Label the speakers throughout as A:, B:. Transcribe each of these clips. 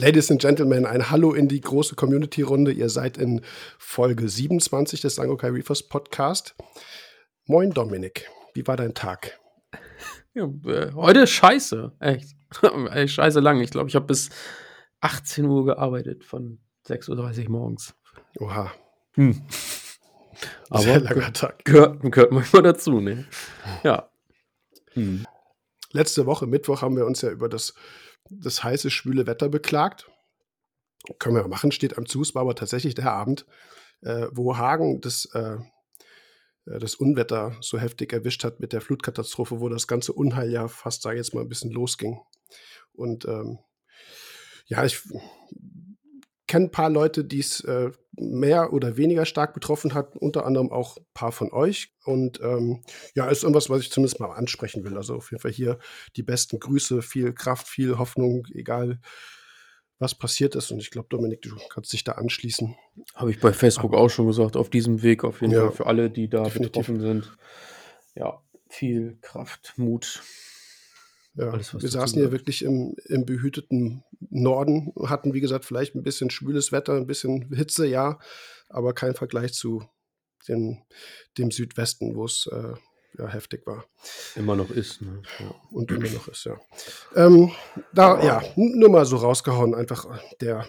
A: Ladies and Gentlemen, ein Hallo in die große Community-Runde. Ihr seid in Folge 27 des Sangokai Reefers Podcast. Moin Dominik, wie war dein Tag?
B: Ja, äh, heute ist scheiße, echt. echt scheiße lang. Ich glaube, ich habe bis 18 Uhr gearbeitet, von 6.30 Uhr morgens.
A: Oha.
B: Hm.
A: Aber Sehr langer Tag.
B: Gehört, gehört manchmal dazu, ne? Ja.
A: Hm. Letzte Woche, Mittwoch, haben wir uns ja über das das heiße, schwüle Wetter beklagt. Können wir machen, steht am Zu. War aber tatsächlich der Abend, äh, wo Hagen das, äh, äh, das Unwetter so heftig erwischt hat mit der Flutkatastrophe, wo das ganze Unheil ja fast, sage ich jetzt mal, ein bisschen losging. Und ähm, ja, ich kenne ein paar Leute, die es äh, mehr oder weniger stark betroffen hat, unter anderem auch ein paar von euch. Und ähm, ja, ist irgendwas, was ich zumindest mal ansprechen will. Also auf jeden Fall hier die besten Grüße, viel Kraft, viel Hoffnung, egal was passiert ist. Und ich glaube, Dominik, du kannst dich da anschließen.
B: Habe ich bei Facebook auch schon gesagt, auf diesem Weg auf jeden ja, Fall für alle, die da definitiv. betroffen sind. Ja, viel Kraft, Mut.
A: Ja, Alles, wir saßen hier wirklich im, im behüteten Norden, hatten, wie gesagt, vielleicht ein bisschen schwüles Wetter, ein bisschen Hitze, ja, aber kein Vergleich zu dem, dem Südwesten, wo es äh, ja, heftig war.
B: Immer noch ist. Ne?
A: Ja. Und immer noch ist, ja. Ähm, da, ja, nur mal so rausgehauen, einfach der,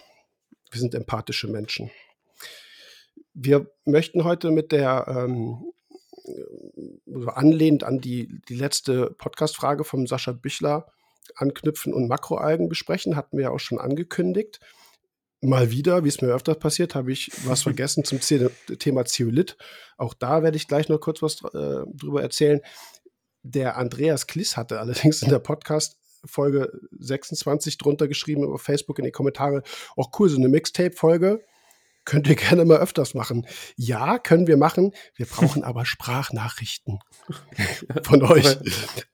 A: wir sind empathische Menschen. Wir möchten heute mit der ähm, also anlehnt an die, die letzte Podcast-Frage vom Sascha Büchler anknüpfen und Makroalgen besprechen, hatten wir ja auch schon angekündigt. Mal wieder, wie es mir öfter passiert, habe ich was vergessen zum Thema Zeolit. Auch da werde ich gleich noch kurz was äh, drüber erzählen. Der Andreas Kliss hatte allerdings in der Podcast Folge 26 drunter geschrieben über Facebook in die Kommentare, auch cool, so eine Mixtape-Folge könnt ihr gerne mal öfters machen. Ja, können wir machen. Wir brauchen aber Sprachnachrichten von euch.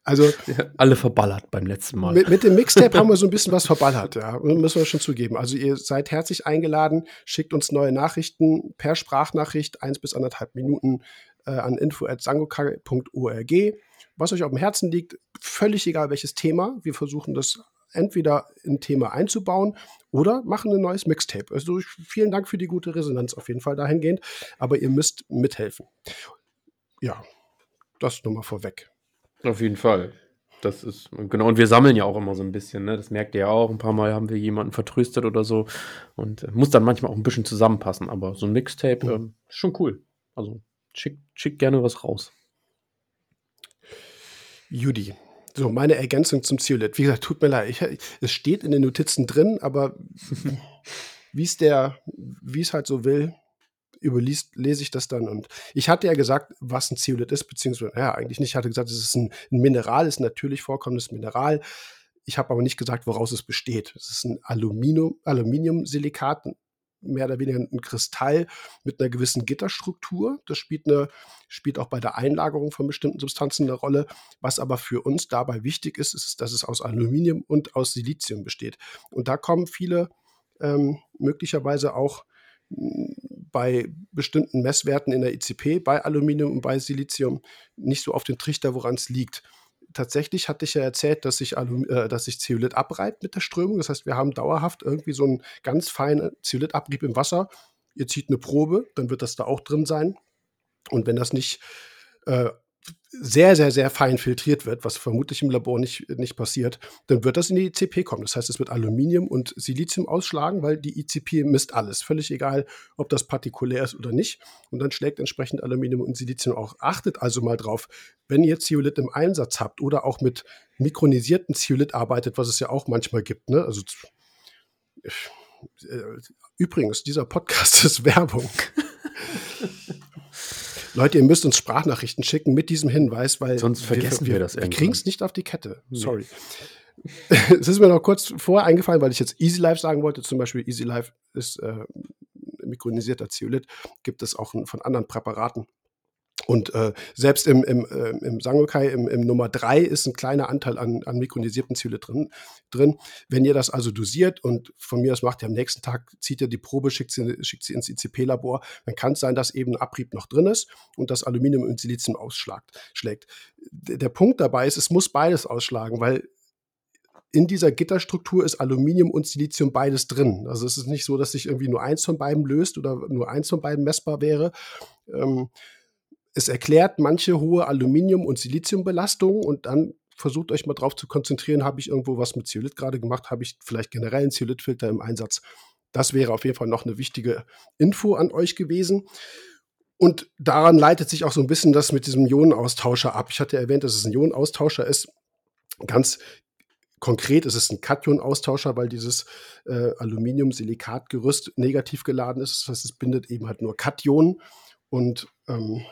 B: Also ja, alle verballert beim letzten Mal.
A: Mit, mit, dem Mixtape haben wir so ein bisschen was verballert, ja, müssen wir schon zugeben. Also ihr seid herzlich eingeladen, schickt uns neue Nachrichten per Sprachnachricht, eins bis anderthalb Minuten äh, an info@sangokai.org. Was euch auf dem Herzen liegt, völlig egal welches Thema. Wir versuchen das entweder ein Thema einzubauen oder machen ein neues Mixtape. Also vielen Dank für die gute Resonanz auf jeden Fall dahingehend, aber ihr müsst mithelfen. Ja, das nur mal vorweg.
B: Auf jeden Fall. Das ist, genau, und wir sammeln ja auch immer so ein bisschen, ne? Das merkt ihr ja auch. Ein paar Mal haben wir jemanden vertröstet oder so. Und äh, muss dann manchmal auch ein bisschen zusammenpassen. Aber so ein Mixtape mhm. äh, ist schon cool. Also schick, schick gerne was raus.
A: Judy, so, meine Ergänzung zum Ziolit. Wie gesagt, tut mir leid. Ich, es steht in den Notizen drin, aber wie es der, wie es halt so will, überliest, lese ich das dann. Und ich hatte ja gesagt, was ein Zeolit ist, beziehungsweise, ja, eigentlich nicht. Ich hatte gesagt, es ist ein, ein Mineral, ist ein natürlich vorkommendes Mineral. Ich habe aber nicht gesagt, woraus es besteht. Es ist ein Aluminium, Aluminiumsilikat, mehr oder weniger ein Kristall mit einer gewissen Gitterstruktur. Das spielt, eine, spielt auch bei der Einlagerung von bestimmten Substanzen eine Rolle. Was aber für uns dabei wichtig ist, ist, dass es aus Aluminium und aus Silizium besteht. Und da kommen viele ähm, möglicherweise auch hm, bei bestimmten Messwerten in der ICP, bei Aluminium und bei Silizium, nicht so auf den Trichter, woran es liegt tatsächlich hatte ich ja erzählt, dass sich, äh, Zeolit abreibt mit der Strömung. Das heißt, wir haben dauerhaft irgendwie so einen ganz feinen Zeolitabrieb im Wasser. Ihr zieht eine Probe, dann wird das da auch drin sein. Und wenn das nicht äh, sehr, sehr, sehr fein filtriert wird, was vermutlich im Labor nicht, nicht passiert, dann wird das in die ICP kommen. Das heißt, es wird Aluminium und Silizium ausschlagen, weil die ICP misst alles. Völlig egal, ob das partikulär ist oder nicht. Und dann schlägt entsprechend Aluminium und Silizium auch. Achtet also mal drauf, wenn ihr Zeolit im Einsatz habt oder auch mit mikronisierten Zeolit arbeitet, was es ja auch manchmal gibt. Ne? Also äh, übrigens, dieser Podcast ist Werbung. Leute, ihr müsst uns Sprachnachrichten schicken mit diesem Hinweis, weil
B: sonst vergessen wir, wir das.
A: Wir kriegen es nicht auf die Kette. Sorry. es ist mir noch kurz vorher eingefallen, weil ich jetzt Easy Life sagen wollte. Zum Beispiel Easy Life ist äh, mikronisierter Zeolit, gibt es auch von anderen Präparaten. Und äh, selbst im, im, äh, im Sangokai, im, im Nummer 3, ist ein kleiner Anteil an, an mikronisierten Zylit drin, drin. Wenn ihr das also dosiert und von mir aus macht ihr am nächsten Tag, zieht ihr die Probe, schickt sie, schickt sie ins ICP-Labor, dann kann es sein, dass eben ein Abrieb noch drin ist und das Aluminium und Silizium ausschlägt. Der Punkt dabei ist, es muss beides ausschlagen, weil in dieser Gitterstruktur ist Aluminium und Silizium beides drin. Also es ist nicht so, dass sich irgendwie nur eins von beiden löst oder nur eins von beiden messbar wäre. Ähm, es erklärt manche hohe Aluminium- und Siliziumbelastungen und dann versucht euch mal drauf zu konzentrieren, habe ich irgendwo was mit Zeolit gerade gemacht, habe ich vielleicht generell einen Zeolithfilter im Einsatz. Das wäre auf jeden Fall noch eine wichtige Info an euch gewesen. Und daran leitet sich auch so ein bisschen das mit diesem Ionenaustauscher ab. Ich hatte erwähnt, dass es ein Ionenaustauscher ist. Ganz konkret ist es ein Kation-Austauscher, weil dieses äh, Aluminium-Silikat-Gerüst negativ geladen ist. Das heißt, es bindet eben halt nur Kationen. Und ähm,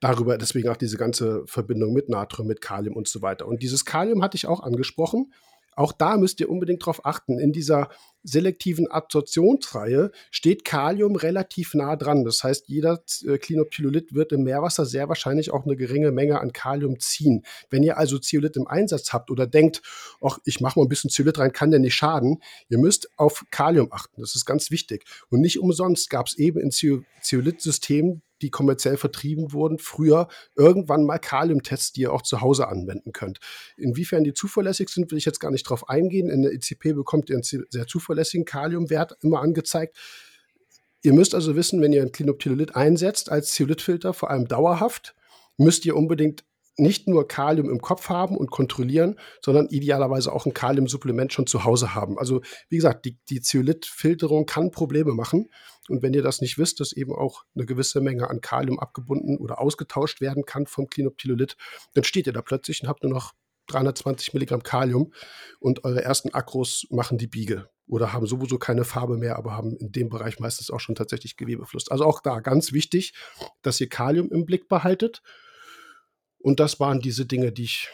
A: darüber deswegen auch diese ganze Verbindung mit Natrium, mit Kalium und so weiter. Und dieses Kalium hatte ich auch angesprochen. Auch da müsst ihr unbedingt darauf achten. In dieser selektiven Absorptionsreihe steht Kalium relativ nah dran. Das heißt, jeder äh, Klinopyrolit wird im Meerwasser sehr wahrscheinlich auch eine geringe Menge an Kalium ziehen. Wenn ihr also Zeolit im Einsatz habt oder denkt, ach, ich mache mal ein bisschen Zeolit rein, kann der nicht schaden, ihr müsst auf Kalium achten. Das ist ganz wichtig. Und nicht umsonst gab es eben in Zeolit-Systemen die kommerziell vertrieben wurden, früher irgendwann mal Kaliumtests, die ihr auch zu Hause anwenden könnt. Inwiefern die zuverlässig sind, will ich jetzt gar nicht drauf eingehen. In der ECP bekommt ihr einen sehr zuverlässigen Kaliumwert immer angezeigt. Ihr müsst also wissen, wenn ihr ein Clinoptilolit einsetzt als Zeolithfilter, vor allem dauerhaft, müsst ihr unbedingt nicht nur Kalium im Kopf haben und kontrollieren, sondern idealerweise auch ein Kaliumsupplement schon zu Hause haben. Also wie gesagt, die, die Zeolith-Filterung kann Probleme machen. Und wenn ihr das nicht wisst, dass eben auch eine gewisse Menge an Kalium abgebunden oder ausgetauscht werden kann vom Clinoptilolit, dann steht ihr da plötzlich und habt nur noch 320 Milligramm Kalium und eure ersten Akros machen die Biege oder haben sowieso keine Farbe mehr, aber haben in dem Bereich meistens auch schon tatsächlich Gewebefluss. Also auch da ganz wichtig, dass ihr Kalium im Blick behaltet und das waren diese Dinge, die ich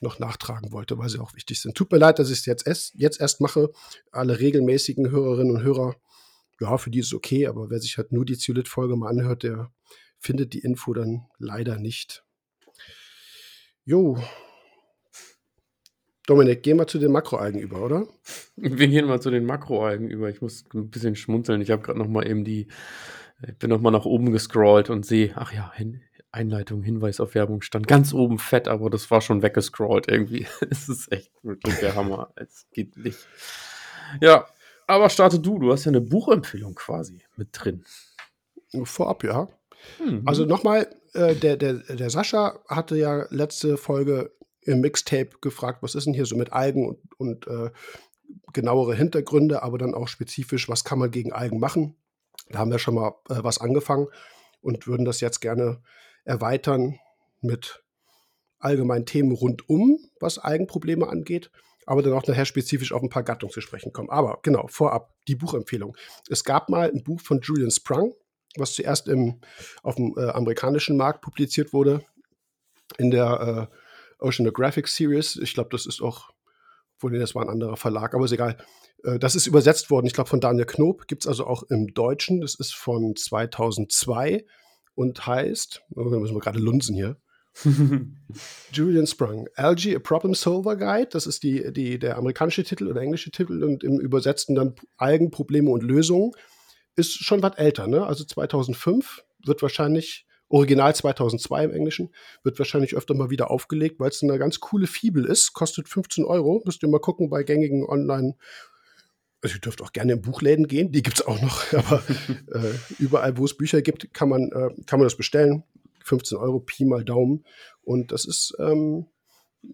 A: noch nachtragen wollte, weil sie auch wichtig sind. Tut mir leid, dass ich es jetzt, erst, jetzt erst mache. Alle regelmäßigen Hörerinnen und Hörer, ja, für die ist es okay, aber wer sich halt nur die Zylit-Folge mal anhört, der findet die Info dann leider nicht. Jo. Dominik, gehen wir zu den Makroalgen über, oder?
B: Wir gehen mal zu den Makroalgen über. Ich muss ein bisschen schmunzeln. Ich habe gerade noch mal eben die, ich bin noch mal nach oben gescrollt und sehe, ach ja, Einleitung, Hinweis auf Werbung stand ganz oben fett, aber das war schon weggescrollt irgendwie. Es ist echt wirklich der Hammer. Es geht nicht. Ja, aber starte du. Du hast ja eine Buchempfehlung quasi mit drin.
A: Vorab, ja. Mhm. Also nochmal, äh, der, der, der Sascha hatte ja letzte Folge im Mixtape gefragt, was ist denn hier so mit Algen und, und äh, genauere Hintergründe, aber dann auch spezifisch, was kann man gegen Algen machen. Da haben wir schon mal äh, was angefangen und würden das jetzt gerne erweitern mit allgemeinen Themen rundum, was Algenprobleme angeht, aber dann auch nachher spezifisch auf ein paar Gattungen zu sprechen kommen. Aber genau, vorab die Buchempfehlung. Es gab mal ein Buch von Julian Sprung, was zuerst im, auf dem äh, amerikanischen Markt publiziert wurde, in der äh, Oceanographic Series. Ich glaube, das ist auch, wohl das war ein anderer Verlag, aber ist egal. Äh, das ist übersetzt worden, ich glaube, von Daniel Knob, gibt es also auch im Deutschen. Das ist von 2002 und heißt, oh, da müssen wir gerade lunzen hier. Julian Sprung, Algae, a Problem Solver Guide, das ist die, die, der amerikanische Titel oder englische Titel und im Übersetzten dann Algen, Probleme und Lösungen. Ist schon was älter, ne? Also 2005 wird wahrscheinlich, Original 2002 im Englischen, wird wahrscheinlich öfter mal wieder aufgelegt, weil es eine ganz coole Fibel ist, kostet 15 Euro. Müsst ihr mal gucken bei gängigen Online- also ihr dürft auch gerne in Buchläden gehen, die gibt es auch noch, aber äh, überall, wo es Bücher gibt, kann man, äh, kann man das bestellen. 15 Euro, Pi mal Daumen. Und das ist, ähm,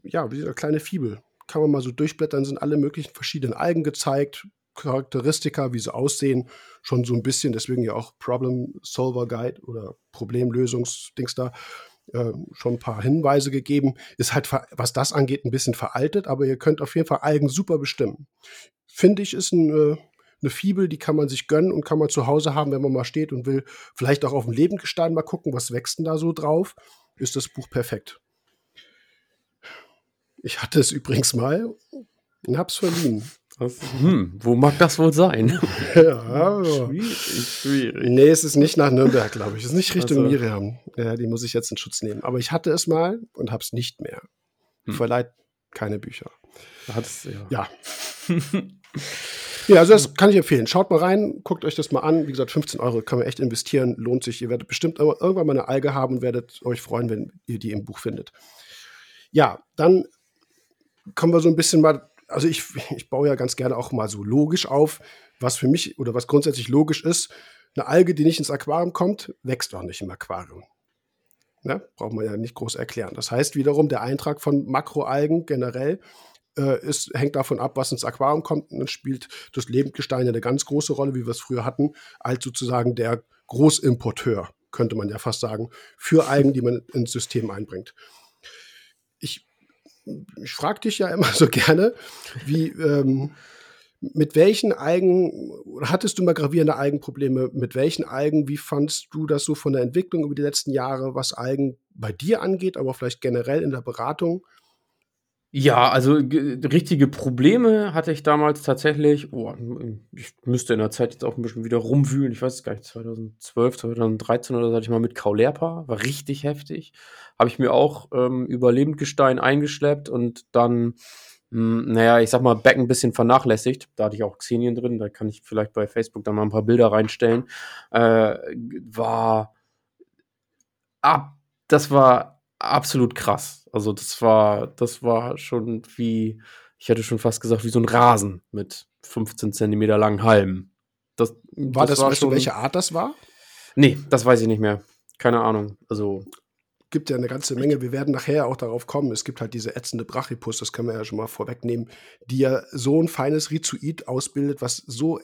A: ja, wie eine kleine Fibel. Kann man mal so durchblättern, sind alle möglichen verschiedenen Algen gezeigt, Charakteristika, wie sie aussehen, schon so ein bisschen, deswegen ja auch Problem Solver Guide oder Problemlösungsdings da. Äh, schon ein paar Hinweise gegeben. Ist halt, was das angeht, ein bisschen veraltet, aber ihr könnt auf jeden Fall Algen super bestimmen finde ich, ist ein, äh, eine Fibel, die kann man sich gönnen und kann man zu Hause haben, wenn man mal steht und will vielleicht auch auf dem Lebengestein mal gucken, was wächst denn da so drauf, ist das Buch perfekt. Ich hatte es übrigens mal und hab's verliehen.
B: Was, hm, wo mag das wohl sein?
A: ja, schwierig, schwierig. Nee, es ist nicht nach Nürnberg, glaube ich. Es ist nicht Richtung also. Miriam. Ja, die muss ich jetzt in Schutz nehmen. Aber ich hatte es mal und hab's nicht mehr. Hm. Verleiht keine Bücher.
B: Hat's, ja.
A: ja. ja, also das kann ich empfehlen. Schaut mal rein, guckt euch das mal an. Wie gesagt, 15 Euro kann man echt investieren, lohnt sich. Ihr werdet bestimmt irgendwann mal eine Alge haben und werdet euch freuen, wenn ihr die im Buch findet. Ja, dann kommen wir so ein bisschen mal also ich, ich baue ja ganz gerne auch mal so logisch auf, was für mich oder was grundsätzlich logisch ist. Eine Alge, die nicht ins Aquarium kommt, wächst auch nicht im Aquarium. Ne? Braucht man ja nicht groß erklären. Das heißt wiederum, der Eintrag von Makroalgen generell äh, ist, hängt davon ab, was ins Aquarium kommt. Und dann spielt das Lebendgestein eine ganz große Rolle, wie wir es früher hatten, als sozusagen der Großimporteur, könnte man ja fast sagen, für Algen, die man ins System einbringt. Ich, ich frage dich ja immer so gerne, wie, ähm, mit welchen Algen, hattest du mal gravierende Algenprobleme? Mit welchen Algen, wie fandst du das so von der Entwicklung über die letzten Jahre, was Algen bei dir angeht, aber vielleicht generell in der Beratung?
B: Ja, also richtige Probleme hatte ich damals tatsächlich. Oh, ich müsste in der Zeit jetzt auch ein bisschen wieder rumwühlen. Ich weiß es gar nicht, 2012, 2013 oder so hatte ich mal mit Kaulerpa, war richtig heftig. Habe ich mir auch ähm, über Lebendgestein eingeschleppt und dann, mh, naja, ich sag mal, Becken ein bisschen vernachlässigt. Da hatte ich auch Xenien drin, da kann ich vielleicht bei Facebook dann mal ein paar Bilder reinstellen. Äh, war ab, das war absolut krass. Also das war, das war schon wie, ich hätte schon fast gesagt, wie so ein Rasen mit 15 Zentimeter langen Halmen.
A: Das, war das, das war weißt schon, du, welche Art das war?
B: Nee, das weiß ich nicht mehr. Keine Ahnung. Also.
A: Gibt ja eine ganze Menge. Wir werden nachher auch darauf kommen. Es gibt halt diese ätzende Brachypus, das können wir ja schon mal vorwegnehmen, die ja so ein feines Rhizoid ausbildet, was so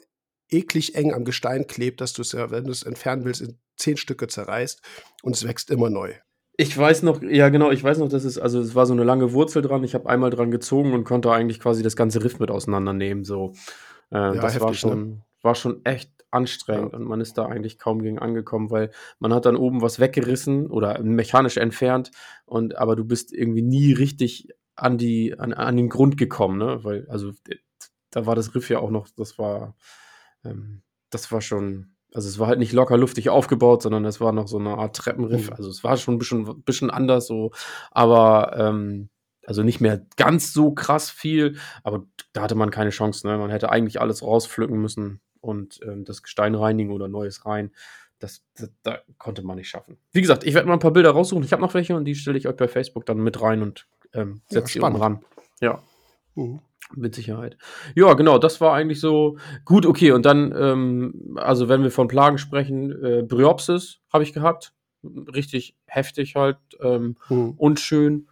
A: eklig eng am Gestein klebt, dass du es ja, wenn du es entfernen willst, in zehn Stücke zerreißt und es wächst immer neu.
B: Ich weiß noch, ja genau, ich weiß noch, dass es, also es war so eine lange Wurzel dran. Ich habe einmal dran gezogen und konnte eigentlich quasi das ganze Riff mit auseinandernehmen. So, äh, ja, das heftig, war schon, ne? war schon echt anstrengend ja. und man ist da eigentlich kaum gegen angekommen, weil man hat dann oben was weggerissen oder mechanisch entfernt und aber du bist irgendwie nie richtig an die an, an den Grund gekommen, ne? Weil also da war das Riff ja auch noch, das war ähm, das war schon also es war halt nicht locker luftig aufgebaut, sondern es war noch so eine Art Treppenriff. Mhm. Also es war schon ein bisschen, bisschen anders so, aber ähm, also nicht mehr ganz so krass viel, aber da hatte man keine Chance. Ne? Man hätte eigentlich alles rauspflücken müssen und ähm, das Gestein reinigen oder neues rein. Das, das, das, konnte man nicht schaffen. Wie gesagt, ich werde mal ein paar Bilder raussuchen. Ich habe noch welche und die stelle ich euch bei Facebook dann mit rein und ähm, setze ja, die oben ran. Ja. Mhm. Mit Sicherheit. Ja, genau, das war eigentlich so gut, okay. Und dann, ähm, also wenn wir von Plagen sprechen, äh, Bryopsis habe ich gehabt. Richtig heftig halt, ähm, hm. unschön.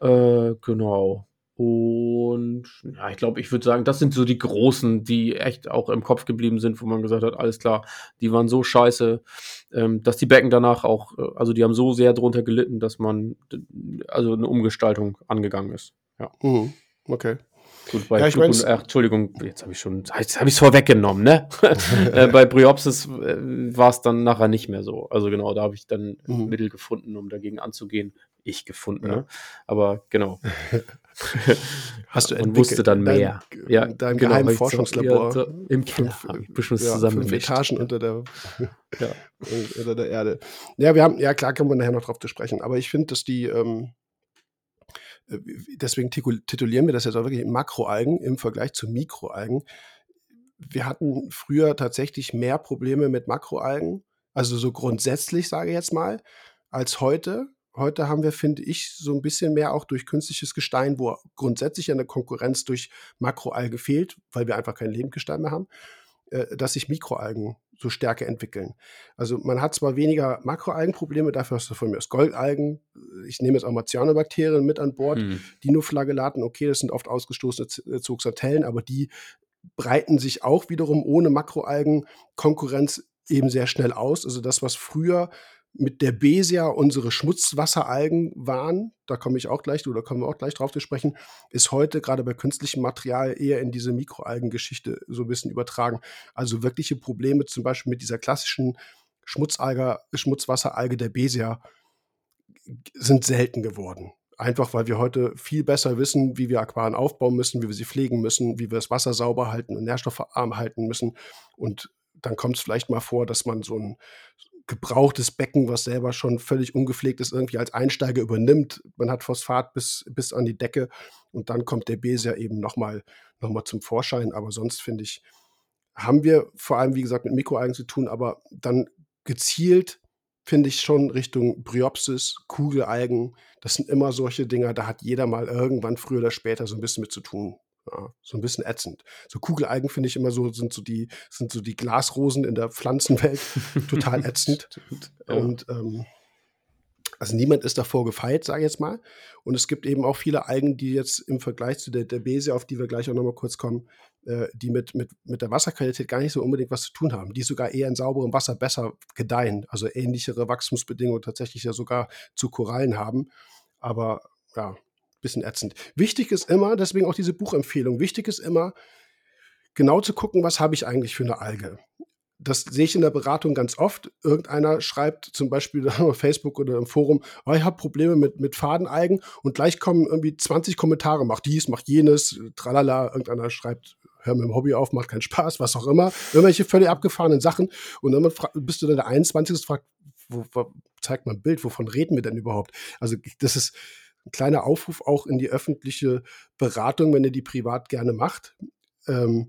B: Äh, genau. Und ja, ich glaube, ich würde sagen, das sind so die großen, die echt auch im Kopf geblieben sind, wo man gesagt hat, alles klar, die waren so scheiße, ähm, dass die Becken danach auch, äh, also die haben so sehr drunter gelitten, dass man also eine Umgestaltung angegangen ist. Ja.
A: Mhm. Okay.
B: Gut, bei ja, ich und, ach, Entschuldigung, jetzt habe ich schon, jetzt habe ich es vorweggenommen, ne? äh, bei Bryopsis äh, war es dann nachher nicht mehr so. Also genau, da habe ich dann mhm. Mittel gefunden, um dagegen anzugehen. Ich gefunden, ja. ne? Aber genau.
A: Hast du
B: und wusste dann mehr.
A: Dein, ja, dein genau, geheimen Forschungslabor.
B: Ja, Im bisschen ja, zusammen.
A: Fünf Etagen unter der, ja. unter der Erde. Ja, wir haben, ja klar, kommen wir nachher noch drauf zu sprechen. Aber ich finde, dass die, ähm, äh, deswegen titulieren wir das jetzt auch wirklich Makroalgen im Vergleich zu Mikroalgen. Wir hatten früher tatsächlich mehr Probleme mit Makroalgen, also so grundsätzlich sage ich jetzt mal, als heute. Heute haben wir, finde ich, so ein bisschen mehr auch durch künstliches Gestein, wo grundsätzlich eine Konkurrenz durch Makroalge fehlt, weil wir einfach kein Lebendgestein mehr haben, äh, dass sich Mikroalgen so stärker entwickeln. Also man hat zwar weniger Makroalgenprobleme, dafür hast du von mir aus Goldalgen. Ich nehme jetzt auch mal Cyanobakterien mit an Bord. Mhm. Dinoflagellaten, okay, das sind oft ausgestoßene Zooxanthellen, aber die breiten sich auch wiederum ohne Makroalgen Konkurrenz eben sehr schnell aus. Also das, was früher mit der Besia unsere Schmutzwasseralgen waren, da komme ich auch gleich, oder kommen wir auch gleich drauf zu sprechen, ist heute gerade bei künstlichem Material eher in diese Mikroalgengeschichte so ein bisschen übertragen. Also wirkliche Probleme zum Beispiel mit dieser klassischen Schmutzalge, Schmutzwasseralge der Besia sind selten geworden. Einfach weil wir heute viel besser wissen, wie wir Aquarien aufbauen müssen, wie wir sie pflegen müssen, wie wir das Wasser sauber halten und nährstoffarm halten müssen. Und dann kommt es vielleicht mal vor, dass man so ein gebrauchtes Becken, was selber schon völlig ungepflegt ist, irgendwie als Einsteiger übernimmt. Man hat Phosphat bis, bis an die Decke und dann kommt der Besia eben nochmal noch mal zum Vorschein. Aber sonst finde ich, haben wir vor allem, wie gesagt, mit Mikroalgen zu tun, aber dann gezielt finde ich schon Richtung Bryopsis, Kugelalgen. Das sind immer solche Dinger, da hat jeder mal irgendwann früher oder später so ein bisschen mit zu tun. Ja, so ein bisschen ätzend. So Kugelalgen finde ich immer so, sind so die, sind so die Glasrosen in der Pflanzenwelt. Total ätzend. Und ähm, also niemand ist davor gefeit, sage ich jetzt mal. Und es gibt eben auch viele Algen, die jetzt im Vergleich zu der, der Bese, auf die wir gleich auch nochmal kurz kommen, äh, die mit, mit, mit der Wasserqualität gar nicht so unbedingt was zu tun haben, die sogar eher in sauberem Wasser besser gedeihen, also ähnlichere Wachstumsbedingungen tatsächlich ja sogar zu Korallen haben. Aber ja, bisschen ätzend. Wichtig ist immer, deswegen auch diese Buchempfehlung, wichtig ist immer, genau zu gucken, was habe ich eigentlich für eine Alge. Das sehe ich in der Beratung ganz oft. Irgendeiner schreibt zum Beispiel auf Facebook oder im Forum, oh, ich habe Probleme mit, mit Fadenalgen und gleich kommen irgendwie 20 Kommentare, mach dies, mach jenes, tralala. Irgendeiner schreibt, hör mit dem Hobby auf, macht keinen Spaß, was auch immer. Irgendwelche völlig abgefahrenen Sachen. Und dann bist du dann der 21. fragt, wo, wo, zeigt mal ein Bild, wovon reden wir denn überhaupt? Also das ist, ein kleiner Aufruf auch in die öffentliche Beratung, wenn ihr die privat gerne macht. Ähm,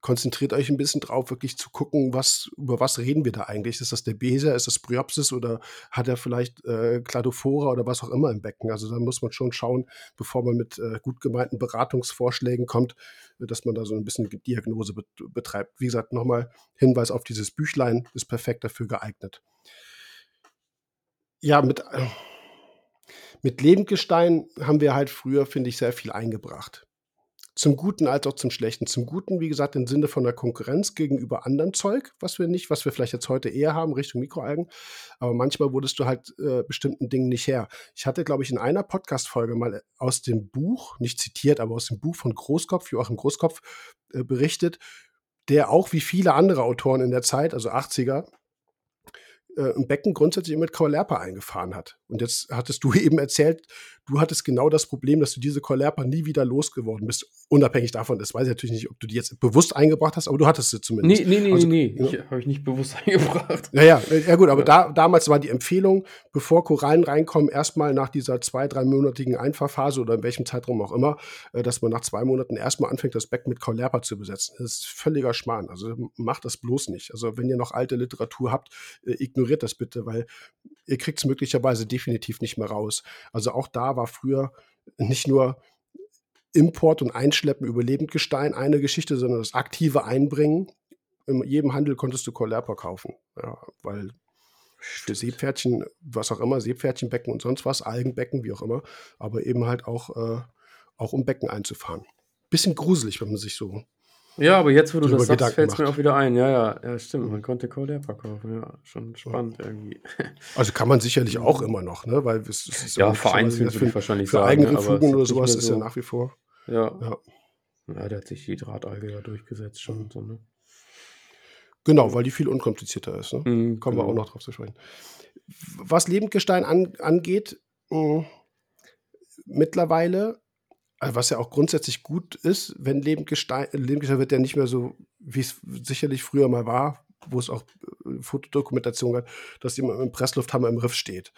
A: konzentriert euch ein bisschen drauf, wirklich zu gucken, was, über was reden wir da eigentlich? Ist das der Beser, ist das Bryopsis oder hat er vielleicht äh, Kladophora oder was auch immer im Becken? Also da muss man schon schauen, bevor man mit äh, gut gemeinten Beratungsvorschlägen kommt, dass man da so ein bisschen Diagnose be betreibt. Wie gesagt, nochmal Hinweis auf dieses Büchlein, ist perfekt dafür geeignet. Ja, mit. Äh, mit Lebendgestein haben wir halt früher, finde ich, sehr viel eingebracht. Zum Guten als auch zum Schlechten. Zum Guten, wie gesagt, im Sinne von der Konkurrenz gegenüber anderem Zeug, was wir nicht, was wir vielleicht jetzt heute eher haben, Richtung Mikroalgen. Aber manchmal wurdest du halt äh, bestimmten Dingen nicht her. Ich hatte, glaube ich, in einer Podcast-Folge mal aus dem Buch, nicht zitiert, aber aus dem Buch von Großkopf, Joachim Großkopf, äh, berichtet, der auch wie viele andere Autoren in der Zeit, also 80er, äh, ein Becken grundsätzlich mit Kaulerpa eingefahren hat. Und jetzt hattest du eben erzählt, du hattest genau das Problem, dass du diese Kaulerpa nie wieder losgeworden bist. Unabhängig davon, das weiß ich natürlich nicht, ob du die jetzt bewusst eingebracht hast, aber du hattest sie zumindest.
B: Nee, nee, nee, also, nee, nee. Ja. habe ich nicht bewusst eingebracht.
A: Naja, ja gut, aber ja. Da, damals war die Empfehlung, bevor Korallen reinkommen, erstmal nach dieser zwei-, dreimonatigen Einfahrphase oder in welchem Zeitraum auch immer, äh, dass man nach zwei Monaten erstmal anfängt, das Becken mit Kaulerpa zu besetzen. Das ist völliger Schmarrn. Also macht das bloß nicht. Also wenn ihr noch alte Literatur habt, äh, ignoriert das bitte, weil ihr kriegt es möglicherweise definitiv nicht mehr raus. Also auch da war früher nicht nur Import und Einschleppen über Lebendgestein eine Geschichte, sondern das aktive Einbringen. In jedem Handel konntest du Collerper kaufen, ja, weil für Seepferdchen, was auch immer, Seepferdchenbecken und sonst was, Algenbecken, wie auch immer, aber eben halt auch, äh, auch um Becken einzufahren. Bisschen gruselig, wenn man sich so
B: ja, aber jetzt, wo du das sagst, fällt es mir auch wieder ein. Ja, ja, ja, stimmt. Man konnte Cold verkaufen. Ja, schon spannend ja. irgendwie.
A: Also kann man sicherlich auch immer noch, ne? Weil es,
B: es ist ja, vereinzelt würde ich wahrscheinlich
A: für
B: sagen.
A: Für eigene ne? Fugen oder sowas so. ist ja nach wie vor.
B: Ja. ja. Ja, da hat sich die Drahtalge ja durchgesetzt schon. Mhm. So, ne?
A: Genau, weil die viel unkomplizierter ist. Ne? Mhm, Kommen genau. wir auch noch drauf zu sprechen. Was Lebendgestein an, angeht, mh, mittlerweile also was ja auch grundsätzlich gut ist, wenn Lebendgestein, Lebendgestein wird ja nicht mehr so, wie es sicherlich früher mal war, wo es auch äh, Fotodokumentation gab, dass jemand im Presslufthammer im Riff steht.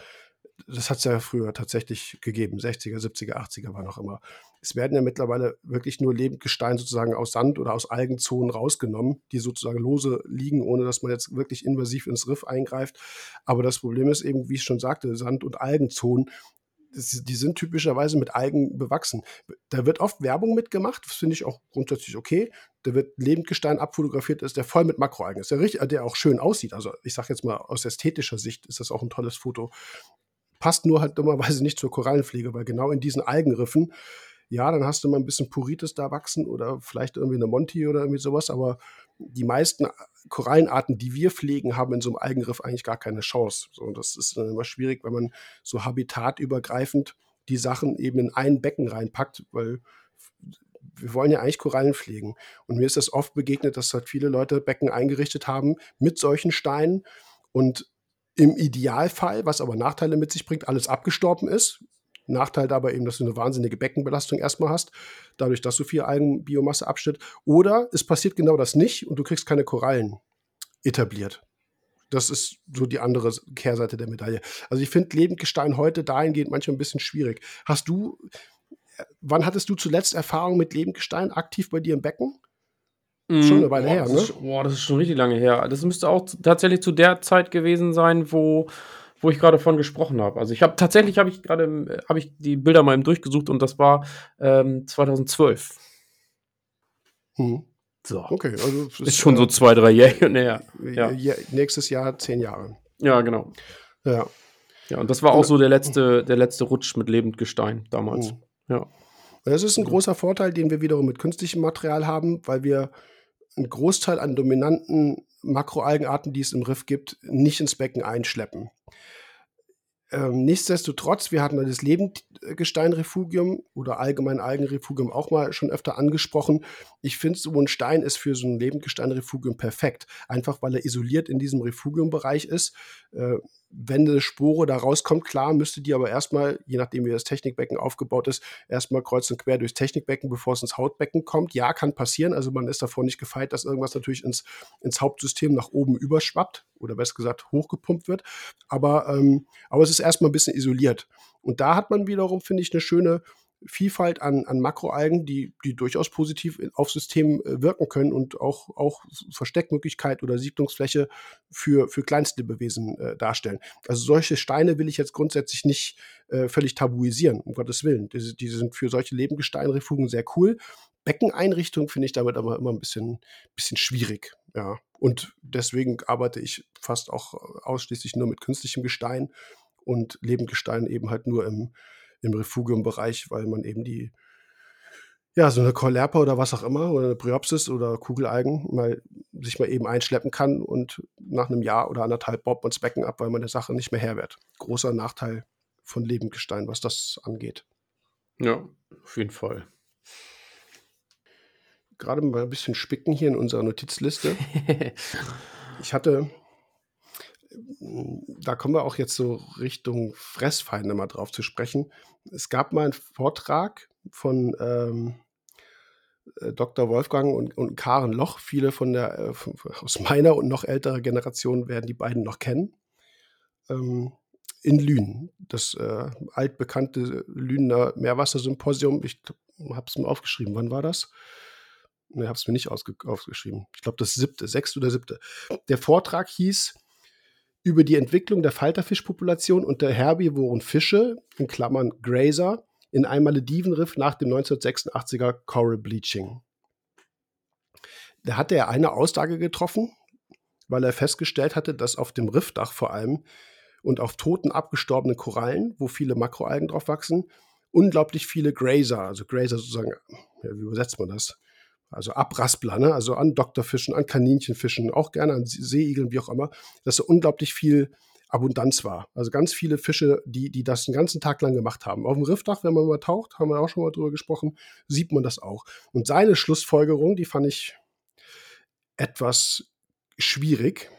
A: Das hat es ja früher tatsächlich gegeben, 60er, 70er, 80er war noch immer. Es werden ja mittlerweile wirklich nur Lebendgestein sozusagen aus Sand oder aus Algenzonen rausgenommen, die sozusagen lose liegen, ohne dass man jetzt wirklich invasiv ins Riff eingreift. Aber das Problem ist eben, wie ich schon sagte, Sand- und Algenzonen die sind typischerweise mit Algen bewachsen. Da wird oft Werbung mitgemacht, das finde ich auch grundsätzlich okay. Da wird Lebendgestein abfotografiert, ist der voll mit Makroalgen ist, der, richtig, der auch schön aussieht. Also ich sage jetzt mal aus ästhetischer Sicht ist das auch ein tolles Foto. Passt nur halt dummerweise nicht zur Korallenpflege, weil genau in diesen Algenriffen ja, dann hast du mal ein bisschen Puritis da wachsen oder vielleicht irgendwie eine Monty oder irgendwie sowas, aber die meisten Korallenarten, die wir pflegen, haben in so einem Algenriff eigentlich gar keine Chance. So, und das ist dann immer schwierig, wenn man so habitatübergreifend die Sachen eben in ein Becken reinpackt, weil wir wollen ja eigentlich Korallen pflegen. Und mir ist das oft begegnet, dass halt viele Leute Becken eingerichtet haben mit solchen Steinen und im Idealfall, was aber Nachteile mit sich bringt, alles abgestorben ist. Nachteil dabei eben, dass du eine wahnsinnige Beckenbelastung erstmal hast, dadurch, dass so viel Algenbiomasse abschnitt. Oder es passiert genau das nicht und du kriegst keine Korallen etabliert. Das ist so die andere Kehrseite der Medaille. Also ich finde Lebendgestein heute dahingehend manchmal ein bisschen schwierig. Hast du, wann hattest du zuletzt Erfahrung mit Lebendgestein aktiv bei dir im Becken?
B: Mm, schon eine Weile boah, her, ne? Boah, das ist schon richtig lange her. Das müsste auch tatsächlich zu der Zeit gewesen sein, wo wo ich gerade von gesprochen habe. Also ich habe tatsächlich habe ich gerade habe ich die Bilder mal eben durchgesucht und das war ähm, 2012.
A: Hm.
B: So.
A: Okay, also es
B: Ist schon so
A: äh,
B: zwei, drei Jahre näher.
A: ja.
B: Ja.
A: nächstes Jahr zehn Jahre.
B: Ja, genau.
A: Ja.
B: Ja, und das war auch so der letzte, der letzte Rutsch mit Lebendgestein damals.
A: Mhm.
B: Ja.
A: Das ist ein großer Vorteil, den wir wiederum mit künstlichem Material haben, weil wir einen Großteil an dominanten Makroalgenarten, die es im Riff gibt, nicht ins Becken einschleppen. Ähm, nichtsdestotrotz, wir hatten das Lebendgesteinrefugium oder allgemein Algenrefugium auch mal schon öfter angesprochen. Ich finde, so ein Stein ist für so ein Lebendgesteinrefugium perfekt. Einfach weil er isoliert in diesem Refugiumbereich ist. Äh, wenn eine Spore da rauskommt, klar, müsste die aber erstmal, je nachdem wie das Technikbecken aufgebaut ist, erstmal kreuz und quer durchs Technikbecken, bevor es ins Hautbecken kommt. Ja, kann passieren. Also man ist davor nicht gefeit, dass irgendwas natürlich ins, ins Hauptsystem nach oben überschwappt oder besser gesagt hochgepumpt wird. Aber, ähm, aber es ist erstmal ein bisschen isoliert. Und da hat man wiederum, finde ich, eine schöne Vielfalt an, an Makroalgen, die, die durchaus positiv auf System äh, wirken können und auch, auch Versteckmöglichkeit oder Siedlungsfläche für, für Kleinstlebewesen äh, darstellen. Also solche Steine will ich jetzt grundsätzlich nicht äh, völlig tabuisieren, um Gottes Willen. Die, die sind für solche Lebendgesteinrefugien sehr cool. Beckeneinrichtung finde ich damit aber immer ein bisschen, bisschen schwierig. Ja. Und deswegen arbeite ich fast auch ausschließlich nur mit künstlichem Gestein und Lebendgestein eben halt nur im, im Refugiumbereich, weil man eben die, ja, so eine Caulerpa oder was auch immer, oder eine Bryopsis oder Kugelalgen mal sich mal eben einschleppen kann und nach einem Jahr oder anderthalb baut man das Becken ab, weil man der Sache nicht mehr Herr wird. Großer Nachteil von Lebendgestein, was das angeht.
B: Ja, auf jeden Fall.
A: Gerade mal ein bisschen spicken hier in unserer Notizliste. Ich hatte, da kommen wir auch jetzt so Richtung Fressfeinde mal drauf zu sprechen. Es gab mal einen Vortrag von ähm, äh, Dr. Wolfgang und, und Karen Loch. Viele von der, äh, aus meiner und noch älterer Generation werden die beiden noch kennen. Ähm, in Lünen, das äh, altbekannte Lünener Meerwassersymposium. Ich habe es mir aufgeschrieben. Wann war das? Ne, habe es mir nicht aufgeschrieben. Ich glaube, das siebte, sechste oder siebte. Der Vortrag hieß über die Entwicklung der Falterfischpopulation und der herbivoren Fische, in Klammern Grazer, in einem Maledivenriff nach dem 1986er Coral Bleaching. Da hatte er eine Aussage getroffen, weil er festgestellt hatte, dass auf dem Riffdach vor allem und auf toten, abgestorbenen Korallen, wo viele Makroalgen drauf wachsen, unglaublich viele Grazer, also Grazer sozusagen, ja, wie übersetzt man das? Also Abraspler, ne? also an Doktorfischen, an Kaninchenfischen, auch gerne an Seeigeln, wie auch immer, dass so unglaublich viel Abundanz war. Also ganz viele Fische, die, die das den ganzen Tag lang gemacht haben. Auf dem Riffdach, wenn man mal taucht, haben wir auch schon mal drüber gesprochen, sieht man das auch. Und seine Schlussfolgerung, die fand ich etwas schwierig,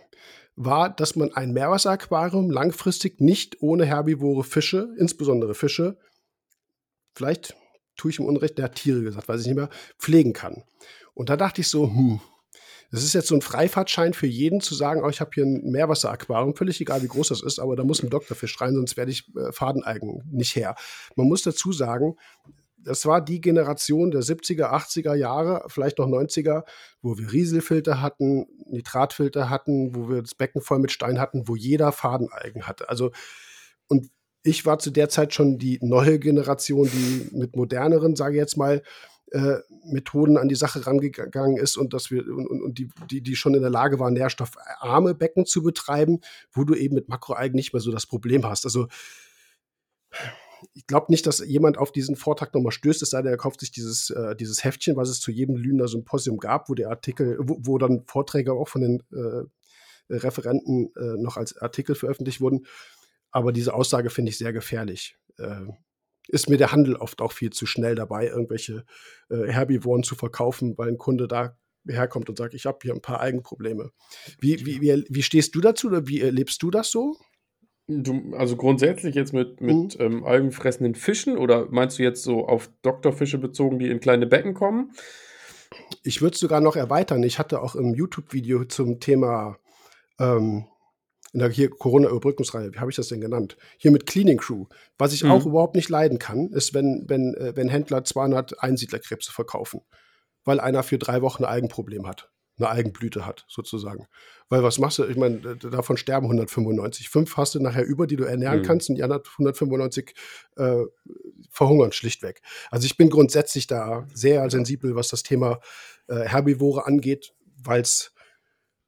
A: war, dass man ein Meerwasseraquarium langfristig nicht ohne herbivore Fische, insbesondere Fische, vielleicht tue ich ihm Unrecht, der hat Tiere gesagt, weiß ich nicht mehr, pflegen kann. Und da dachte ich so, hm, das ist jetzt so ein Freifahrtschein für jeden zu sagen, oh, ich habe hier ein Meerwasseraquarium, völlig egal, wie groß das ist, aber da muss ein Doktorfisch rein, sonst werde ich äh, Fadenalgen nicht her. Man muss dazu sagen, das war die Generation der 70er, 80er Jahre, vielleicht noch 90er, wo wir Rieselfilter hatten, Nitratfilter hatten, wo wir das Becken voll mit Stein hatten, wo jeder Fadenalgen hatte. Also, und ich war zu der Zeit schon die neue Generation, die mit moderneren, sage ich jetzt mal, äh, Methoden an die Sache rangegangen ist und dass wir und, und die, die, die schon in der Lage waren, nährstoffarme Becken zu betreiben, wo du eben mit Makroalgen nicht mehr so das Problem hast. Also ich glaube nicht, dass jemand auf diesen Vortrag nochmal stößt, es sei denn, er kauft sich dieses, äh, dieses Heftchen, was es zu jedem Lüner Symposium gab, wo der Artikel, wo, wo dann Vorträge auch von den äh, Referenten äh, noch als Artikel veröffentlicht wurden. Aber diese Aussage finde ich sehr gefährlich. Äh, ist mir der Handel oft auch viel zu schnell dabei, irgendwelche äh, Herbivoren zu verkaufen, weil ein Kunde da herkommt und sagt, ich habe hier ein paar Eigenprobleme. Wie, wie, wie, wie stehst du dazu oder wie erlebst du das so?
B: Du, also grundsätzlich jetzt mit, mit
A: Mhm.
B: ähm, algenfressenden Fischen oder meinst du jetzt so auf Doktorfische bezogen, die in kleine Becken kommen?
A: Ich würde es sogar noch erweitern. Ich hatte auch im YouTube-Video zum Thema ähm, in der hier Corona-Überbrückungsreihe, wie habe ich das denn genannt? Hier mit Cleaning Crew. Was ich
B: Mhm.
A: auch überhaupt nicht leiden kann, ist, wenn, wenn, äh, wenn Händler 200 Einsiedlerkrebse verkaufen, weil einer für drei Wochen ein Algenproblem hat. eine Algenblüte hat, sozusagen. Weil was machst du? Ich meine, davon sterben 195. Fünf hast du nachher über, die du ernähren mhm. kannst, und die anderen 195 äh, verhungern schlichtweg. Also ich bin grundsätzlich da sehr sensibel, was das Thema äh, Herbivore angeht, weil es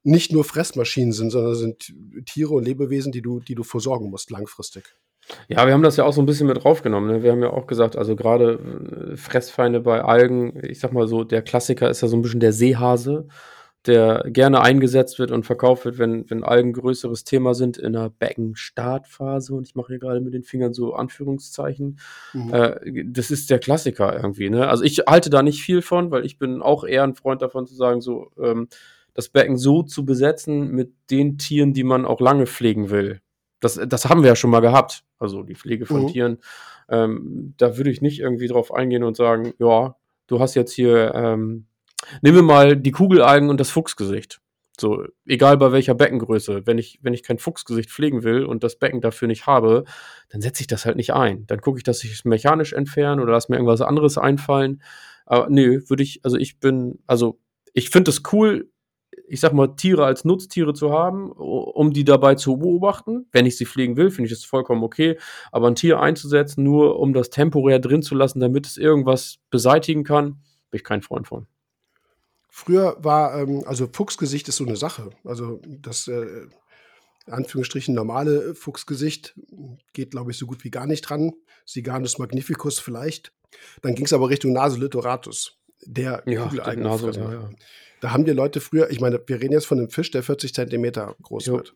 A: nicht nur Fressmaschinen sind, sondern sind Tiere und Lebewesen, die du, die du versorgen musst langfristig.
B: Ja, wir haben das ja auch so ein bisschen mit draufgenommen. Ne? Wir haben ja auch gesagt, also gerade äh, Fressfeinde bei Algen, ich sag mal so, der Klassiker ist ja so ein bisschen der Seehase, der gerne eingesetzt wird und verkauft wird, wenn, wenn Algen größeres Thema sind in der Beckenstartphase. Und ich mache hier gerade mit den Fingern so Anführungszeichen. Mhm. Äh, das ist der Klassiker irgendwie. Ne? Also ich halte da nicht viel von, weil ich bin auch eher ein Freund davon zu sagen, so ähm, das Becken so zu besetzen mit den Tieren, die man auch lange pflegen will. Das, das haben wir ja schon mal gehabt, also die Pflege von mhm. Tieren. Ähm, da würde ich nicht irgendwie drauf eingehen und sagen, ja, du hast jetzt hier, ähm, nehmen wir mal die Kugelalgen und das Fuchsgesicht. So, egal bei welcher Beckengröße. Wenn ich, wenn ich kein Fuchsgesicht pflegen will und das Becken dafür nicht habe, dann setze ich das halt nicht ein. Dann gucke ich, dass ich es mechanisch entfernen oder lass mir irgendwas anderes einfallen. Aber nö, würde ich, also ich bin, also ich finde es cool, ich sag mal, Tiere als Nutztiere zu haben, um die dabei zu beobachten. Wenn ich sie pflegen will, finde ich das vollkommen okay. Aber ein Tier einzusetzen, nur um das temporär drin zu lassen, damit es irgendwas beseitigen kann, bin ich kein Freund von.
A: Früher war, ähm, also Fuchsgesicht ist so eine Sache. Also das äh, Anführungsstrichen normale Fuchsgesicht geht, glaube ich, so gut wie gar nicht dran. Siganus magnificus vielleicht. Dann ging es aber Richtung Nasolitoratus, der
B: ja, Nase, ja, ja.
A: Da haben die Leute früher, ich meine, wir reden jetzt von einem Fisch, der 40 Zentimeter groß jo. wird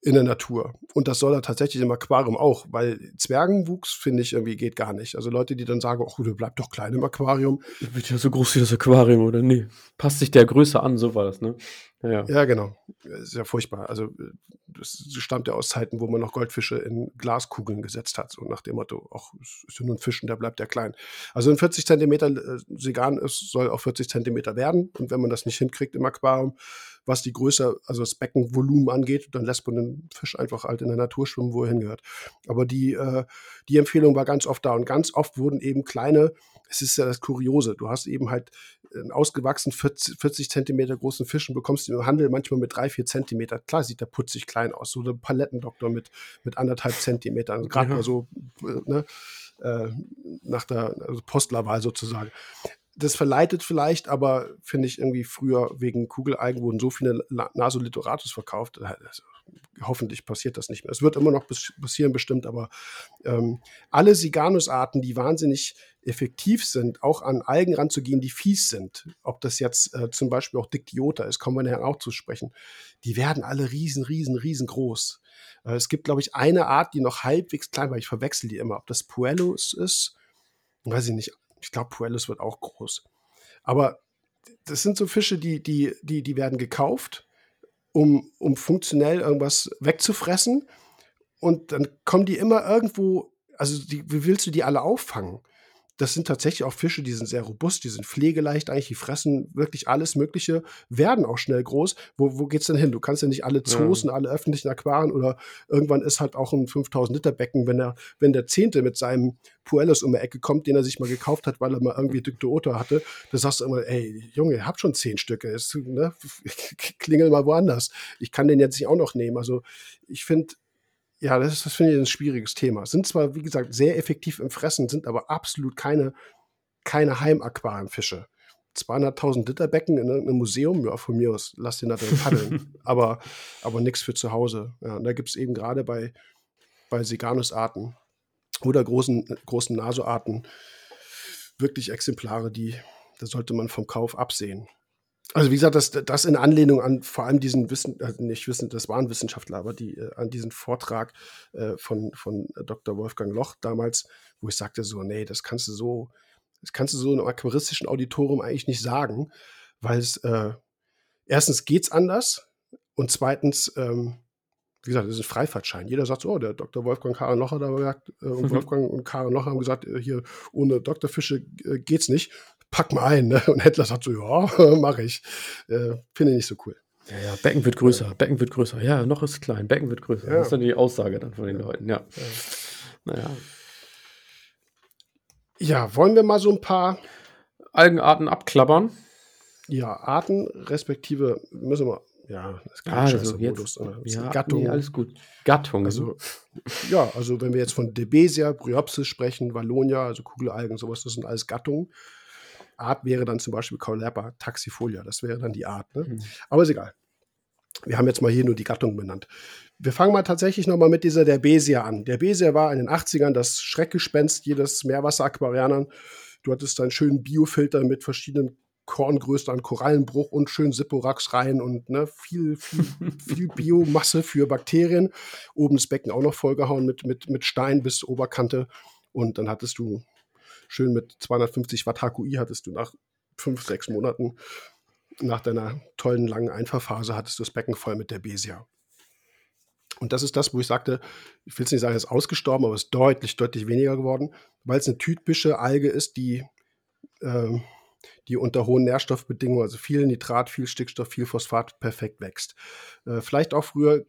A: in der Natur. Und das soll er tatsächlich im Aquarium auch, weil Zwergenwuchs, finde ich, irgendwie geht gar nicht. Also Leute, die dann sagen, ach, du bleib doch klein im Aquarium.
B: Wird ja so groß wie das Aquarium, oder? Nee. Passt sich der Größe an, so war das, ne?
A: Ja, ja. genau. Ist ja furchtbar. Also, das stammt ja aus Zeiten, wo man noch Goldfische in Glaskugeln gesetzt hat. So nach dem Motto, ach, ist ja nur ein Fisch und der bleibt ja klein. Also, ein 40 Zentimeter äh, Segan ist, soll auch 40 Zentimeter werden. Und wenn man das nicht hinkriegt im Aquarium, was die Größe, also das Beckenvolumen angeht, dann lässt man den Fisch einfach halt in der Natur schwimmen, wo er hingehört. Aber die, äh, die Empfehlung war ganz oft da. Und ganz oft wurden eben kleine es ist ja das Kuriose. Du hast eben halt einen ausgewachsenen 40, 40 Zentimeter großen Fisch und bekommst ihn im Handel manchmal mit drei, vier Zentimeter. Klar sieht der putzig klein aus. So ein Palettendoktor mit, mit anderthalb Zentimetern. Also Gerade ja. mal so ne, äh, nach der also Postlerwahl sozusagen. Das verleitet vielleicht, aber finde ich irgendwie früher wegen Kugelalgen wurden so viele Nasolitoratus verkauft. Also, hoffentlich passiert das nicht mehr. Es wird immer noch passieren, bestimmt, aber ähm, alle Siganus-Arten, die wahnsinnig effektiv sind, auch an Algen ranzugehen, die fies sind, ob das jetzt äh, zum Beispiel auch Dictyota ist, kommen wir nachher auch zu sprechen, die werden alle riesen, riesen, riesengroß. Äh, es gibt, glaube ich, eine Art, die noch halbwegs klein war, ich verwechsel die immer, ob das Puellus ist, weiß ich nicht, ich glaube, Puellus wird auch groß. Aber das sind so Fische, die, die, die, die werden gekauft, um, um funktionell irgendwas wegzufressen. Und dann kommen die immer irgendwo, also die, wie willst du die alle auffangen? Das sind tatsächlich auch Fische, die sind sehr robust, die sind pflegeleicht eigentlich, die fressen wirklich alles Mögliche, werden auch schnell groß. Wo, wo geht's denn hin? Du kannst ja nicht alle Zoos ja. und alle öffentlichen Aquarien oder irgendwann ist halt auch ein 5000 Liter Becken, wenn der, wenn der Zehnte mit seinem Puellus um die Ecke kommt, den er sich mal gekauft hat, weil er mal irgendwie Dyktoota hatte, da sagst du immer, ey, Junge, ihr habt schon zehn Stücke, ist, ne? klingel mal woanders. Ich kann den jetzt nicht auch noch nehmen. Also ich finde, ja, das, das finde ich ein schwieriges Thema. Sind zwar, wie gesagt, sehr effektiv im Fressen, sind aber absolut keine, keine Heimaquarienfische. 200.000 Liter Becken in einem Museum, ja, von mir aus, lass den da drin paddeln. aber aber nichts für zu Hause. Ja, und da gibt es eben gerade bei, bei Seganus-Arten oder großen, großen Nasoarten wirklich Exemplare, die, da sollte man vom Kauf absehen. Also wie gesagt, das, das in Anlehnung an vor allem diesen Wissen, äh, nicht Wissen, das waren Wissenschaftler, aber die äh, an diesen Vortrag äh, von, von Dr. Wolfgang Loch damals, wo ich sagte so, nee, das kannst du so, das kannst du so in einem aquaristischen Auditorium eigentlich nicht sagen, weil es äh, erstens geht's anders und zweitens, ähm, wie gesagt, das ist ein Freifahrtschein. Jeder sagt so, oh, der Dr. Wolfgang Karen Locher da gesagt, äh, und. Wolfgang und Karen Locher haben gesagt, äh, hier ohne Doktorfische äh, geht's nicht pack mal ein. Ne? Und Händler sagt so, ja, mache ich. Äh, Finde ich nicht so cool.
B: Ja, ja, Becken wird größer. Becken wird größer. Ja, noch ist klein, Becken wird größer. Ja. Das ist dann die Aussage dann von den Leuten, ja. ja. Naja.
A: Ja, wollen wir mal so ein paar
B: Algenarten abklappern?
A: Ja, Arten respektive müssen wir ja,
B: das ist kein also jetzt, Modus, ja, Gattung. Nee, alles gut.
A: Gattung. Also, ja, also wenn wir jetzt von Debesia, Bryopsis sprechen, Wallonia, also Kugelalgen, sowas, das sind alles Gattungen. Art wäre dann zum Beispiel Caulerpa taxifolia, das wäre dann die Art. Ne? Mhm. Aber ist egal. Wir haben jetzt mal hier nur die Gattung benannt. Wir fangen mal tatsächlich nochmal mit dieser Derbesia an. Derbesia war in den 80ern das Schreckgespenst jedes Meerwasseraquarianern. Du hattest einen schönen Biofilter mit verschiedenen Korngröße an Korallenbruch und schön Sipporax rein und ne, viel, viel, viel Biomasse für Bakterien. Oben das Becken auch noch vollgehauen mit, mit, mit Stein bis Oberkante. Und dann hattest du schön mit 250 Watt HQI, hattest du nach fünf, sechs Monaten nach deiner tollen langen Einfahrphase hattest du das Becken voll mit der Besia. Und das ist das, wo ich sagte, ich will es nicht sagen, es ist ausgestorben, aber es ist deutlich, deutlich weniger geworden, weil es eine typische Alge ist, die ähm, die unter hohen Nährstoffbedingungen, also viel Nitrat, viel Stickstoff, viel Phosphat, perfekt wächst. Äh, vielleicht auch früher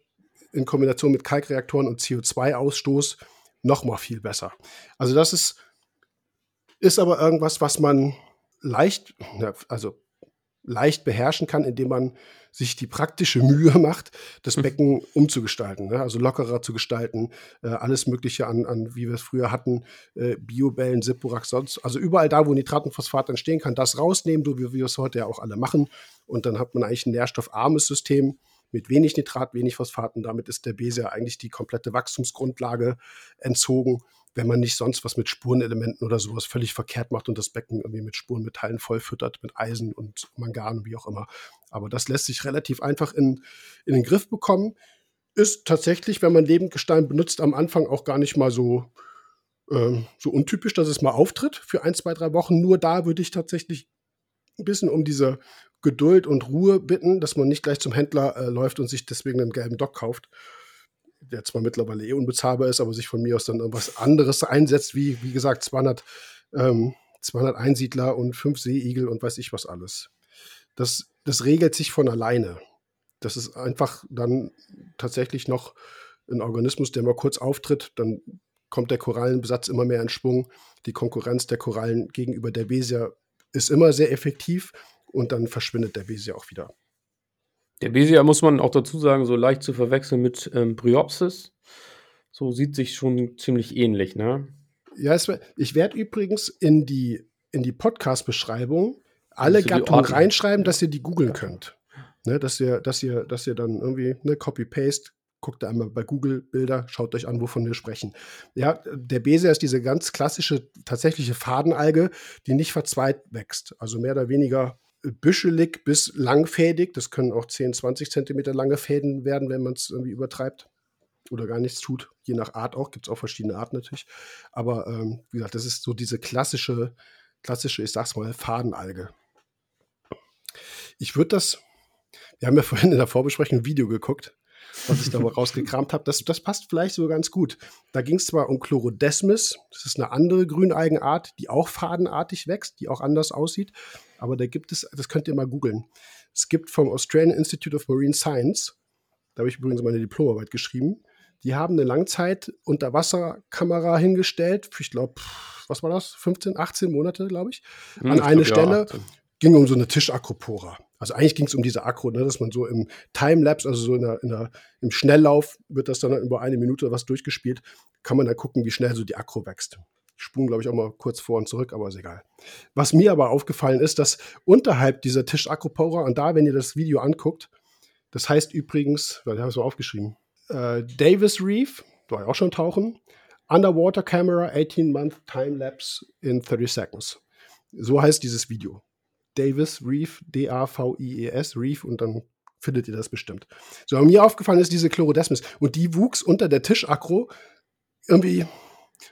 A: in Kombination mit Kalkreaktoren und CO2-Ausstoß noch mal viel besser. Also das ist, ist aber irgendwas, was man leicht, also leicht beherrschen kann, indem man sich die praktische Mühe macht, das hm. Becken umzugestalten, ne? also lockerer zu gestalten, äh, alles Mögliche an, an, wie wir es früher hatten, äh, Biobellen, Sipporax, sonst, also überall da, wo Nitrat und Phosphat entstehen kann, das rausnehmen, so wie wir es heute ja auch alle machen. Und dann hat man eigentlich ein nährstoffarmes System mit wenig Nitrat, wenig Phosphaten. Damit ist der Besia eigentlich die komplette Wachstumsgrundlage entzogen wenn man nicht sonst was mit Spurenelementen oder sowas völlig verkehrt macht und das Becken irgendwie mit Spurenmetallen vollfüttert, mit Eisen und Mangan, wie auch immer. Aber das lässt sich relativ einfach in, in den Griff bekommen. Ist tatsächlich, wenn man Lebendgestein benutzt, am Anfang auch gar nicht mal so, ähm, so untypisch, dass es mal auftritt für ein, zwei, drei Wochen. Nur da würde ich tatsächlich ein bisschen um diese Geduld und Ruhe bitten, dass man nicht gleich zum Händler äh, läuft und sich deswegen einen gelben Dock kauft der zwar mittlerweile eh unbezahlbar ist, aber sich von mir aus dann irgendwas anderes einsetzt, wie, wie gesagt, 200, ähm, 200 Einsiedler und fünf Seeigel und weiß ich was alles. Das, das regelt sich von alleine. Das ist einfach dann tatsächlich noch ein Organismus, der mal kurz auftritt, dann kommt der Korallenbesatz immer mehr in Schwung. Die Konkurrenz der Korallen gegenüber der Besia ist immer sehr effektiv und dann verschwindet der Besia auch wieder.
B: Der Besia muss man auch dazu sagen, so leicht zu verwechseln mit ähm, Bryopsis. So sieht sich schon ziemlich ähnlich, ne?
A: Ja, es, ich werde übrigens in die, in die Podcast-Beschreibung alle Gattungen reinschreiben, dass ihr die googeln könnt. Ne, dass ihr, dass ihr, dass ihr dann irgendwie ne, Copy-Paste, guckt einmal bei Google Bilder, schaut euch an, wovon wir sprechen. Ja, der Besia ist diese ganz klassische, tatsächliche Fadenalge, die nicht verzweit wächst. Also mehr oder weniger büschelig bis langfädig. Das können auch 10, 20 Zentimeter lange Fäden werden, wenn man es irgendwie übertreibt oder gar nichts tut. Je nach Art auch, gibt es auch verschiedene Arten natürlich. Aber ähm, wie gesagt, das ist so diese klassische, klassische, ich sag's mal, Fadenalge. Ich würde das, wir haben ja vorhin in der Vorbesprechung ein Video geguckt, was ich da mal rausgekramt habe. Das, das passt vielleicht so ganz gut. Da ging es zwar um Chlorodesmis, das ist eine andere Grünalgenart, die auch fadenartig wächst, die auch anders aussieht. Aber da gibt es, das könnt ihr mal googeln. Es gibt vom Australian Institute of Marine Science, da habe ich übrigens meine Diplomarbeit geschrieben, die haben eine Langzeit-Unterwasserkamera hingestellt, für, ich glaube, was war das? 15, 18 Monate, glaube ich, hm, an eine glaub, Stelle. Ja, ging um so eine Tischakropora. Also eigentlich ging es um diese Akro, ne, dass man so im Timelapse, also so in der, in der, im Schnelllauf, wird das dann über eine Minute was durchgespielt, kann man dann gucken, wie schnell so die Akro wächst. Ich sprung, glaube ich, auch mal kurz vor und zurück, aber ist egal. Was mir aber aufgefallen ist, dass unterhalb dieser Tischakropora, und da, wenn ihr das Video anguckt, das heißt übrigens, weil ich habe es so aufgeschrieben, äh, Davis Reef, da war ja auch schon tauchen, Underwater Camera 18-Month Time Lapse in 30 Seconds. So heißt dieses Video. Davis Reef, D-A-V-I-E-S, Reef, und dann findet ihr das bestimmt. So, mir aufgefallen ist diese Chlorodesmis. Und die wuchs unter der Tischakro irgendwie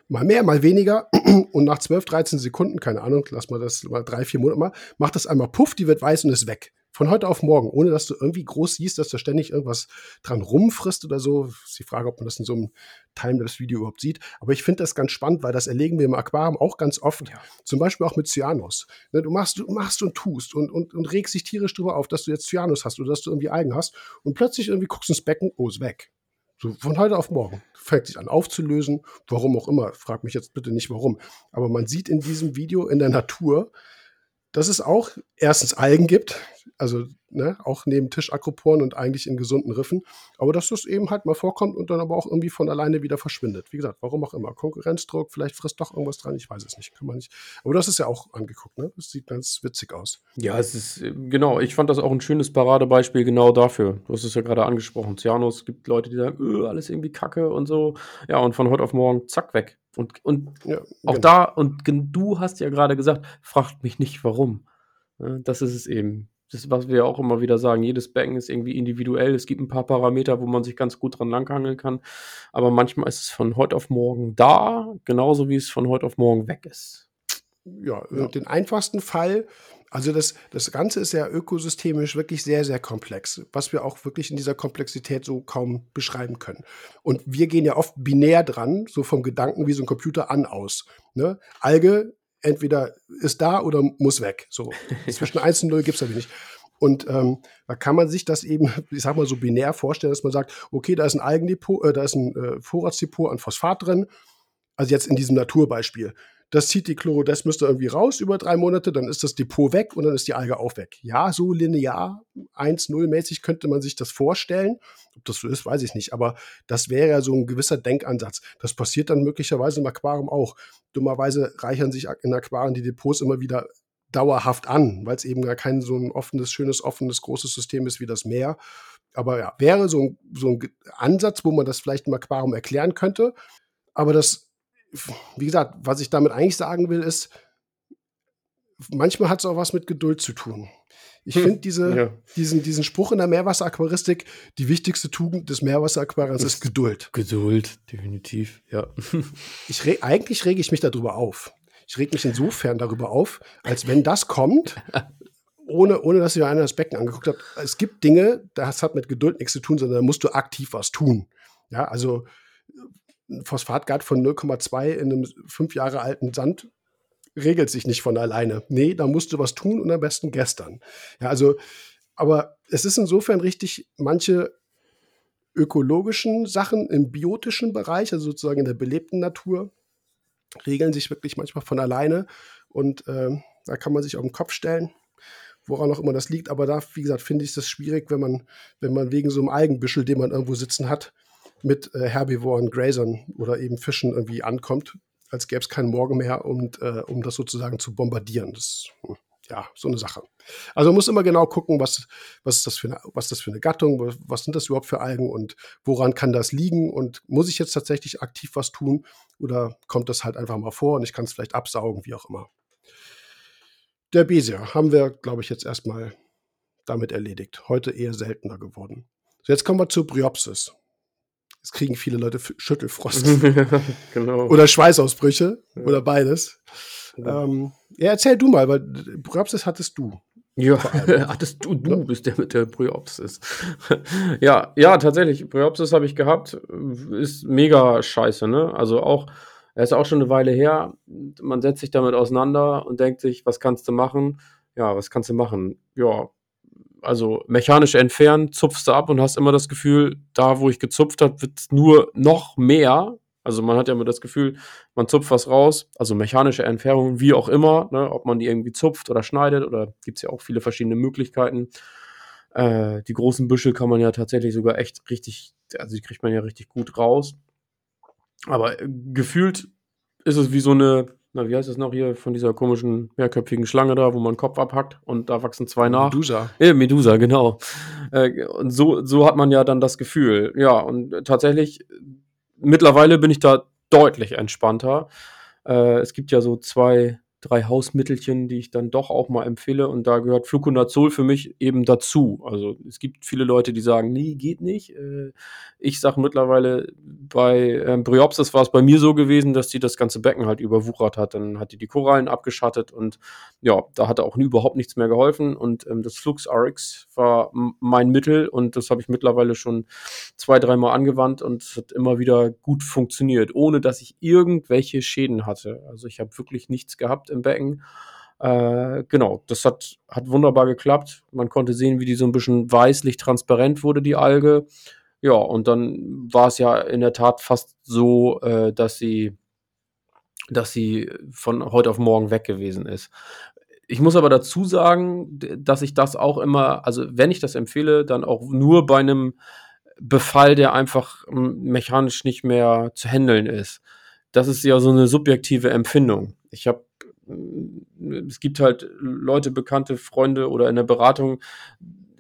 A: mal mehr, mal weniger. Und nach 12, 13 Sekunden, keine Ahnung, lass mal das mal drei, vier Monate mal, macht das einmal Puff, die wird weiß und ist weg. Von heute auf morgen, ohne dass du irgendwie groß siehst, dass da ständig irgendwas dran rumfrisst oder so. Ist die Frage, ob man das in so einem Timelapse-Video überhaupt sieht. Aber ich finde das ganz spannend, weil das erlegen wir im Aquarium auch ganz oft. Ja. Zum Beispiel auch mit Cyanus. Ne, du machst, du machst und tust und, und, und regst dich tierisch drüber auf, dass du jetzt Cyanus hast oder dass du irgendwie Algen hast. Und plötzlich irgendwie guckst du ins Becken, oh, ist weg. So von heute auf morgen fängt sich an aufzulösen. Warum auch immer. Frag mich jetzt bitte nicht warum. Aber man sieht in diesem Video in der Natur, dass es auch erstens Algen gibt, also ne, auch neben Tischakroporen und eigentlich in gesunden Riffen, aber dass das eben halt mal vorkommt und dann aber auch irgendwie von alleine wieder verschwindet. Wie gesagt, warum auch immer. Konkurrenzdruck, vielleicht frisst doch irgendwas dran, ich weiß es nicht, kann man nicht. Aber das ist ja auch angeguckt, ne? Das sieht ganz witzig aus.
B: Ja, es ist, äh, genau, ich fand das auch ein schönes Paradebeispiel genau dafür. Du hast es ja gerade angesprochen. Cyanus, gibt Leute, die sagen, öh, alles irgendwie kacke und so. Ja, und von heute auf morgen, zack, weg. Und, und ja, auch genau. da, und du hast ja gerade gesagt, fragt mich nicht warum. Das ist es eben das, was wir auch immer wieder sagen, jedes Becken ist irgendwie individuell. Es gibt ein paar Parameter, wo man sich ganz gut dran langhangeln kann. Aber manchmal ist es von heute auf morgen da, genauso wie es von heute auf morgen weg ist.
A: Ja, ja. den einfachsten Fall, also das, das Ganze ist ja ökosystemisch wirklich sehr, sehr komplex, was wir auch wirklich in dieser Komplexität so kaum beschreiben können. Und wir gehen ja oft binär dran, so vom Gedanken wie so ein Computer an aus. Ne? Alge entweder ist da oder muss weg. So zwischen 1 und 0 gibt es aber nicht. Und ähm, da kann man sich das eben, ich sag mal so binär vorstellen, dass man sagt, okay, da ist ein Eigendepot, äh, da ist ein äh, Vorratsdepot an Phosphat drin. Also jetzt in diesem Naturbeispiel das zieht die Chlorodesmiste irgendwie raus über drei Monate, dann ist das Depot weg und dann ist die Alge auch weg. Ja, so linear, 1-0-mäßig könnte man sich das vorstellen. Ob das so ist, weiß ich nicht. Aber das wäre ja so ein gewisser Denkansatz. Das passiert dann möglicherweise im Aquarium auch. Dummerweise reichern sich in Aquarien die Depots immer wieder dauerhaft an, weil es eben gar kein so ein offenes, schönes, offenes, großes System ist wie das Meer. Aber ja, wäre so ein, so ein Ansatz, wo man das vielleicht im Aquarium erklären könnte. Aber das wie gesagt, was ich damit eigentlich sagen will, ist, manchmal hat es auch was mit Geduld zu tun. Ich hm, finde diese, ja. diesen, diesen Spruch in der Meerwasseraquaristik, die wichtigste Tugend des Meerwasseraquariums ist Geduld.
B: Geduld, definitiv, ja.
A: Ich re eigentlich rege ich mich darüber auf. Ich rege mich insofern darüber auf, als wenn das kommt, ohne, ohne dass ihr einer das Becken angeguckt habt. Es gibt Dinge, das hat mit Geduld nichts zu tun, sondern da musst du aktiv was tun. Ja, also ein Phosphatgehalt von 0,2 in einem fünf Jahre alten Sand regelt sich nicht von alleine. Nee, da musst du was tun und am besten gestern. Ja, also, aber es ist insofern richtig, manche ökologischen Sachen im biotischen Bereich, also sozusagen in der belebten Natur, regeln sich wirklich manchmal von alleine und äh, da kann man sich auf den Kopf stellen, woran auch immer das liegt. Aber da, wie gesagt, finde ich das schwierig, wenn man, wenn man wegen so einem Algenbüschel, den man irgendwo sitzen hat, mit äh, Herbivoren, Grazern oder eben Fischen irgendwie ankommt, als gäbe es keinen Morgen mehr, und, äh, um das sozusagen zu bombardieren. Das ist hm, ja so eine Sache. Also man muss immer genau gucken, was, was, ist das für eine, was ist das für eine Gattung, was, sind das überhaupt für Algen und woran kann das liegen und muss ich jetzt tatsächlich aktiv was tun oder kommt das halt einfach mal vor und ich kann es vielleicht absaugen, wie auch immer. Der Besia haben wir, glaube ich, jetzt erstmal damit erledigt. Heute eher seltener geworden. So, jetzt kommen wir zur Bryopsis. Es kriegen viele Leute Schüttelfrost. genau. Oder Schweißausbrüche ja. oder beides. Ja. Ähm, ja, erzähl du mal, weil Bryopsis hattest du.
B: Ja, hattest du, du bist der mit der Bryopsis. ja, ja, tatsächlich, Bryopsis habe ich gehabt. Ist mega scheiße, ne? Also auch, er ist auch schon eine Weile her. Man setzt sich damit auseinander und denkt sich, was kannst du machen? Ja, was kannst du machen? Ja, also mechanisch entfernen, zupfst du ab und hast immer das Gefühl, da wo ich gezupft habe, wird es nur noch mehr. Also man hat ja immer das Gefühl, man zupft was raus, also mechanische Entfernung, wie auch immer, ne, ob man die irgendwie zupft oder schneidet oder gibt es ja auch viele verschiedene Möglichkeiten. Äh, die großen Büschel kann man ja tatsächlich sogar echt richtig, also die kriegt man ja richtig gut raus. Aber äh, gefühlt ist es wie so eine na, wie heißt das noch hier von dieser komischen mehrköpfigen Schlange da, wo man den Kopf abhackt und da wachsen zwei nach.
A: Medusa.
B: Ja, Medusa, genau. Äh, und so, so hat man ja dann das Gefühl. Ja, und tatsächlich, mittlerweile bin ich da deutlich entspannter. Äh, es gibt ja so zwei drei Hausmittelchen, die ich dann doch auch mal empfehle. Und da gehört Fluconazol für mich eben dazu. Also es gibt viele Leute, die sagen, nee, geht nicht. Äh, ich sage mittlerweile, bei ähm, Bryopsis war es bei mir so gewesen, dass die das ganze Becken halt überwuchert hat. Dann hat die die Korallen abgeschattet und ja, da hat auch überhaupt nichts mehr geholfen. Und ähm, das Flux RX war mein Mittel und das habe ich mittlerweile schon zwei, dreimal angewandt und es hat immer wieder gut funktioniert, ohne dass ich irgendwelche Schäden hatte. Also ich habe wirklich nichts gehabt im Becken. Äh, genau, das hat, hat wunderbar geklappt. Man konnte sehen, wie die so ein bisschen weißlich transparent wurde, die Alge. Ja, und dann war es ja in der Tat fast so, äh, dass sie dass sie von heute auf morgen weg gewesen ist. ich muss aber dazu sagen, dass ich das auch immer, also wenn ich das empfehle, dann auch nur bei einem Befall, der einfach mechanisch nicht mehr zu handeln ist. Das ist ja so eine subjektive Empfindung. Ich habe, es gibt halt Leute, bekannte Freunde oder in der Beratung,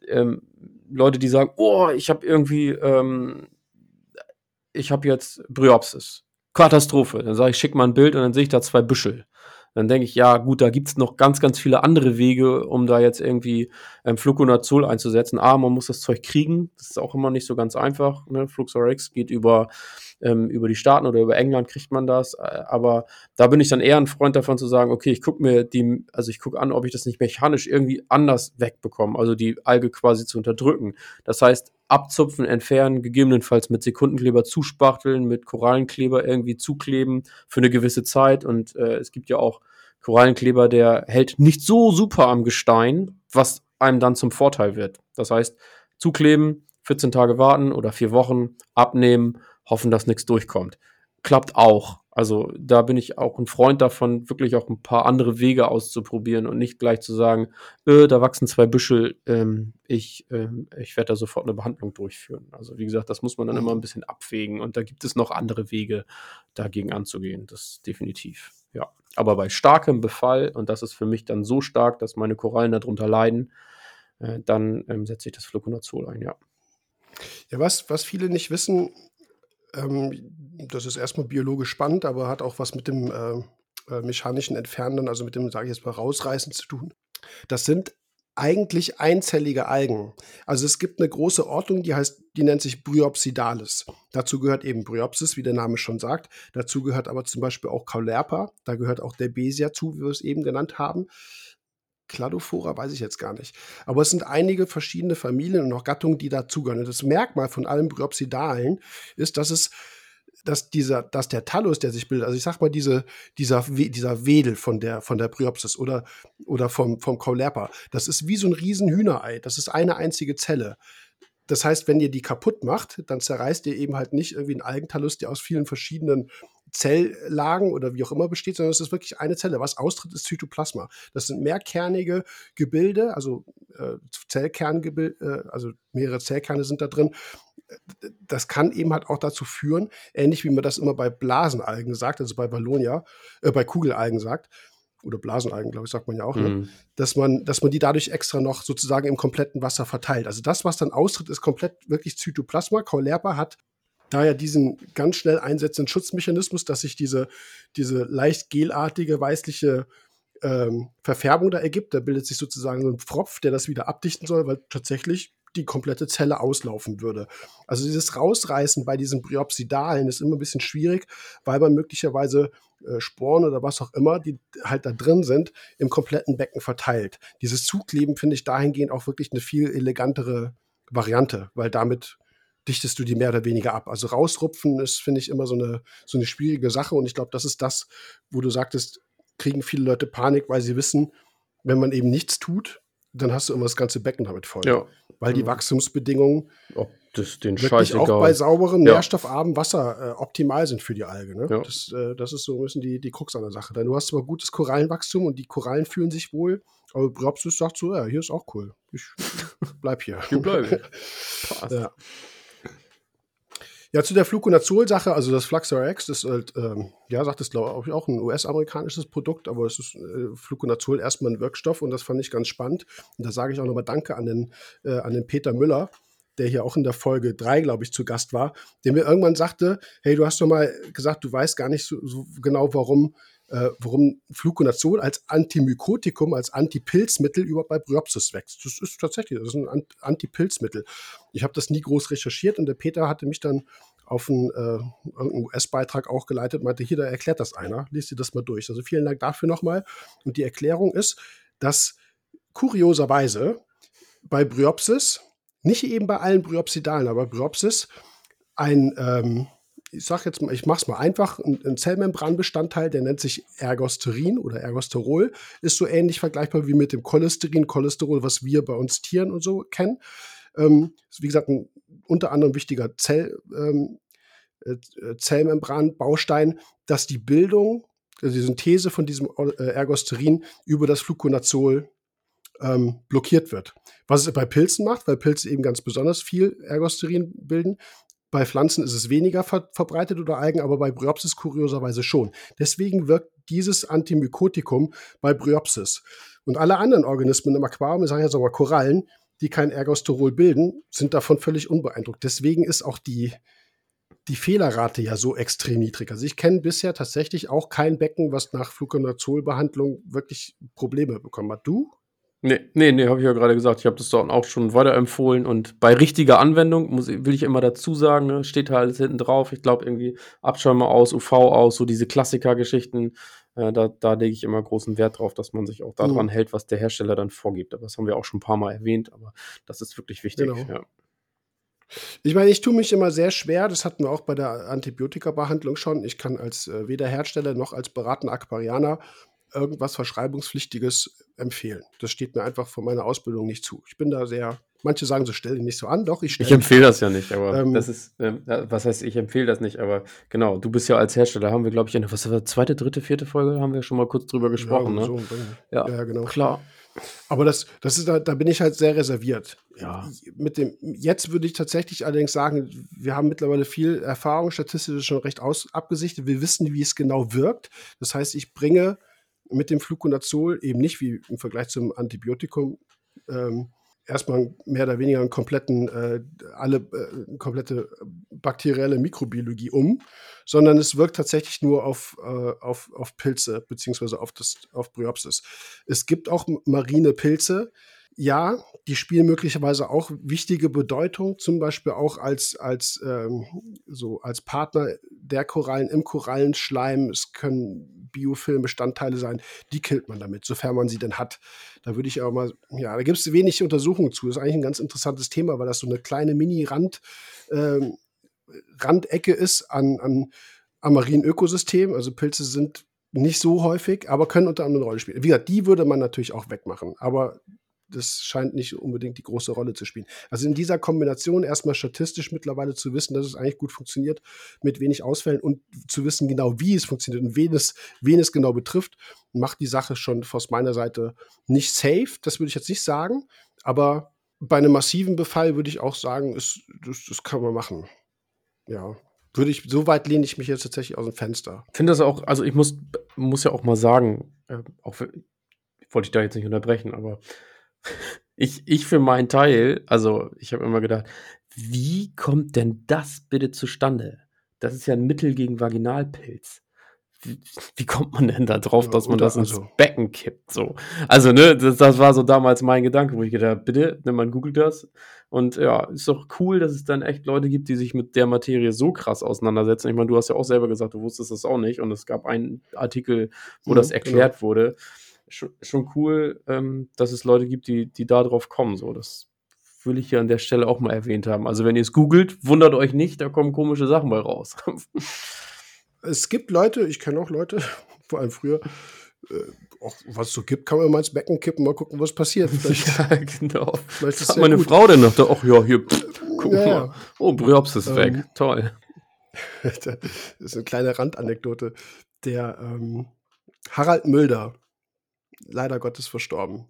B: ähm, Leute, die sagen, oh, ich habe irgendwie, ähm, ich habe jetzt Bryopsis. Katastrophe. Dann sage ich, schick mal ein Bild und dann sehe ich da zwei Büschel dann denke ich, ja, gut, da gibt es noch ganz, ganz viele andere Wege, um da jetzt irgendwie ähm, Fluconazol einzusetzen. A, man muss das Zeug kriegen, das ist auch immer nicht so ganz einfach. Ne? Fluxorex geht über, ähm, über die Staaten oder über England kriegt man das. Aber da bin ich dann eher ein Freund davon zu sagen, okay, ich gucke mir die, also ich gucke an, ob ich das nicht mechanisch irgendwie anders wegbekomme, also die Alge quasi zu unterdrücken. Das heißt, abzupfen, entfernen, gegebenenfalls mit Sekundenkleber zuspachteln, mit Korallenkleber irgendwie zukleben für eine gewisse Zeit. Und äh, es gibt ja auch Korallenkleber, der hält nicht so super am Gestein, was einem dann zum Vorteil wird. Das heißt, zukleben, 14 Tage warten oder vier Wochen, abnehmen, hoffen, dass nichts durchkommt. Klappt auch. Also da bin ich auch ein Freund davon, wirklich auch ein paar andere Wege auszuprobieren und nicht gleich zu sagen, äh, da wachsen zwei Büschel, ähm, ich, ähm, ich werde da sofort eine Behandlung durchführen. Also wie gesagt, das muss man dann immer ein bisschen abwägen und da gibt es noch andere Wege, dagegen anzugehen. Das definitiv, ja. Aber bei starkem Befall, und das ist für mich dann so stark, dass meine Korallen darunter leiden, äh, dann ähm, setze ich das Fluconazol ein, ja.
A: Ja, was, was viele nicht wissen, ähm, das ist erstmal biologisch spannend, aber hat auch was mit dem äh, äh, mechanischen Entfernen, also mit dem, sage ich jetzt mal, Rausreißen zu tun. Das sind eigentlich einzellige Algen. Also es gibt eine große Ordnung, die heißt, die nennt sich Bryopsidalis. Dazu gehört eben Bryopsis, wie der Name schon sagt. Dazu gehört aber zum Beispiel auch Caulerpa. Da gehört auch der Besia zu, wie wir es eben genannt haben. Cladophora weiß ich jetzt gar nicht. Aber es sind einige verschiedene Familien und auch Gattungen, die dazugehören. Und das Merkmal von allen Bryopsidalen ist, dass es dass dieser, dass der Thallus, der sich bildet, also ich sag mal, diese, dieser, dieser Wedel von der, von der Bryopsis oder, oder vom, vom Caulerpa, das ist wie so ein riesen Hühnerei. Das ist eine einzige Zelle. Das heißt, wenn ihr die kaputt macht, dann zerreißt ihr eben halt nicht irgendwie einen Algentalus, der aus vielen verschiedenen Zelllagen oder wie auch immer besteht, sondern es ist wirklich eine Zelle. Was austritt, ist Zytoplasma. Das sind mehrkernige Gebilde, also äh, Zellkerngebilde, äh, also mehrere Zellkerne sind da drin. Das kann eben halt auch dazu führen, ähnlich wie man das immer bei Blasenalgen sagt, also bei Ballonia, äh, bei Kugelalgen sagt, oder Blasenalgen, glaube ich, sagt man ja auch, ne? mhm. ne? dass, man, dass man die dadurch extra noch sozusagen im kompletten Wasser verteilt. Also das, was dann austritt, ist komplett wirklich Zytoplasma. Caulerpa hat daher diesen ganz schnell einsetzenden Schutzmechanismus, dass sich diese, diese leicht gelartige, weißliche ähm, Verfärbung da ergibt. Da bildet sich sozusagen so ein Pfropf, der das wieder abdichten soll, weil tatsächlich die komplette Zelle auslaufen würde. Also dieses Rausreißen bei diesen Bryopsidalen ist immer ein bisschen schwierig, weil man möglicherweise äh, Sporen oder was auch immer, die halt da drin sind, im kompletten Becken verteilt. Dieses Zukleben finde ich dahingehend auch wirklich eine viel elegantere Variante, weil damit dichtest du die mehr oder weniger ab. Also rausrupfen ist, finde ich, immer so eine, so eine schwierige Sache. Und ich glaube, das ist das, wo du sagtest, kriegen viele Leute Panik, weil sie wissen, wenn man eben nichts tut, dann hast du immer das ganze Becken damit voll. Ja. Weil die Wachstumsbedingungen
B: Ob das den
A: wirklich auch bei sauberem, ja. nährstoffarmem Wasser äh, optimal sind für die Alge. Ne? Ja. Das, äh, das ist so ein bisschen die, die Krux an der Sache. Denn du hast zwar gutes Korallenwachstum und die Korallen fühlen sich wohl, aber Bryopsis sagt so, ja, hier ist auch cool. Ich bleib hier. Hier bleibe Passt. Ja. Ja, zu der Fluconazol-Sache, also das Fluxor-X, das halt, ähm, ja, sagt es glaube ich auch ein US-amerikanisches Produkt, aber es ist äh, Fluconazol erstmal ein Wirkstoff und das fand ich ganz spannend. Und da sage ich auch nochmal Danke an den, äh, an den Peter Müller, der hier auch in der Folge 3, glaube ich, zu Gast war, der mir irgendwann sagte, hey, du hast doch mal gesagt, du weißt gar nicht so, so genau, warum äh, warum Fluconazol als Antimykotikum, als Antipilzmittel überhaupt bei Bryopsis wächst. Das ist tatsächlich, das ist ein Antipilzmittel. Ich habe das nie groß recherchiert und der Peter hatte mich dann auf einen, äh, US-Beitrag auch geleitet, meinte, hier, da erklärt das einer, liest dir das mal durch. Also vielen Dank dafür nochmal. Und die Erklärung ist, dass kurioserweise bei Bryopsis, nicht eben bei allen Bryopsidalen, aber Bryopsis ein ähm, ich sag jetzt mal, ich mache es mal einfach, ein, ein, Zellmembranbestandteil, der nennt sich Ergosterin oder Ergosterol, ist so ähnlich vergleichbar wie mit dem Cholesterin, Cholesterol, was wir bei uns Tieren und so kennen. Ähm, wie gesagt, ein unter anderem wichtiger Zell, ähm, äh, Zellmembranbaustein, dass die Bildung also die Synthese von diesem äh, Ergosterin über das Fluconazol ähm, blockiert wird. Was es bei Pilzen macht, weil Pilze eben ganz besonders viel Ergosterin bilden. Bei Pflanzen ist es weniger ver verbreitet oder Algen, aber bei Bryopsis kurioserweise schon. Deswegen wirkt dieses Antimykotikum bei Bryopsis. Und alle anderen Organismen im Aquarium, ich sage jetzt mal Korallen, die kein Ergosterol bilden, sind davon völlig unbeeindruckt. Deswegen ist auch die, die Fehlerrate ja so extrem niedrig. Also ich kenne bisher tatsächlich auch kein Becken, was nach Fluconazolbehandlung wirklich Probleme bekommen hat. Du?
B: Nee, nee, nee, habe ich ja gerade gesagt. Ich habe das dann auch schon weiterempfohlen und bei richtiger Anwendung muss, will ich immer dazu sagen, ne, steht halt hinten drauf. Ich glaube irgendwie Abschäume aus, UV aus, so diese Klassiker-Geschichten. Äh, da, da lege ich immer großen Wert drauf, dass man sich auch daran mhm. hält, was der Hersteller dann vorgibt. Aber das haben wir auch schon ein paar Mal erwähnt, aber das ist wirklich wichtig. Genau. Ja.
A: Ich meine, ich tue mich immer sehr schwer, das hatten wir auch bei der Antibiotikabehandlung schon. Ich kann als äh, weder Hersteller noch als beratender Aquarianer irgendwas Verschreibungspflichtiges empfehlen. Das steht mir einfach von meiner Ausbildung nicht zu. Ich bin da sehr, manche sagen so, stell dich nicht so an, doch,
B: ich Ich empfehle das ja nicht, aber ähm, das ist, ähm, was heißt, ich empfehle das nicht, aber genau, du bist ja als Hersteller, haben wir, glaube ich, eine, was war zweite, dritte, vierte Folge, haben wir schon mal kurz drüber gesprochen, ja, ne? So,
A: ja, ja, genau. Klar. Aber das, das ist, da, da bin ich halt sehr reserviert.
B: Ja.
A: Mit dem, jetzt würde ich tatsächlich allerdings sagen, wir haben mittlerweile viel Erfahrung, statistisch schon recht aus, abgesichtet. Wir wissen, wie es genau wirkt. Das heißt, ich bringe mit dem Fluconazol eben nicht wie im Vergleich zum Antibiotikum ähm, erstmal mehr oder weniger einen kompletten, äh, alle äh, komplette bakterielle Mikrobiologie um, sondern es wirkt tatsächlich nur auf, äh, auf, auf Pilze beziehungsweise auf, auf Bryopsis. Es gibt auch marine Pilze, ja, die spielen möglicherweise auch wichtige Bedeutung, zum Beispiel auch als, als, ähm, so als Partner der Korallen im Korallenschleim. Es können Biofilmbestandteile sein, die killt man damit, sofern man sie denn hat. Da würde ich auch mal, ja, da gibt es wenig Untersuchungen zu. Das ist eigentlich ein ganz interessantes Thema, weil das so eine kleine Mini-Rand, ähm, Randecke ist an, an, am marinen Ökosystem. Also Pilze sind nicht so häufig, aber können unter anderem eine Rolle spielen. Wie gesagt, die würde man natürlich auch wegmachen. Aber das scheint nicht unbedingt die große Rolle zu spielen. Also in dieser Kombination erstmal statistisch mittlerweile zu wissen, dass es eigentlich gut funktioniert mit wenig Ausfällen und zu wissen genau, wie es funktioniert und wen es, wen es genau betrifft, macht die Sache schon aus meiner Seite nicht safe. Das würde ich jetzt nicht sagen, aber bei einem massiven Befall würde ich auch sagen, ist, das, das kann man machen. Ja. Würde ich, so weit lehne ich mich jetzt tatsächlich aus dem Fenster.
B: Ich finde das auch, also ich muss, muss ja auch mal sagen, äh, auch wollte ich da jetzt nicht unterbrechen, aber ich, ich für meinen Teil, also ich habe immer gedacht, wie kommt denn das bitte zustande? Das ist ja ein Mittel gegen Vaginalpilz. Wie, wie kommt man denn da drauf, dass man das ins also. Becken kippt? So. Also, ne, das, das war so damals mein Gedanke, wo ich gedacht habe, bitte, ne, man googelt das. Und ja, ist doch cool, dass es dann echt Leute gibt, die sich mit der Materie so krass auseinandersetzen. Ich meine, du hast ja auch selber gesagt, du wusstest das auch nicht. Und es gab einen Artikel, wo mhm, das erklärt genau. wurde schon, schon cool, ähm, dass es Leute gibt, die, die da drauf kommen. So, das will ich hier an der Stelle auch mal erwähnt haben. Also, wenn ihr es googelt, wundert euch nicht, da kommen komische Sachen bei raus.
A: es gibt Leute, ich kenne auch Leute, vor allem früher, äh, auch was es so gibt, kann man mal ins Becken kippen, mal gucken, was passiert.
B: Vielleicht, ja, genau. Vielleicht ist Hat meine gut. Frau denn noch da? Ach ja, hier, guck ja, mal. Oh, Briops ist ähm, weg. Toll.
A: das ist eine kleine Randanekdote. Der ähm, Harald Mülder, leider Gottes verstorben.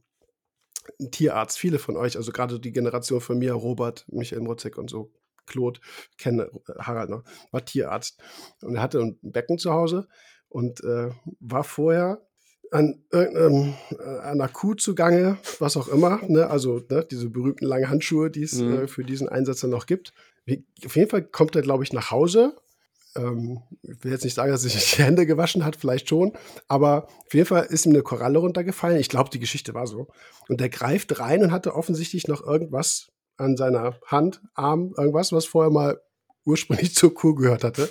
A: Ein Tierarzt, viele von euch, also gerade die Generation von mir, Robert, Michael Motzek und so, Claude, kenne Harald noch, war Tierarzt. Und er hatte ein Becken zu Hause und äh, war vorher an, ähm, an einer Kuh zugange, was auch immer, ne? also ne, diese berühmten langen Handschuhe, die es mhm. äh, für diesen Einsatz dann noch gibt. Auf jeden Fall kommt er, glaube ich, nach Hause ähm, ich will jetzt nicht sagen, dass er sich die Hände gewaschen hat, vielleicht schon, aber auf jeden Fall ist ihm eine Koralle runtergefallen. Ich glaube, die Geschichte war so. Und der greift rein und hatte offensichtlich noch irgendwas an seiner Hand, Arm, irgendwas, was vorher mal ursprünglich zur Kuh gehört hatte.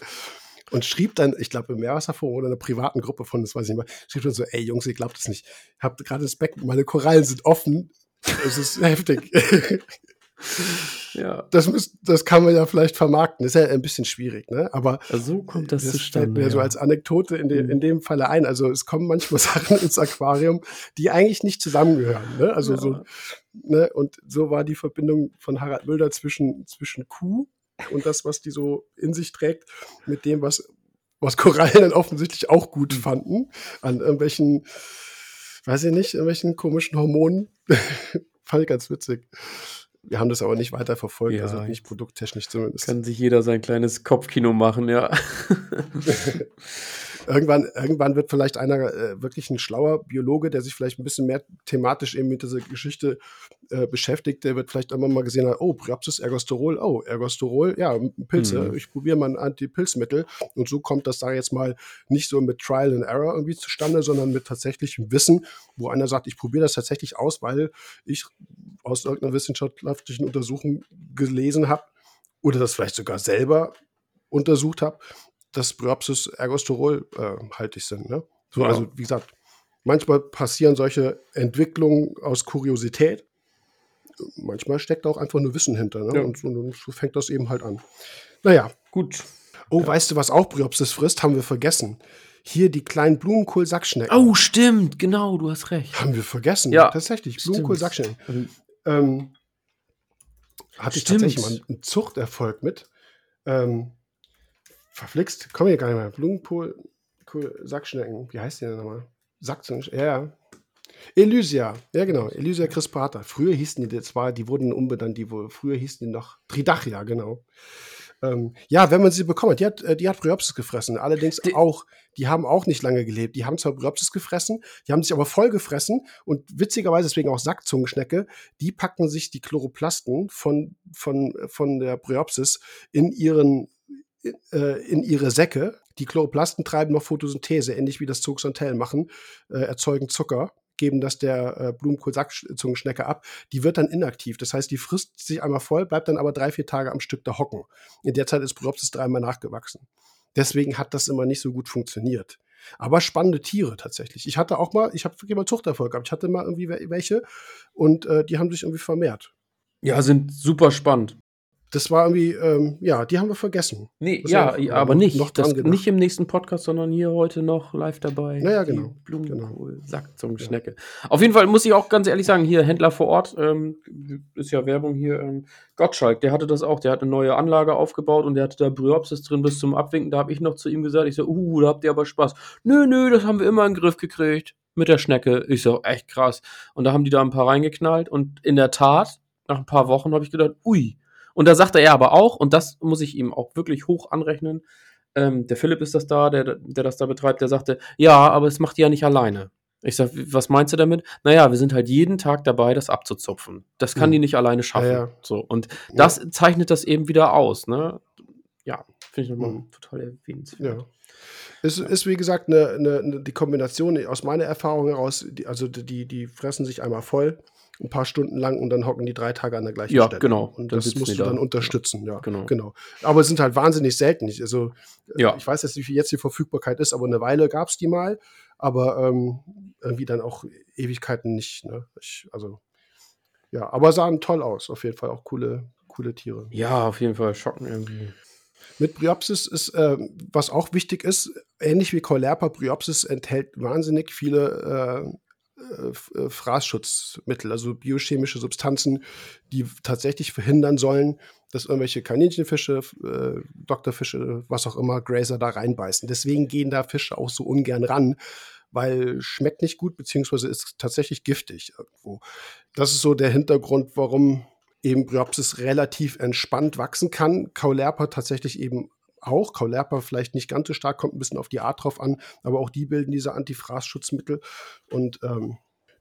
A: Und schrieb dann, ich glaube, im Meerwasserforum oder einer privaten Gruppe von, das weiß ich nicht mehr, schrieb dann so, ey Jungs, ihr glaubt das nicht. Ich habe gerade das Becken, meine Korallen sind offen. Es ist heftig. Ja. Das, muss, das kann man ja vielleicht vermarkten. ist ja ein bisschen schwierig, ne? Aber
B: so kommt das, das zustande.
A: Fällt mir ja. so als Anekdote in, de, in mhm. dem Falle ein. Also es kommen manchmal Sachen ins Aquarium, die eigentlich nicht zusammengehören. Ne? Also ja. so, ne? Und so war die Verbindung von Harald Mülder zwischen, zwischen Kuh und das, was die so in sich trägt, mit dem, was was Korallen dann offensichtlich auch gut fanden, an irgendwelchen, weiß ich nicht, irgendwelchen komischen Hormonen. Fand ich ganz witzig. Wir haben das aber nicht weiter verfolgt,
B: Ja,
A: also nicht produkttechnisch zumindest.
B: Kann sich jeder sein kleines Kopfkino machen, ja.
A: irgendwann, irgendwann wird vielleicht einer äh, wirklich ein schlauer Biologe, der sich vielleicht ein bisschen mehr thematisch eben mit dieser Geschichte äh, beschäftigt, der wird vielleicht immer mal gesehen haben, oh, Priapsis ergosterol, oh, Ergosterol, ja, Pilze,
B: Mhm.
A: ich probiere mal ein Antipilzmittel und so kommt das da jetzt mal nicht so mit Trial and Error irgendwie zustande, sondern mit tatsächlichem Wissen, wo einer sagt, ich probiere das tatsächlich aus, weil ich aus irgendeiner wissenschaftlichen Untersuchung gelesen habe oder das vielleicht sogar selber untersucht habe, dass Bryopsis ergosterol äh, haltig sind. Ne? So,
B: Ja.
A: Also wie gesagt, manchmal passieren solche Entwicklungen aus Kuriosität. Manchmal steckt auch einfach nur Wissen hinter. Ne?
B: Ja.
A: Und, so, und so fängt das eben halt an. Naja.
B: Gut.
A: Oh, weißt du, was auch Bryopsis frisst? Haben wir vergessen. Hier die kleinen Blumenkohl-Sackschnecken.
B: Oh, stimmt, genau, du hast recht.
A: Haben wir vergessen.
B: Ja,
A: tatsächlich. Blumenkohl-Sackschnecken.
B: Ähm,
A: Ähm, hatte ich
B: Stimmt.
A: tatsächlich mal einen Zuchterfolg mit. Ähm, verflixt, komme hier gar nicht mehr. Blumenkohl, Kohl, Sackschnecken. Wie heißt die denn nochmal? Sackzungen, ja, ja. Elysia, ja genau, Elysia crispata. Früher hießen die zwar, die wurden umbenannt, die wohl, früher hießen die noch Tridachia, genau. Ähm, ja, wenn man sie bekommen hat, die hat, äh, die hat Bryopsis gefressen. Allerdings
B: Die-
A: auch, die haben auch nicht lange gelebt. Die haben zwar Bryopsis gefressen, die haben sich aber voll gefressen und witzigerweise deswegen auch Sackzungenschnecke, die packen sich die Chloroplasten von, von, von der Bryopsis in ihren äh, in ihre Säcke. Die Chloroplasten treiben noch Photosynthese, ähnlich wie das Zooxanthell machen, äh, erzeugen Zucker, geben das der äh, Blumenkohl-Sackzungenschnecke ab. Die wird dann inaktiv. Das heißt, die frisst sich einmal voll, bleibt dann aber drei, vier Tage am Stück da hocken. In der Zeit ist Bryopsis dreimal nachgewachsen. Deswegen hat das immer nicht so gut funktioniert. Aber spannende Tiere tatsächlich. Ich hatte auch mal, ich habe wirklich mal Zuchterfolg gehabt. Ich hatte mal irgendwie wel- welche und äh, die haben sich irgendwie vermehrt.
B: Ja, sind super spannend.
A: Das war irgendwie, ähm, ja, die haben wir vergessen.
B: Nee,
A: Das
B: ja,
A: ja
B: aber nicht.
A: noch
B: das,
A: gedacht.
B: nicht im nächsten Podcast, sondern hier heute noch live dabei.
A: Ja, ja,
B: Die
A: genau,
B: Blumenkohl, Sackzungenschnecke. Auf jeden Fall muss ich auch ganz ehrlich sagen, hier Händler vor Ort, ähm, ist ja Werbung hier, ähm, Gottschalk, der hatte das auch, der hat eine neue Anlage aufgebaut und der hatte da Bryopsis drin bis zum Abwinken. Da habe ich noch zu ihm gesagt, ich so, uh, da habt ihr aber Spaß. Nö, nö, das haben wir immer in den Griff gekriegt mit der Schnecke. Ich so, echt krass. Und da haben die da ein paar reingeknallt und in der Tat, nach ein paar Wochen habe ich gedacht, ui. Und da sagte er aber auch, und das muss ich ihm auch wirklich hoch anrechnen, ähm, der Philipp ist das da, der, der das da betreibt, der sagte, ja, aber es macht die ja nicht alleine. Ich sag, was meinst du damit? Naja, wir sind halt jeden Tag dabei, das abzuzupfen. Das kann
A: Hm.
B: die nicht alleine schaffen.
A: Ja, ja.
B: So, und das zeichnet das eben wieder aus, ne? Ja, finde ich nochmal
A: Hm.
B: total erwähnenswert.
A: Ja. Es ist, wie gesagt, eine, eine, eine, die Kombination aus meiner Erfahrung heraus, die, also die, die fressen sich einmal voll, ein paar Stunden lang und dann hocken die drei Tage an der gleichen
B: Ja,
A: Stelle.
B: genau.
A: Und das musst du
B: da.
A: dann unterstützen, ja.
B: Genau.
A: genau. Aber es sind halt wahnsinnig selten. Ich- Also, äh,
B: Ja.
A: ich weiß jetzt nicht, wie jetzt die Verfügbarkeit ist, aber eine Weile gab es die mal, aber ähm, irgendwie dann auch Ewigkeiten nicht. Ne? Ich, also, ja, aber sahen toll aus, auf jeden Fall auch coole, coole Tiere.
B: Ja, auf jeden Fall schocken irgendwie.
A: Mit Bryopsis ist, ähm, was auch wichtig ist, ähnlich wie Caulerpa, Bryopsis enthält wahnsinnig viele äh, äh, äh, Fraßschutzmittel, also biochemische Substanzen, die tatsächlich verhindern sollen, dass irgendwelche Kaninchenfische, äh, Doktorfische, was auch immer, Grazer da reinbeißen. Deswegen gehen da Fische auch so ungern ran, weil schmeckt nicht gut, beziehungsweise ist tatsächlich giftig irgendwo. Das ist so der Hintergrund, warum eben Bryopsis relativ entspannt wachsen kann. Caulerpa tatsächlich eben auch. Caulerpa vielleicht nicht ganz so stark, kommt ein bisschen auf die Art drauf an, aber auch die bilden diese Antifraßschutzmittel. Und ähm,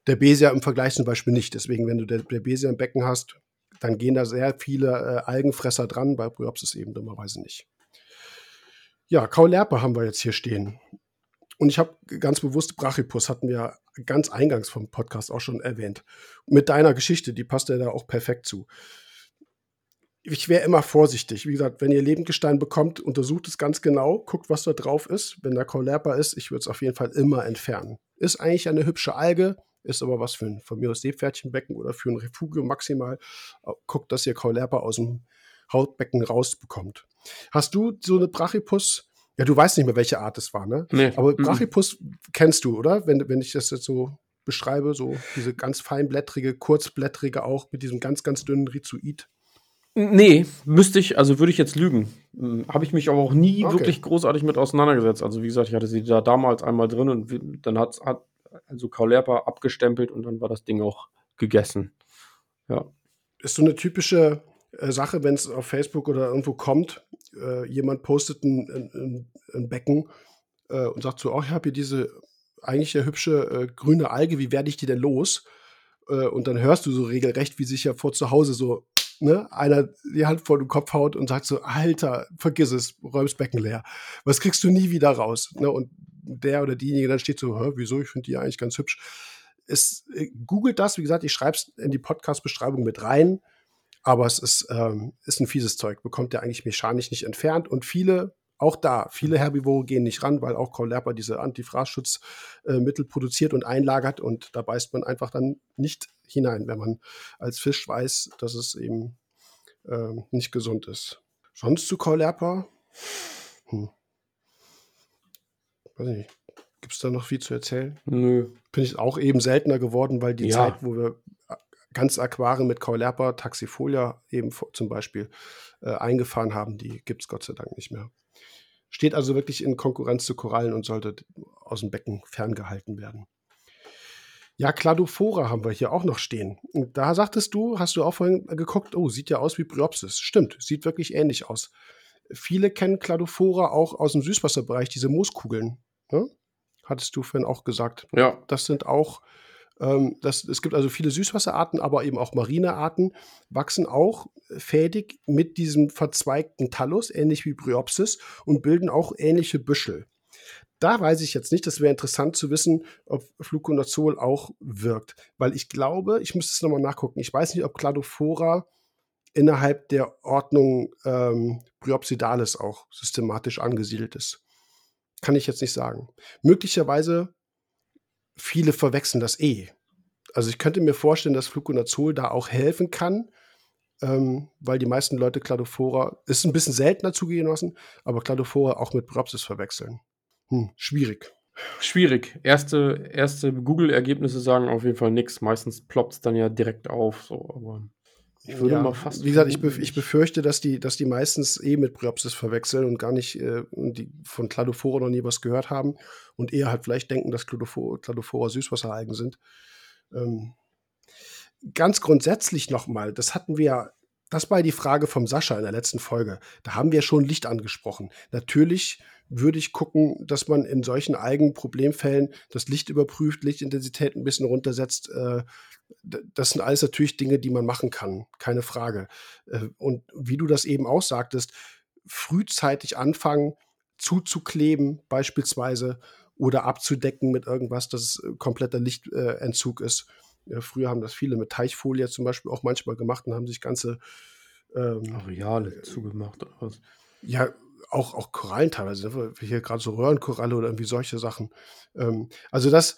A: der Besia im Vergleich zum Beispiel nicht. Deswegen, wenn du der, der Besia im Becken hast, dann gehen da sehr viele äh, Algenfresser dran, bei Bryopsis eben dummerweise nicht. Ja, Caulerpa haben wir jetzt hier stehen. Und ich habe ganz bewusst Brachypus, hatten wir ganz eingangs vom Podcast auch schon erwähnt. Mit deiner Geschichte, die passt ja da auch perfekt zu. Ich wäre immer vorsichtig. Wie gesagt, wenn ihr Lebendgestein bekommt, untersucht es ganz genau, guckt, was da drauf ist. Wenn da Caulerpa ist, ich würde es auf jeden Fall immer entfernen. Ist eigentlich eine hübsche Alge, ist aber was für ein von mir aus Seepferdchenbecken oder für ein Refugium maximal. Guckt, dass ihr Caulerpa aus dem Hautbecken rausbekommt. Hast du so eine Brachypus? Ja, du weißt nicht mehr, welche Art es war, ne?
B: Nee.
A: Aber
B: Mhm.
A: Brachypus kennst du, oder? Wenn, wenn ich das jetzt so beschreibe, so diese ganz feinblättrige, kurzblättrige auch mit diesem ganz, ganz dünnen Rhizoid.
B: Nee, müsste ich, also würde ich jetzt lügen. Hm, Habe ich mich aber auch nie
A: Okay.
B: wirklich großartig mit auseinandergesetzt. Also wie gesagt, ich hatte sie da damals einmal drin und dann hat's, hat also Kaulerpa abgestempelt und dann war das Ding auch gegessen. Ja.
A: Ist so eine typische äh, Sache, wenn es auf Facebook oder irgendwo kommt, äh, jemand postet ein, ein, ein, Becken äh, und sagt so, oh, ich habe hier diese eigentlich ja hübsche äh, grüne Alge, wie werde ich die denn los? Äh, und dann hörst du so regelrecht, wie sich ja vor zu Hause so ne, einer die Hand vor den Kopf haut und sagt so, Alter, vergiss es, räumst Becken leer. Was kriegst du nie wieder raus? Ne? Und der oder diejenige dann steht so, Hä, wieso, ich finde die eigentlich ganz hübsch. Es, äh, googelt das, wie gesagt, ich schreibe es in die Podcast-Beschreibung mit rein, aber es ist, ähm, ist ein fieses Zeug, bekommt der eigentlich mechanisch nicht entfernt und viele, auch da, viele Herbivore gehen nicht ran, weil auch Caulerpa diese Antifraßschutzmittel produziert und einlagert und da beißt man einfach dann nicht hinein, wenn man als Fisch weiß, dass es eben ähm, nicht gesund ist. Sonst zu Caulerpa? Hm. Weiß ich nicht. Gibt es da noch viel zu erzählen?
B: Nö.
A: Finde ich auch eben seltener geworden, weil die
B: Ja.
A: Zeit, wo wir ganz Aquarien mit Caulerpa, Taxifolia eben zum Beispiel äh, eingefahren haben, die gibt es Gott sei Dank nicht mehr. Steht also wirklich in Konkurrenz zu Korallen und sollte aus dem Becken ferngehalten werden. Ja, Cladophora haben wir hier auch noch stehen. Und da sagtest du, hast du auch vorhin geguckt, oh, sieht ja aus wie Bryopsis. Stimmt, sieht wirklich ähnlich aus. Viele kennen Cladophora auch aus dem Süßwasserbereich, diese Mooskugeln. Ne? Hattest du vorhin auch gesagt.
B: Ja.
A: Das sind auch, ähm, das, es gibt also viele Süßwasserarten, aber eben auch Marinearten, wachsen auch fädig mit diesem verzweigten Thallus, ähnlich wie Bryopsis, und bilden auch ähnliche Büschel. Da weiß ich jetzt nicht, das wäre interessant zu wissen, ob Fluconazol auch wirkt. Weil ich glaube, ich müsste es nochmal nachgucken. Ich weiß nicht, ob Cladophora innerhalb der Ordnung ähm, Bryopsidalis auch systematisch angesiedelt ist. Kann ich jetzt nicht sagen. Möglicherweise viele verwechseln das eh. Also ich könnte mir vorstellen, dass Fluconazol da auch helfen kann, ähm, weil die meisten Leute Cladophora, ist ein bisschen seltener zugelassen, aber Cladophora auch mit Bryopsis verwechseln. Hm, schwierig.
B: Schwierig. Erste, erste Google-Ergebnisse sagen auf jeden Fall nichts. Meistens ploppt es dann ja direkt auf. So, aber ich würde
A: Ja,
B: mal fast.
A: Wie gesagt, ich, bef ich befürchte, dass die, dass die meistens eh mit Bryopsis verwechseln und gar nicht äh, die von Cladophora noch nie was gehört haben und eher halt vielleicht denken, dass Cladophora, Cladophora Süßwasseralgen sind. Ähm, ganz grundsätzlich nochmal, das hatten wir ja, das war die Frage vom Sascha in der letzten Folge. Da haben wir schon Licht angesprochen. Natürlich würde ich gucken, dass man in solchen Algen-Problemfällen das Licht überprüft, Lichtintensität ein bisschen runtersetzt. Äh, das sind alles natürlich Dinge, die man machen kann, keine Frage. Äh, Und wie du das eben auch sagtest, frühzeitig anfangen zuzukleben beispielsweise oder abzudecken mit irgendwas, dass es äh, kompletter Lichtentzug ist. Ja, früher haben das viele mit Teichfolie zum Beispiel auch manchmal gemacht und haben sich ganze ähm,
B: Areale zugemacht
A: ja, auch, auch Korallen teilweise, ne? hier gerade so Röhrenkoralle oder irgendwie solche Sachen. Ähm, also das,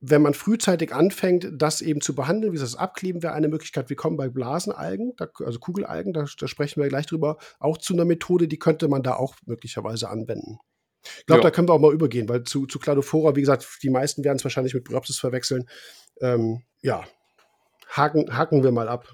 A: wenn man frühzeitig anfängt, das eben zu behandeln, wie das Abkleben wäre eine Möglichkeit. Wir kommen bei Blasenalgen, da, also Kugelalgen, da, da sprechen wir gleich drüber, auch zu einer Methode, die könnte man da auch möglicherweise anwenden. Ich glaube,
B: Ja.
A: da können wir auch mal übergehen, weil zu, zu Cladophora, wie gesagt, die meisten werden es wahrscheinlich mit Bryopsis verwechseln. Ähm, ja, haken, haken wir mal ab.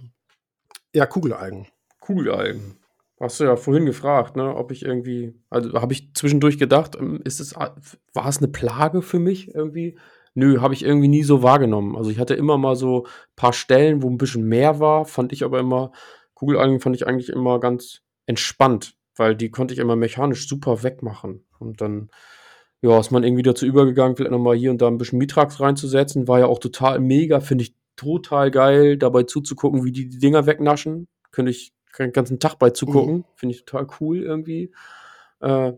A: Ja, Kugelalgen.
B: Kugelalgen. Hast du ja vorhin gefragt, ne, ob ich irgendwie, also habe ich zwischendurch gedacht, ähm, ist es, war es eine Plage für mich irgendwie? Nö, habe ich irgendwie nie so wahrgenommen. Also ich hatte immer mal so ein paar Stellen, wo ein bisschen mehr war, fand ich aber immer, Kugelalgen fand ich eigentlich immer ganz entspannt, weil die konnte ich immer mechanisch super wegmachen. Und dann, ja, ist man irgendwie dazu übergegangen, vielleicht nochmal hier und da ein bisschen Mitrax reinzusetzen. War ja auch total mega, finde ich total geil, dabei zuzugucken, wie die die Dinger wegnaschen. Könnte ich den ganzen Tag bei zugucken. Finde ich total cool irgendwie. Äh,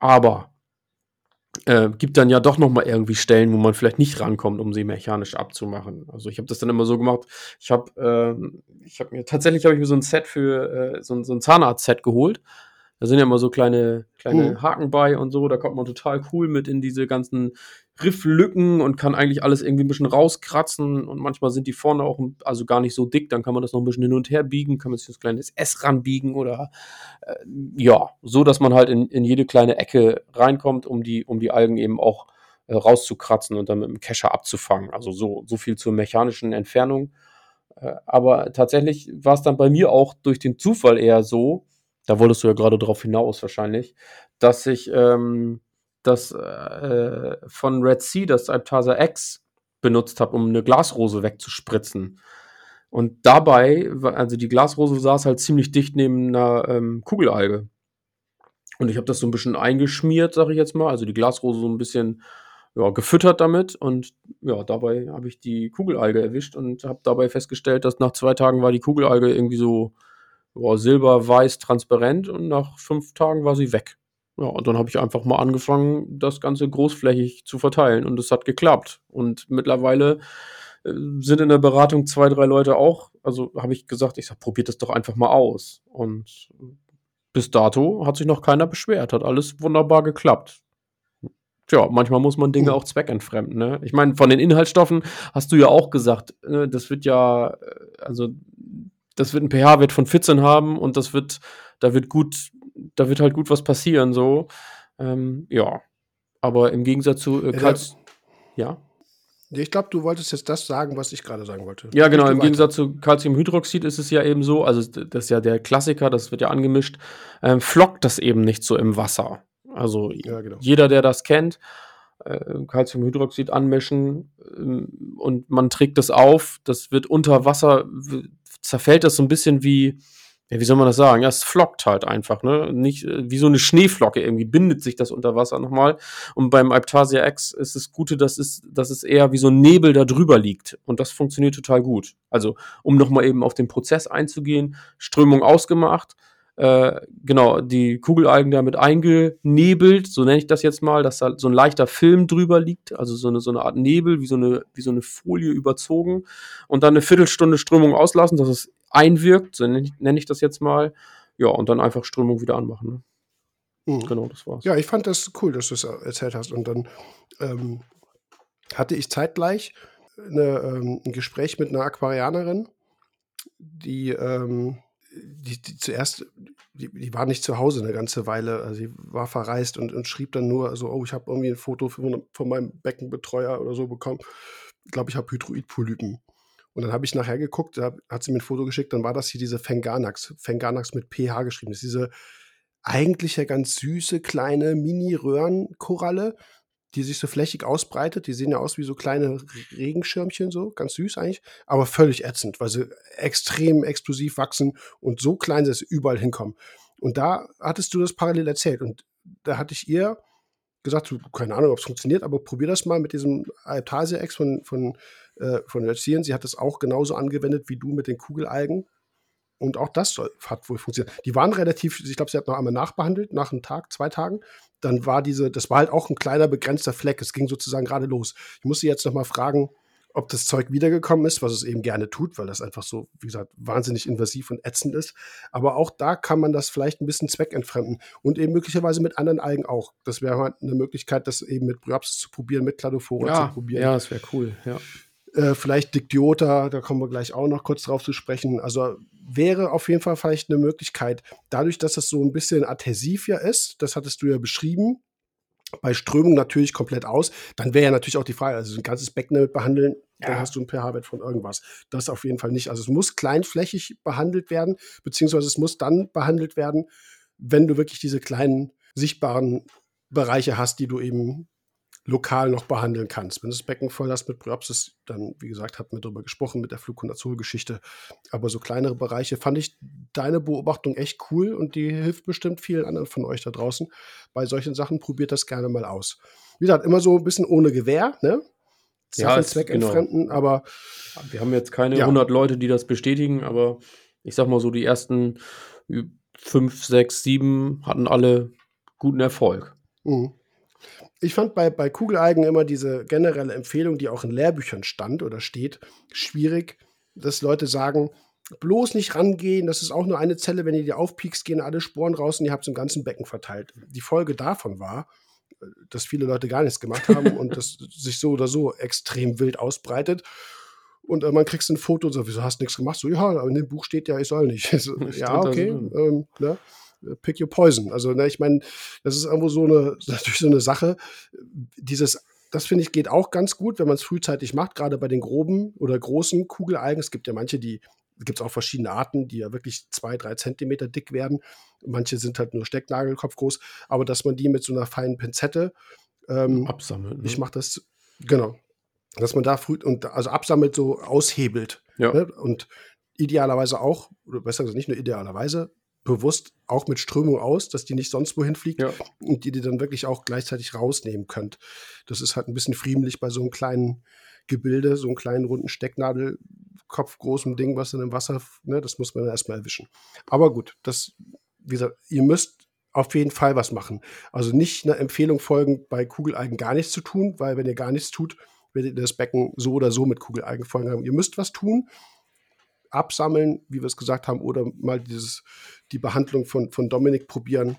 B: aber äh, gibt dann ja doch noch mal irgendwie Stellen, wo man vielleicht nicht rankommt, um sie mechanisch abzumachen. Also ich habe das dann immer so gemacht. Ich habe, ähm, ich habe mir tatsächlich habe ich mir so ein Set für äh, so, ein- so ein Zahnarzt-Set geholt. Da sind ja immer so kleine kleine
A: Mhm.
B: Haken bei und so. Da kommt man total cool mit in diese ganzen Rifflücken und kann eigentlich alles irgendwie ein bisschen rauskratzen. Und manchmal sind die vorne auch also gar nicht so dick. Dann kann man das noch ein bisschen hin und her biegen, kann man sich das kleines S ranbiegen oder äh, ja, so dass man halt in, in jede kleine Ecke reinkommt, um die, um die Algen eben auch äh, rauszukratzen und dann mit dem Kescher abzufangen. Also so, so viel zur mechanischen Entfernung. Äh, aber tatsächlich war es dann bei mir auch durch den Zufall eher so, da wolltest du ja gerade drauf hinaus wahrscheinlich, dass ich ähm, das äh, von Red Sea, das Alptasa X, benutzt habe, um eine Glasrose wegzuspritzen. Und dabei, also die Glasrose saß halt ziemlich dicht neben einer ähm, Kugelalge. Und ich habe das so ein bisschen eingeschmiert, sage ich jetzt mal. Also die Glasrose so ein bisschen ja, gefüttert damit. Und ja, dabei habe ich die Kugelalge erwischt und habe dabei festgestellt, dass nach zwei Tagen war die Kugelalge irgendwie so ja, silber-weiß transparent und nach fünf Tagen war sie weg. Ja, und dann habe ich einfach mal angefangen, das Ganze großflächig zu verteilen und es hat geklappt. Und mittlerweile äh, sind in der Beratung zwei, drei Leute auch. Also habe ich gesagt, ich sage, probiert das doch einfach mal aus. Und bis dato hat sich noch keiner beschwert, hat alles wunderbar geklappt. Tja, manchmal muss man Dinge auch zweckentfremden. Ne? Ich meine, von den Inhaltsstoffen hast du ja auch gesagt, ne, das wird ja, äh, also das wird ein pH-Wert von 14 haben und das wird, da wird gut da wird halt gut was passieren, so. Ähm, ja. Aber im Gegensatz zu äh, Kalz ja.
A: Ich glaube, du wolltest jetzt das sagen, was ich gerade sagen wollte.
B: Ja, genau. Im Gegensatz zu Calciumhydroxid ist es ja eben so, also das ist ja der Klassiker, das wird ja angemischt, ähm, flockt das eben nicht so im Wasser. Also ja, genau. jeder, der das kennt, äh, Calciumhydroxid anmischen ähm, und man trägt das auf, das wird unter Wasser, zerfällt das so ein bisschen wie, ja, wie soll man das sagen? Ja, es flockt halt einfach, ne? Nicht äh, wie so eine Schneeflocke irgendwie bindet sich das unter Wasser nochmal. Und beim Alptasia X ist das Gute, dass es, dass es eher wie so ein Nebel da drüber liegt. Und das funktioniert total gut. Also, um nochmal eben auf den Prozess einzugehen, Strömung ausgemacht, äh, genau, die Kugelalgen damit eingenebelt, so nenne ich das jetzt mal, dass da so ein leichter Film drüber liegt, also so eine, so eine Art Nebel, wie so eine, wie so eine Folie überzogen und dann eine Viertelstunde Strömung auslassen, dass es einwirkt, so nenne ich, das jetzt mal, ja, und dann einfach Strömung wieder anmachen.
A: Ne? Mhm. Genau, das war's. Ja, ich fand das cool, dass du es erzählt hast und dann ähm, hatte ich zeitgleich eine, ähm, ein Gespräch mit einer Aquarianerin, die ähm, die, die zuerst, die, die, war nicht zu Hause eine ganze Weile. Also sie war verreist und, und schrieb dann nur so, oh, ich habe irgendwie ein Foto von, von meinem Beckenbetreuer oder so bekommen. Ich glaube, ich habe Hydroidpolypen. Und dann habe ich nachher geguckt, da hat sie mir ein Foto geschickt, dann war das hier diese Fenganax, Fenganax mit PH geschrieben. Das ist diese eigentlich ja ganz süße kleine Mini-Röhrenkoralle, die sich so flächig ausbreitet. Die sehen ja aus wie so kleine Regenschirmchen, so ganz süß eigentlich, aber völlig ätzend, weil sie extrem explosiv wachsen und so klein, dass sie überall hinkommen. Und da hattest du das parallel erzählt und da hatte ich ihr gesagt, keine Ahnung, ob es funktioniert, aber probier das mal mit diesem Altasia-Ex von, von, äh, von Erziehern. Sie hat das auch genauso angewendet wie du mit den Kugelalgen. Und auch das soll, hat wohl funktioniert. Die waren relativ, ich glaube, sie hat noch einmal nachbehandelt, nach einem Tag, zwei Tagen. Dann war diese, das war halt auch ein kleiner begrenzter Fleck. Es ging sozusagen gerade los. Ich muss sie jetzt noch mal fragen, ob das Zeug wiedergekommen ist, was es eben gerne tut, weil das einfach so, wie gesagt, wahnsinnig invasiv und ätzend ist. Aber auch da kann man das vielleicht ein bisschen zweckentfremden und eben möglicherweise mit anderen Algen auch. Das wäre halt eine Möglichkeit, das eben mit Bryopsis zu probieren, mit Cladophora
B: ja,
A: zu probieren.
B: Ja, das wäre cool, ja.
A: Äh, vielleicht Dictiota, da kommen wir gleich auch noch kurz drauf zu sprechen. Also wäre auf jeden Fall vielleicht eine Möglichkeit, dadurch, dass das so ein bisschen adhesiv ja ist, das hattest du ja beschrieben, bei Strömung natürlich komplett aus, dann wäre ja natürlich auch die Frage, also ein ganzes Becken damit behandeln, ja. dann hast du ein pH-Wert von irgendwas. Das auf jeden Fall nicht. Also es muss kleinflächig behandelt werden, beziehungsweise es muss dann behandelt werden, wenn du wirklich diese kleinen sichtbaren Bereiche hast, die du eben lokal noch behandeln kannst. Wenn du das Becken voll hast mit Bryopsis, dann, wie gesagt, hatten wir darüber gesprochen mit der Fluconazol-Geschichte. Aber so kleinere Bereiche fand ich deine Beobachtung echt cool und die hilft bestimmt vielen anderen von euch da draußen. Bei solchen Sachen probiert das gerne mal aus. Wie gesagt, immer so ein bisschen ohne Gewehr, ne?
B: Sachen ja, zweckentfremden, genau. aber. Wir haben jetzt keine ja. 100 Leute, die das bestätigen, aber ich sag mal so, die ersten 5, 6, 7 hatten alle guten Erfolg.
A: Mhm ich fand bei, bei Kugelalgen immer diese generelle Empfehlung, die auch in Lehrbüchern stand oder steht, schwierig, dass Leute sagen, bloß nicht rangehen, das ist auch nur eine Zelle, wenn ihr die aufpiekst, gehen alle Sporen raus und ihr habt es im ganzen Becken verteilt. Die Folge davon war, dass viele Leute gar nichts gemacht haben und das sich so oder so extrem wild ausbreitet. Und äh, man kriegst ein Foto und so, wieso hast du nichts gemacht? So, ja, aber in dem Buch steht ja, ich soll nicht. So, ja, okay. Ähm, ne? Pick your poison. Also, ne, ich meine, das ist irgendwo so eine, natürlich so eine Sache. Dieses das finde ich geht auch ganz gut, wenn man es frühzeitig macht, gerade bei den groben oder großen Kugelalgen. Es gibt ja manche, die gibt es auch verschiedene Arten, die ja wirklich zwei, drei Zentimeter dick werden. Manche sind halt nur Stecknagelkopf groß, aber dass man die mit so einer feinen Pinzette ähm,
B: absammelt. Ne?
A: Ich mache das, genau, dass man da früh und also absammelt, so aushebelt.
B: Ja.
A: Ne? Und idealerweise auch, oder besser gesagt nicht nur idealerweise, bewusst auch mit Strömung aus, dass die nicht sonst wohin fliegt
B: Ja.
A: und die die dann wirklich auch gleichzeitig rausnehmen könnt. Das ist halt ein bisschen friemlich bei so einem kleinen Gebilde, so einem kleinen runden Stecknadelkopf großen Ding, was dann im Wasser, ne, das muss man dann erstmal erwischen. Aber gut, das, wie gesagt, ihr müsst auf jeden Fall was machen. Also nicht einer Empfehlung folgen, bei Kugelalgen gar nichts zu tun, weil wenn ihr gar nichts tut, werdet ihr das Becken so oder so mit Kugelalgen folgen haben. Ihr müsst was tun, absammeln, wie wir es gesagt haben, oder mal dieses, die Behandlung von, von Dominik probieren.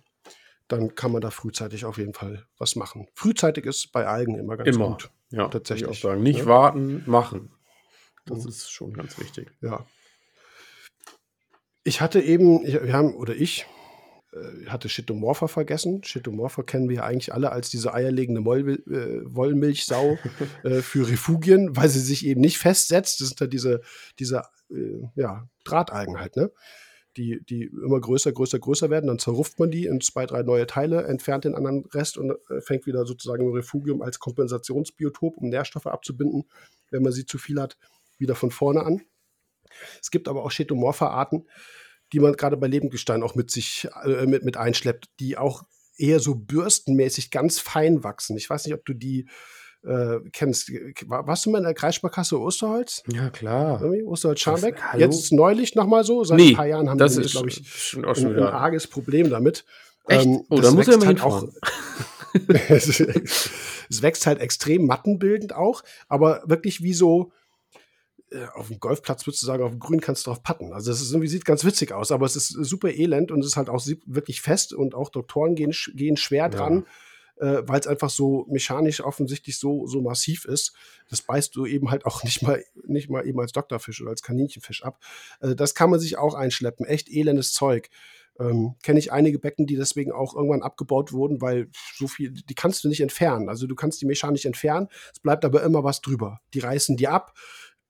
A: Dann kann man da frühzeitig auf jeden Fall was machen. Frühzeitig ist bei Algen immer ganz
B: Immer.
A: gut.
B: Ja,
A: Tatsächlich,
B: ich auch sagen. Nicht
A: ne?
B: warten, machen. Das
A: Mhm.
B: ist schon ganz wichtig.
A: Ja. Ich hatte eben, wir haben, oder ich, hatte Chitomorpha vergessen. Chitomorpha kennen wir ja eigentlich alle als diese eierlegende Moll, äh, Wollmilchsau äh, für Refugien, weil sie sich eben nicht festsetzt. Das sind ja diese, diese äh, ja, Drahtalgen halt, ne? Die, die immer größer, größer, größer werden. Dann zerrupft man die in zwei, drei neue Teile, entfernt den anderen Rest und äh, fängt wieder sozusagen im Refugium als Kompensationsbiotop, um Nährstoffe abzubinden, wenn man sie zu viel hat, wieder von vorne an. Es gibt aber auch Chetomorpha-Arten, die man gerade bei Lebendgestein auch mit sich äh, mit, mit einschleppt, die auch eher so bürstenmäßig ganz fein wachsen. Ich weiß nicht, ob du die äh, kennst. War, warst du mal in der Kreissparkasse Osterholz?
B: Ja, klar.
A: Irgendwie? Osterholz Scharmbeck?
B: Das-?
A: Jetzt neulich nochmal so. Seit
B: Nee,
A: ein paar Jahren haben
B: Das
A: die,
B: ist,
A: glaube ich,
B: schon auch
A: ein,
B: schon
A: ein
B: wieder.
A: arges Problem damit.
B: Echt?
A: Ähm,
B: oh, da muss ich ja mal
A: halt auch, es, es wächst halt extrem mattenbildend auch, aber wirklich wie so auf dem Golfplatz würdest du sagen, auf dem Grün kannst du drauf patten. Also es irgendwie sieht ganz witzig aus, aber es ist super elend und es ist halt auch wirklich fest und auch Doktoren gehen, gehen schwer dran, äh, weil es einfach so mechanisch offensichtlich so, so massiv ist. Das beißt du eben halt auch nicht mal, nicht mal eben als Doktorfisch oder als Kaninchenfisch ab. Äh, das kann man sich auch einschleppen. Echt elendes Zeug. Ähm, Kenne ich einige Becken, die deswegen auch irgendwann abgebaut wurden, weil so viel, die kannst du nicht entfernen. Also du kannst die mechanisch entfernen, es bleibt aber immer was drüber. Die reißen die ab,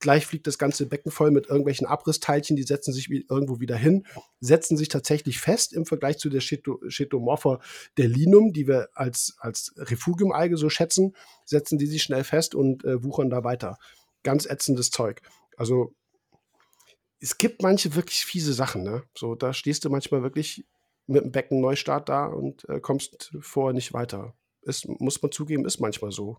A: gleich fliegt das ganze Becken voll mit irgendwelchen Abrissteilchen, die setzen sich irgendwo wieder hin, setzen sich tatsächlich fest im Vergleich zu der Cheto- Chetomorpha der Linum, die wir als, als Refugiumalge so schätzen, setzen die sich schnell fest und äh, wuchern da weiter. Ganz ätzendes Zeug. Also es gibt manche wirklich fiese Sachen, ne? So, da stehst du manchmal wirklich mit dem Becken Neustart da und äh, kommst vorher nicht weiter. Ist, muss man zugeben, ist manchmal so.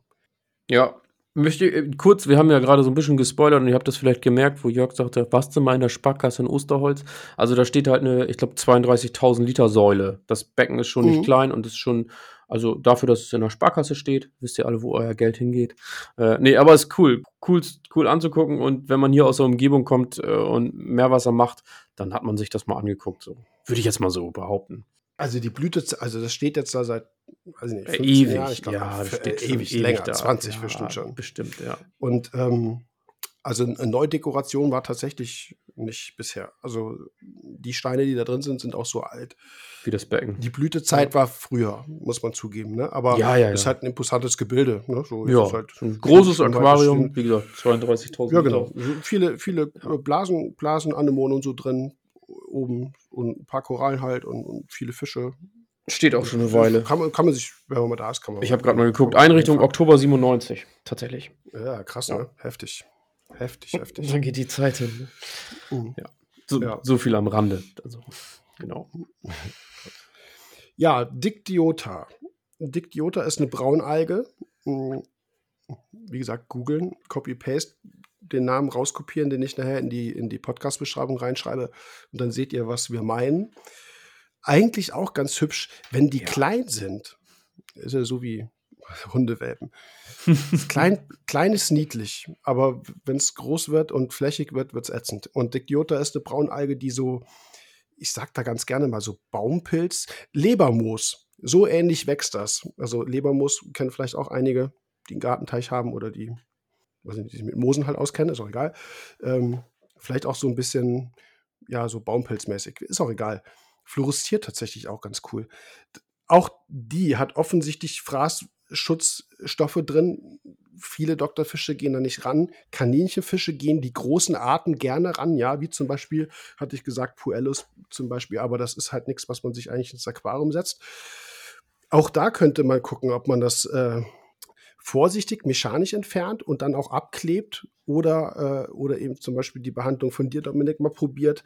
B: Ja, möchte äh, kurz, wir haben ja gerade so ein bisschen gespoilert und ihr habt das vielleicht gemerkt, wo Jörg sagte, warst du mal in der Sparkasse in Osterholz? Also da steht halt eine, ich glaube, 32.000 Liter Säule. Das Becken ist schon
A: Mhm.
B: nicht klein und ist schon, also dafür, dass es in der Sparkasse steht, wisst ihr alle, wo euer Geld hingeht. Äh, nee, aber ist cool, cool, cool anzugucken und wenn man hier aus der Umgebung kommt äh, und Meerwasser macht, dann hat man sich das mal angeguckt. So. Würde ich jetzt mal so behaupten.
A: Also die Blüte, also das steht jetzt da seit, weiß ich nicht,
B: Äh,
A: 15
B: ewig,
A: Jahren, ich glaube,
B: ja,
A: für-
B: steht
A: äh,
B: schon
A: ewig, länger,
B: da.
A: 20
B: ja,
A: bestimmt schon.
B: Bestimmt, ja.
A: Und ähm, also eine Neudekoration war tatsächlich nicht bisher. Also die Steine, die da drin sind, sind auch so alt.
B: Wie das Becken.
A: Die Blütezeit war früher, muss man zugeben. Ne? Aber
B: Ja, ja,
A: ist
B: ja.
A: halt ein imposantes Gebilde. Ne? So
B: Ja,
A: halt.
B: ein großes Aquarium, wie gesagt, 32.000
A: Ja, genau. Viele, viele äh, Blasen, Blasenanemonen und so drin oben und ein paar Korallen halt und, und viele Fische.
B: Steht auch schon eine Weile.
A: Kann man, kann man sich, wenn man mal da ist, kann man.
B: Ich habe gerade mal geguckt. Einrichtung Oktober 97, tatsächlich.
A: Ja, krass, ne? Heftig. Heftig, heftig.
B: Dann geht die Zeit hin.
A: Mhm.
B: Ja. So,
A: Ja.
B: so viel am Rande. Also, genau.
A: Ja, Dictyota. Dictyota ist eine Braunalge. Hm, Wie gesagt, googeln, Copy-Paste, den Namen rauskopieren, den ich nachher in die, in die Podcast-Beschreibung reinschreibe. Und dann seht ihr, was wir meinen. Eigentlich auch ganz hübsch, wenn die
B: Ja.
A: klein sind. Ist ja so wie Hundewelpen. Klein, klein ist niedlich, aber wenn es groß wird und flächig wird, wird es ätzend. Und Dictyota ist eine Braunalge, die so, ich sag da ganz gerne mal so Baumpilz, Lebermoos. So ähnlich wächst das. Also Lebermoos kennen vielleicht auch einige, die einen Gartenteich haben oder die, weiß nicht, die sich mit Moosen halt auskennen, ist auch egal. Ähm, vielleicht auch so ein bisschen, ja, so Baumpilzmäßig, ist auch egal. Fluoresziert tatsächlich auch ganz cool. Auch die hat offensichtig Fraß, Schutzstoffe drin. Viele Doktorfische gehen da nicht ran. Kaninchenfische gehen die großen Arten gerne ran, ja, wie zum Beispiel, hatte ich gesagt, Puellus zum Beispiel, aber das ist halt nichts, was man sich eigentlich ins Aquarium setzt. Auch da könnte man gucken, ob man das äh, vorsichtig mechanisch entfernt und dann auch abklebt oder, äh, oder eben zum Beispiel die Behandlung von dir, Dominik, mal probiert.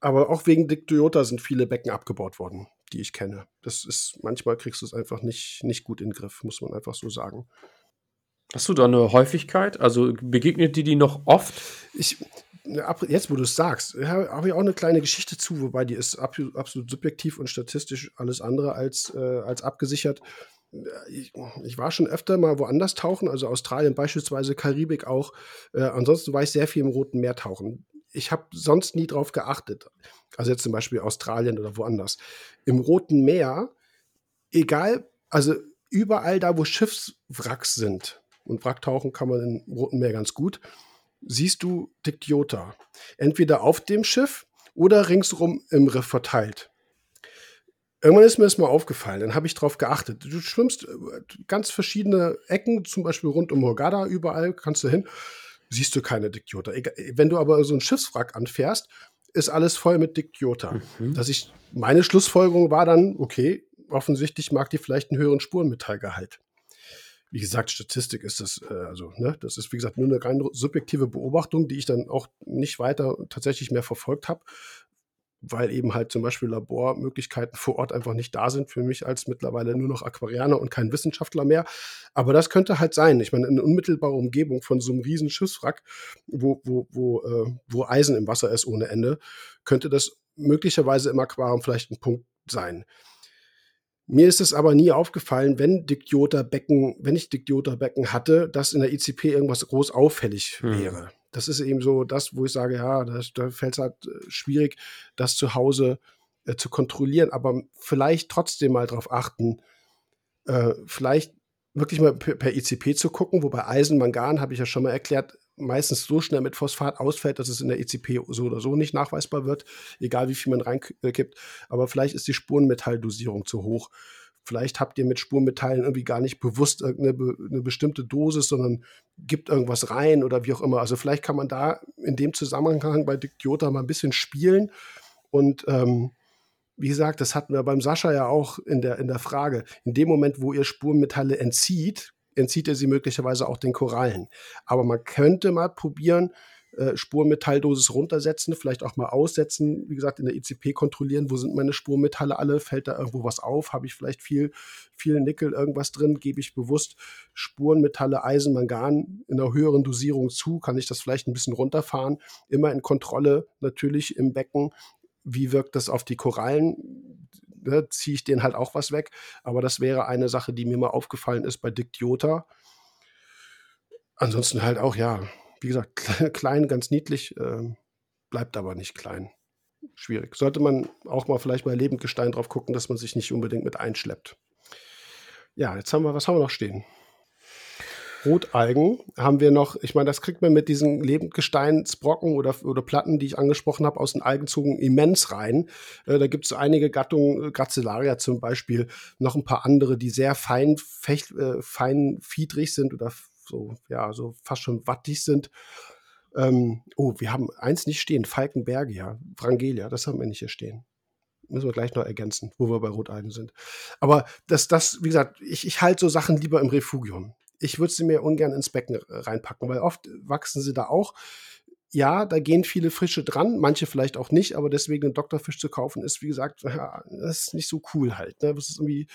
A: Aber auch wegen Dictyota sind viele Becken abgebaut worden, die ich kenne. Das ist, manchmal kriegst du es einfach nicht, nicht gut in den Griff, muss man einfach so sagen.
B: Hast du da eine Häufigkeit? Also begegnet dir die noch oft?
A: Ich, jetzt, wo du es sagst, habe ich auch eine kleine Geschichte zu, wobei die ist absolut, absolut subjektiv und statistisch alles andere als, äh, als abgesichert. Ich, ich, war schon öfter mal woanders tauchen, also Australien beispielsweise, Karibik auch. Äh, ansonsten war ich sehr viel im Roten Meer tauchen ich habe sonst nie drauf geachtet. Also jetzt zum Beispiel Australien oder woanders. Im Roten Meer, egal, also überall da, wo Schiffswracks sind, und Wracktauchen kann man im Roten Meer ganz gut, siehst du Dictyota. Entweder auf dem Schiff oder ringsrum im Riff verteilt. Irgendwann ist mir das mal aufgefallen, dann habe ich darauf geachtet. Du schwimmst äh, ganz verschiedene Ecken, zum Beispiel rund um Hurghada, überall kannst du hin siehst du keine Dictyota. Wenn du aber so ein Schiffswrack anfährst, ist alles voll mit Dictyota. Mhm. Dass ich, meine Schlussfolgerung war dann, okay, offensichtlich mag die vielleicht einen höheren Spurenmetallgehalt. Wie gesagt, Statistik ist das, äh, also, ne, das ist, wie gesagt, nur eine rein subjektive Beobachtung, die ich dann auch nicht weiter tatsächlich mehr verfolgt habe weil eben halt zum Beispiel Labormöglichkeiten vor Ort einfach nicht da sind für mich als mittlerweile nur noch Aquarianer und kein Wissenschaftler mehr. Aber das könnte halt sein. Ich meine, eine unmittelbare Umgebung von so einem riesen Schiffswrack, wo, wo, wo, äh, wo Eisen im Wasser ist ohne Ende, könnte das möglicherweise im Aquarium vielleicht ein Punkt sein. Mir ist es aber nie aufgefallen, wenn Dictyota-Becken, wenn ich Dictyota-Becken hatte, dass in der ICP irgendwas groß auffällig hm. Das ist eben so das, wo ich sage, ja, da fällt es halt äh, schwierig, das zu Hause äh, zu kontrollieren, aber vielleicht trotzdem mal darauf achten, äh, vielleicht wirklich mal per ICP zu gucken, wobei Eisen, Mangan, habe ich ja schon mal erklärt, meistens so schnell mit Phosphat ausfällt, dass es in der ECP so oder so nicht nachweisbar wird, egal wie viel man reinkippt. Aber vielleicht ist die Spurenmetalldosierung zu hoch. Vielleicht habt ihr mit Spurmetallen irgendwie gar nicht bewusst irgendeine eine bestimmte Dosis, sondern gibt irgendwas rein oder wie auch immer. Also vielleicht kann man da in dem Zusammenhang bei Dictyota mal ein bisschen spielen. Und ähm, wie gesagt, das hatten wir beim Sascha ja auch in der, in der Frage. In dem Moment, wo ihr Spurmetalle entzieht, entzieht er sie möglicherweise auch den Korallen. Aber man könnte mal probieren, äh, Spurmetalldosis runtersetzen, vielleicht auch mal aussetzen, wie gesagt, in der ECP kontrollieren, wo sind meine Spurmetalle alle, fällt da irgendwo was auf, habe ich vielleicht viel, viel Nickel, irgendwas drin, gebe ich bewusst Spurenmetalle, Eisen, Mangan in einer höheren Dosierung zu, kann ich das vielleicht ein bisschen runterfahren, immer in Kontrolle natürlich im Becken, wie wirkt das auf die Korallen, ne, ziehe ich denen halt auch was weg. Aber das wäre eine Sache, die mir mal aufgefallen ist bei Dictyota. Ansonsten halt auch, ja, wie gesagt, klein, ganz niedlich, äh, bleibt aber nicht klein. Schwierig. Sollte man auch mal vielleicht bei Lebendgestein drauf gucken, dass man sich nicht unbedingt mit einschleppt. Ja, jetzt haben wir, was haben wir noch stehen? Rotalgen haben wir noch, ich meine, das kriegt man mit diesen Lebendgesteinsbrocken oder, oder Platten, die ich angesprochen habe, aus den Algenzogen immens rein. Äh, da gibt es einige Gattungen, äh, Gracilaria zum Beispiel, noch ein paar andere, die sehr fein, fecht, äh, feinfiedrig sind oder so, ja, so fast schon wattig sind. Ähm, oh, wir haben eins nicht stehen, Falkenbergia, Frangelia, das haben wir nicht hier stehen. Müssen wir gleich noch ergänzen, wo wir bei Rotalgen sind. Aber das, das, wie gesagt, ich, ich halte so Sachen lieber im Refugium. Ich würde sie mir ungern ins Becken reinpacken, weil oft wachsen sie da auch. Ja, da gehen viele Fische dran, manche vielleicht auch nicht, aber deswegen einen Doktorfisch zu kaufen, ist, wie gesagt, ja, das ist nicht so cool halt. Ne? Das ist irgendwie,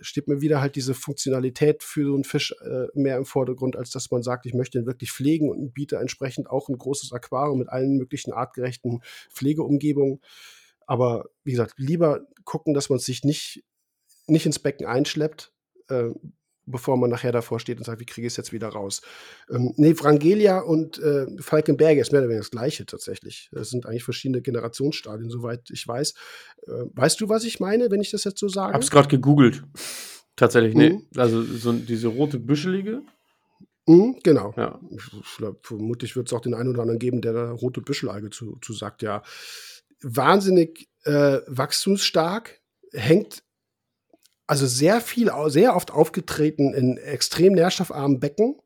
A: steht mir wieder halt diese Funktionalität für so einen Fisch äh, mehr im Vordergrund, als dass man sagt, ich möchte ihn wirklich pflegen und biete entsprechend auch ein großes Aquarium mit allen möglichen artgerechten Pflegeumgebungen. Aber wie gesagt, lieber gucken, dass man sich nicht, nicht ins Becken einschleppt, äh, bevor man nachher davor steht und sagt, wie kriege ich es jetzt wieder raus? Ähm, nee, Frangelia und äh, Falkenberge ist mehr oder weniger das Gleiche tatsächlich. Das sind eigentlich verschiedene Generationsstadien, soweit ich weiß. Äh, weißt du, was ich meine, wenn ich das jetzt so sage? Ich
B: habe es gerade gegoogelt. Tatsächlich, nee. Mhm. Also so diese rote Büschelige.
A: Mhm, genau. Ja. vermutlich wird es auch den einen oder anderen geben, der da rote Büschelalge zu, zu sagt, ja. Wahnsinnig äh, wachstumsstark, hängt also sehr viel, sehr oft aufgetreten in extrem nährstoffarmen Becken.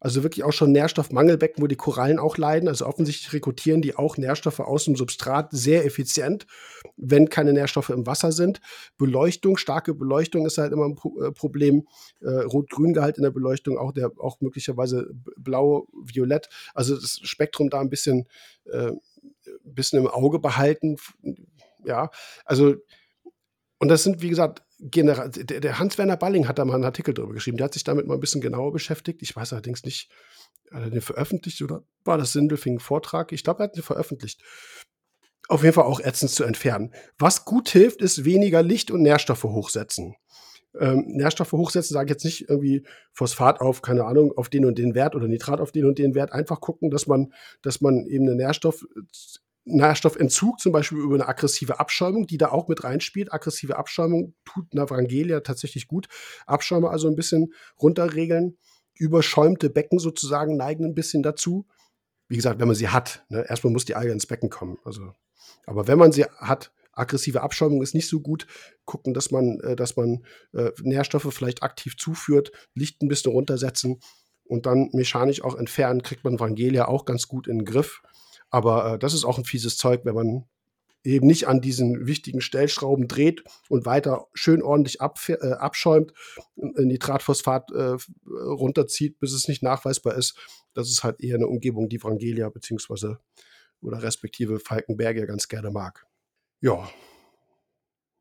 A: Also wirklich auch schon Nährstoffmangelbecken, wo die Korallen auch leiden. Also offensichtlich rekrutieren die auch Nährstoffe aus dem Substrat sehr effizient, wenn keine Nährstoffe im Wasser sind. Beleuchtung, starke Beleuchtung ist halt immer ein äh, Problem. Äh, Rot-Grün-Gehalt in der Beleuchtung, auch der auch möglicherweise blau-violett. Also das Spektrum da ein bisschen, äh, bisschen im Auge behalten. Ja, also und das sind, wie gesagt, General, der, der Hans-Werner Balling hat da mal einen Artikel drüber geschrieben. Der hat sich damit mal ein bisschen genauer beschäftigt. Ich weiß allerdings nicht, hat er den veröffentlicht oder war das Sindelfing Vortrag? Ich glaube, er hat den veröffentlicht. Auf jeden Fall auch ätzend zu entfernen. Was gut hilft, ist weniger Licht und Nährstoffe hochsetzen. Ähm, Nährstoffe hochsetzen, sage ich jetzt nicht irgendwie Phosphat auf, keine Ahnung, auf den und den Wert oder Nitrat auf den und den Wert. Einfach gucken, dass man, dass man eben eine Nährstoff Nährstoffentzug, zum Beispiel über eine aggressive Abschäumung, die da auch mit reinspielt. Aggressive Abschäumung tut Navrangelia tatsächlich gut. Abschäume also ein bisschen runterregeln. Überschäumte Becken sozusagen neigen ein bisschen dazu. Wie gesagt, wenn man sie hat. Ne? Erstmal muss die Alge ins Becken kommen. Also, aber wenn man sie hat, aggressive Abschäumung ist nicht so gut. Gucken, dass man, äh, dass man äh, Nährstoffe vielleicht aktiv zuführt, Licht ein bisschen runtersetzen und dann mechanisch auch entfernen, kriegt man Vangelia auch ganz gut in den Griff. Aber äh, das ist auch ein fieses Zeug, wenn man eben nicht an diesen wichtigen Stellschrauben dreht und weiter schön ordentlich äh, abschäumt, Nitratphosphat äh, runterzieht, bis es nicht nachweisbar ist. Das ist halt eher eine Umgebung, die Vangelia beziehungsweise oder respektive Falkenberg ja ganz gerne mag. Ja.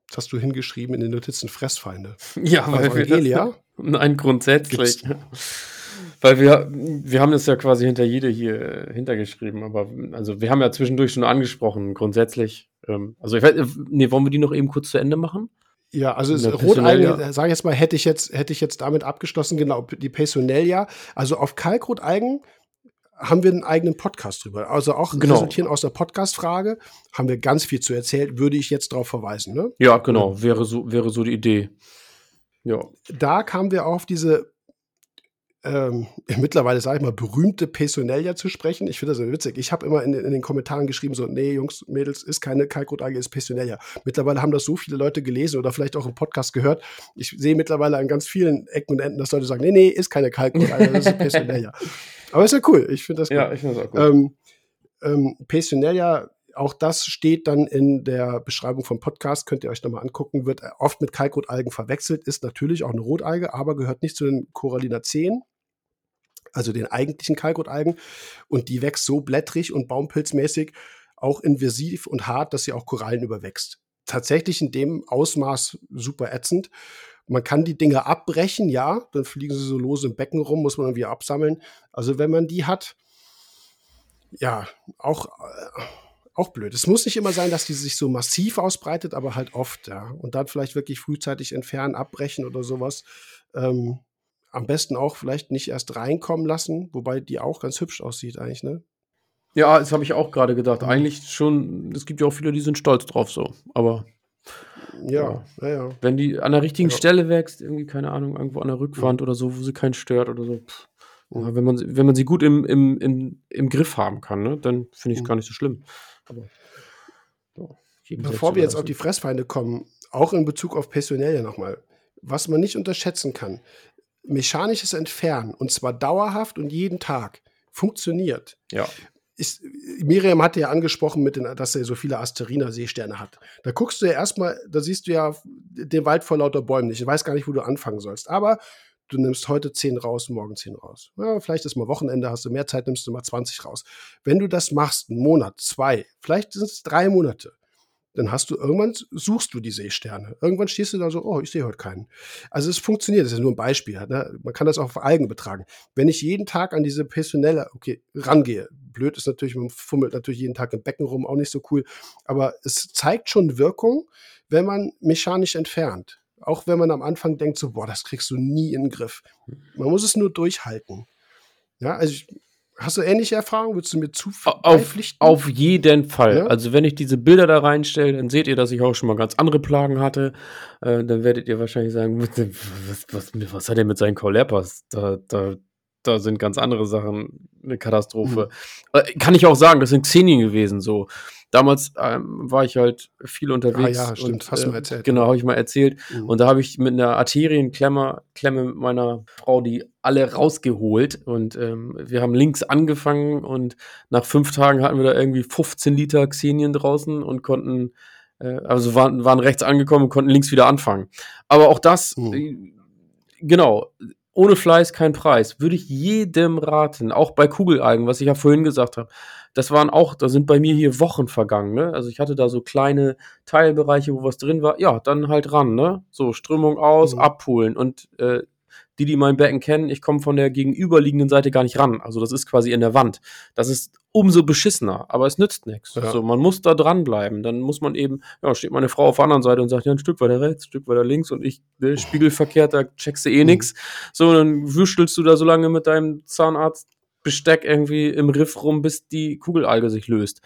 A: Das hast du hingeschrieben in den Notizen Fressfeinde.
B: Ja, weil das, nein, grundsätzlich. Weil wir, wir haben das ja quasi hinter jede hier hintergeschrieben, aber also wir haben ja zwischendurch schon angesprochen, grundsätzlich. Ähm, also ich weiß, nee, wollen wir die noch eben kurz zu Ende machen?
A: Ja, also Rotalgen, ja. sage ich jetzt mal, hätte ich jetzt, hätte ich jetzt damit abgeschlossen, genau, die Personellia. Also auf Kalkrotalgen haben wir einen eigenen Podcast drüber. Also auch genau. resultieren aus der Podcast-Frage, haben wir ganz viel zu erzählen, würde ich jetzt darauf verweisen. Ne?
B: Ja, genau, wäre so, wäre so die Idee.
A: Ja. Da kamen wir auf diese ähm, mittlerweile, sage ich mal, berühmte Personelia zu sprechen. Ich finde das so witzig. Ich habe immer in, in, den Kommentaren geschrieben, so, nee, Jungs, Mädels, ist keine Kalkrot-AG, ist Personelia. Mittlerweile haben das so viele Leute gelesen oder vielleicht auch im Podcast gehört. Ich sehe mittlerweile an ganz vielen Ecken und Enden, dass Leute sagen, nee, nee, ist keine Kalkrot-AG, das ist Personelia. Aber ist ja cool. Ich finde das
B: cool. Ja, ich finde das auch
A: cool. Ähm, ähm, Personelia auch das steht dann in der Beschreibung vom Podcast, könnt ihr euch nochmal angucken, wird oft mit Kalkrotalgen verwechselt, ist natürlich auch eine Rotalge, aber gehört nicht zu den Corallinaceen also den eigentlichen Kalkrotalgen. Und die wächst so blättrig und baumpilzmäßig auch invasiv und hart, dass sie auch Korallen überwächst. Tatsächlich in dem Ausmaß super ätzend. Man kann die Dinge abbrechen, ja, dann fliegen sie so lose im Becken rum, muss man dann wieder absammeln. Also wenn man die hat, ja, auch, äh, auch blöd. Es muss nicht immer sein, dass die sich so massiv ausbreitet, aber halt oft, ja. Und dann vielleicht wirklich frühzeitig entfernen, abbrechen oder sowas. Ähm, am besten auch vielleicht nicht erst reinkommen lassen, wobei die auch ganz hübsch aussieht eigentlich, ne?
B: Ja, das habe ich auch gerade gedacht. Mhm. Eigentlich schon, es gibt ja auch viele, die sind stolz drauf so, aber
A: ja, ja, ja.
B: Wenn die an der richtigen ja. Stelle wächst, irgendwie, keine Ahnung, irgendwo an der Rückwand mhm. oder so, wo sie keinen stört oder so. Pff. Ja, wenn, man, wenn man sie gut im, im, im, im Griff haben kann, ne, dann finde ich es mhm. gar nicht so schlimm. Aber,
A: Bevor wir jetzt auf die Fressfeinde kommen, auch in Bezug auf Personalia nochmal, was man nicht unterschätzen kann, mechanisches Entfernen, und zwar dauerhaft und jeden Tag, funktioniert.
B: Ja.
A: Ist, Miriam hatte ja angesprochen, mit den, dass er so viele Asterina-Seesterne hat. Da guckst du ja erstmal, da siehst du ja den Wald vor lauter Bäumen nicht. Ich weiß gar nicht, wo du anfangen sollst. Aber du nimmst heute 10 raus, morgen 10 raus. Ja, vielleicht ist mal Wochenende, hast du mehr Zeit, nimmst du mal 20 raus. Wenn du das machst, einen Monat, zwei, vielleicht sind es drei Monate, dann hast du irgendwann suchst du die Seesterne. Irgendwann stehst du da so, oh, ich sehe heute keinen. Also es funktioniert, das ist nur ein Beispiel. Ne? Man kann das auch auf Algen betragen. Wenn ich jeden Tag an diese personelle, okay, rangehe, blöd ist natürlich, man fummelt natürlich jeden Tag im Becken rum, auch nicht so cool, aber es zeigt schon Wirkung, wenn man mechanisch entfernt. Auch wenn man am Anfang denkt so, boah, das kriegst du nie in den Griff. Man muss es nur durchhalten. Ja, also ich, Hast du ähnliche Erfahrungen? Würdest du mir
B: zupflichten? Auf, auf jeden Fall. Ja? Also, wenn ich diese Bilder da reinstelle, dann seht ihr, dass ich auch schon mal ganz andere Plagen hatte. Äh, dann werdet ihr wahrscheinlich sagen, was, was, was, hat er mit seinen Caulerpas? Da, da, da sind ganz andere Sachen eine Katastrophe. Mhm. Kann ich auch sagen, das sind Xenien gewesen so. Damals ähm, war ich halt viel unterwegs.
A: Ah ja, stimmt, und, hast du mal äh, erzählt.
B: Genau, habe ich mal erzählt. Mhm. Und da habe ich mit einer Arterienklemme Klemme mit meiner Frau die alle rausgeholt. Und ähm, wir haben links angefangen und nach fünf Tagen hatten wir da irgendwie 15 Liter Xenien draußen und konnten, äh, also waren, waren rechts angekommen und konnten links wieder anfangen. Aber auch das, mhm. äh, genau, ohne Fleiß kein Preis. Würde ich jedem raten, auch bei Kugelalgen, was ich ja vorhin gesagt habe. Das waren auch, da sind bei mir hier Wochen vergangen, ne? Also ich hatte da so kleine Teilbereiche, wo was drin war. Ja, dann halt ran, ne? So, Strömung aus, mhm. abholen. Und äh, die, die mein Becken kennen, ich komme von der gegenüberliegenden Seite gar nicht ran. Also das ist quasi in der Wand. Das ist umso beschissener, aber es nützt nichts. Ja. Also man muss da dranbleiben. Dann muss man eben, ja, steht meine Frau auf der anderen Seite und sagt, ja, ein Stück weiter rechts, ein Stück weiter links und ich, ne, spiegelverkehrt, da checkst du eh mhm. nix. So, dann wüstelst du da so lange mit deinem Zahnarzt Besteck irgendwie im Riff rum, bis die Kugelalge sich löst.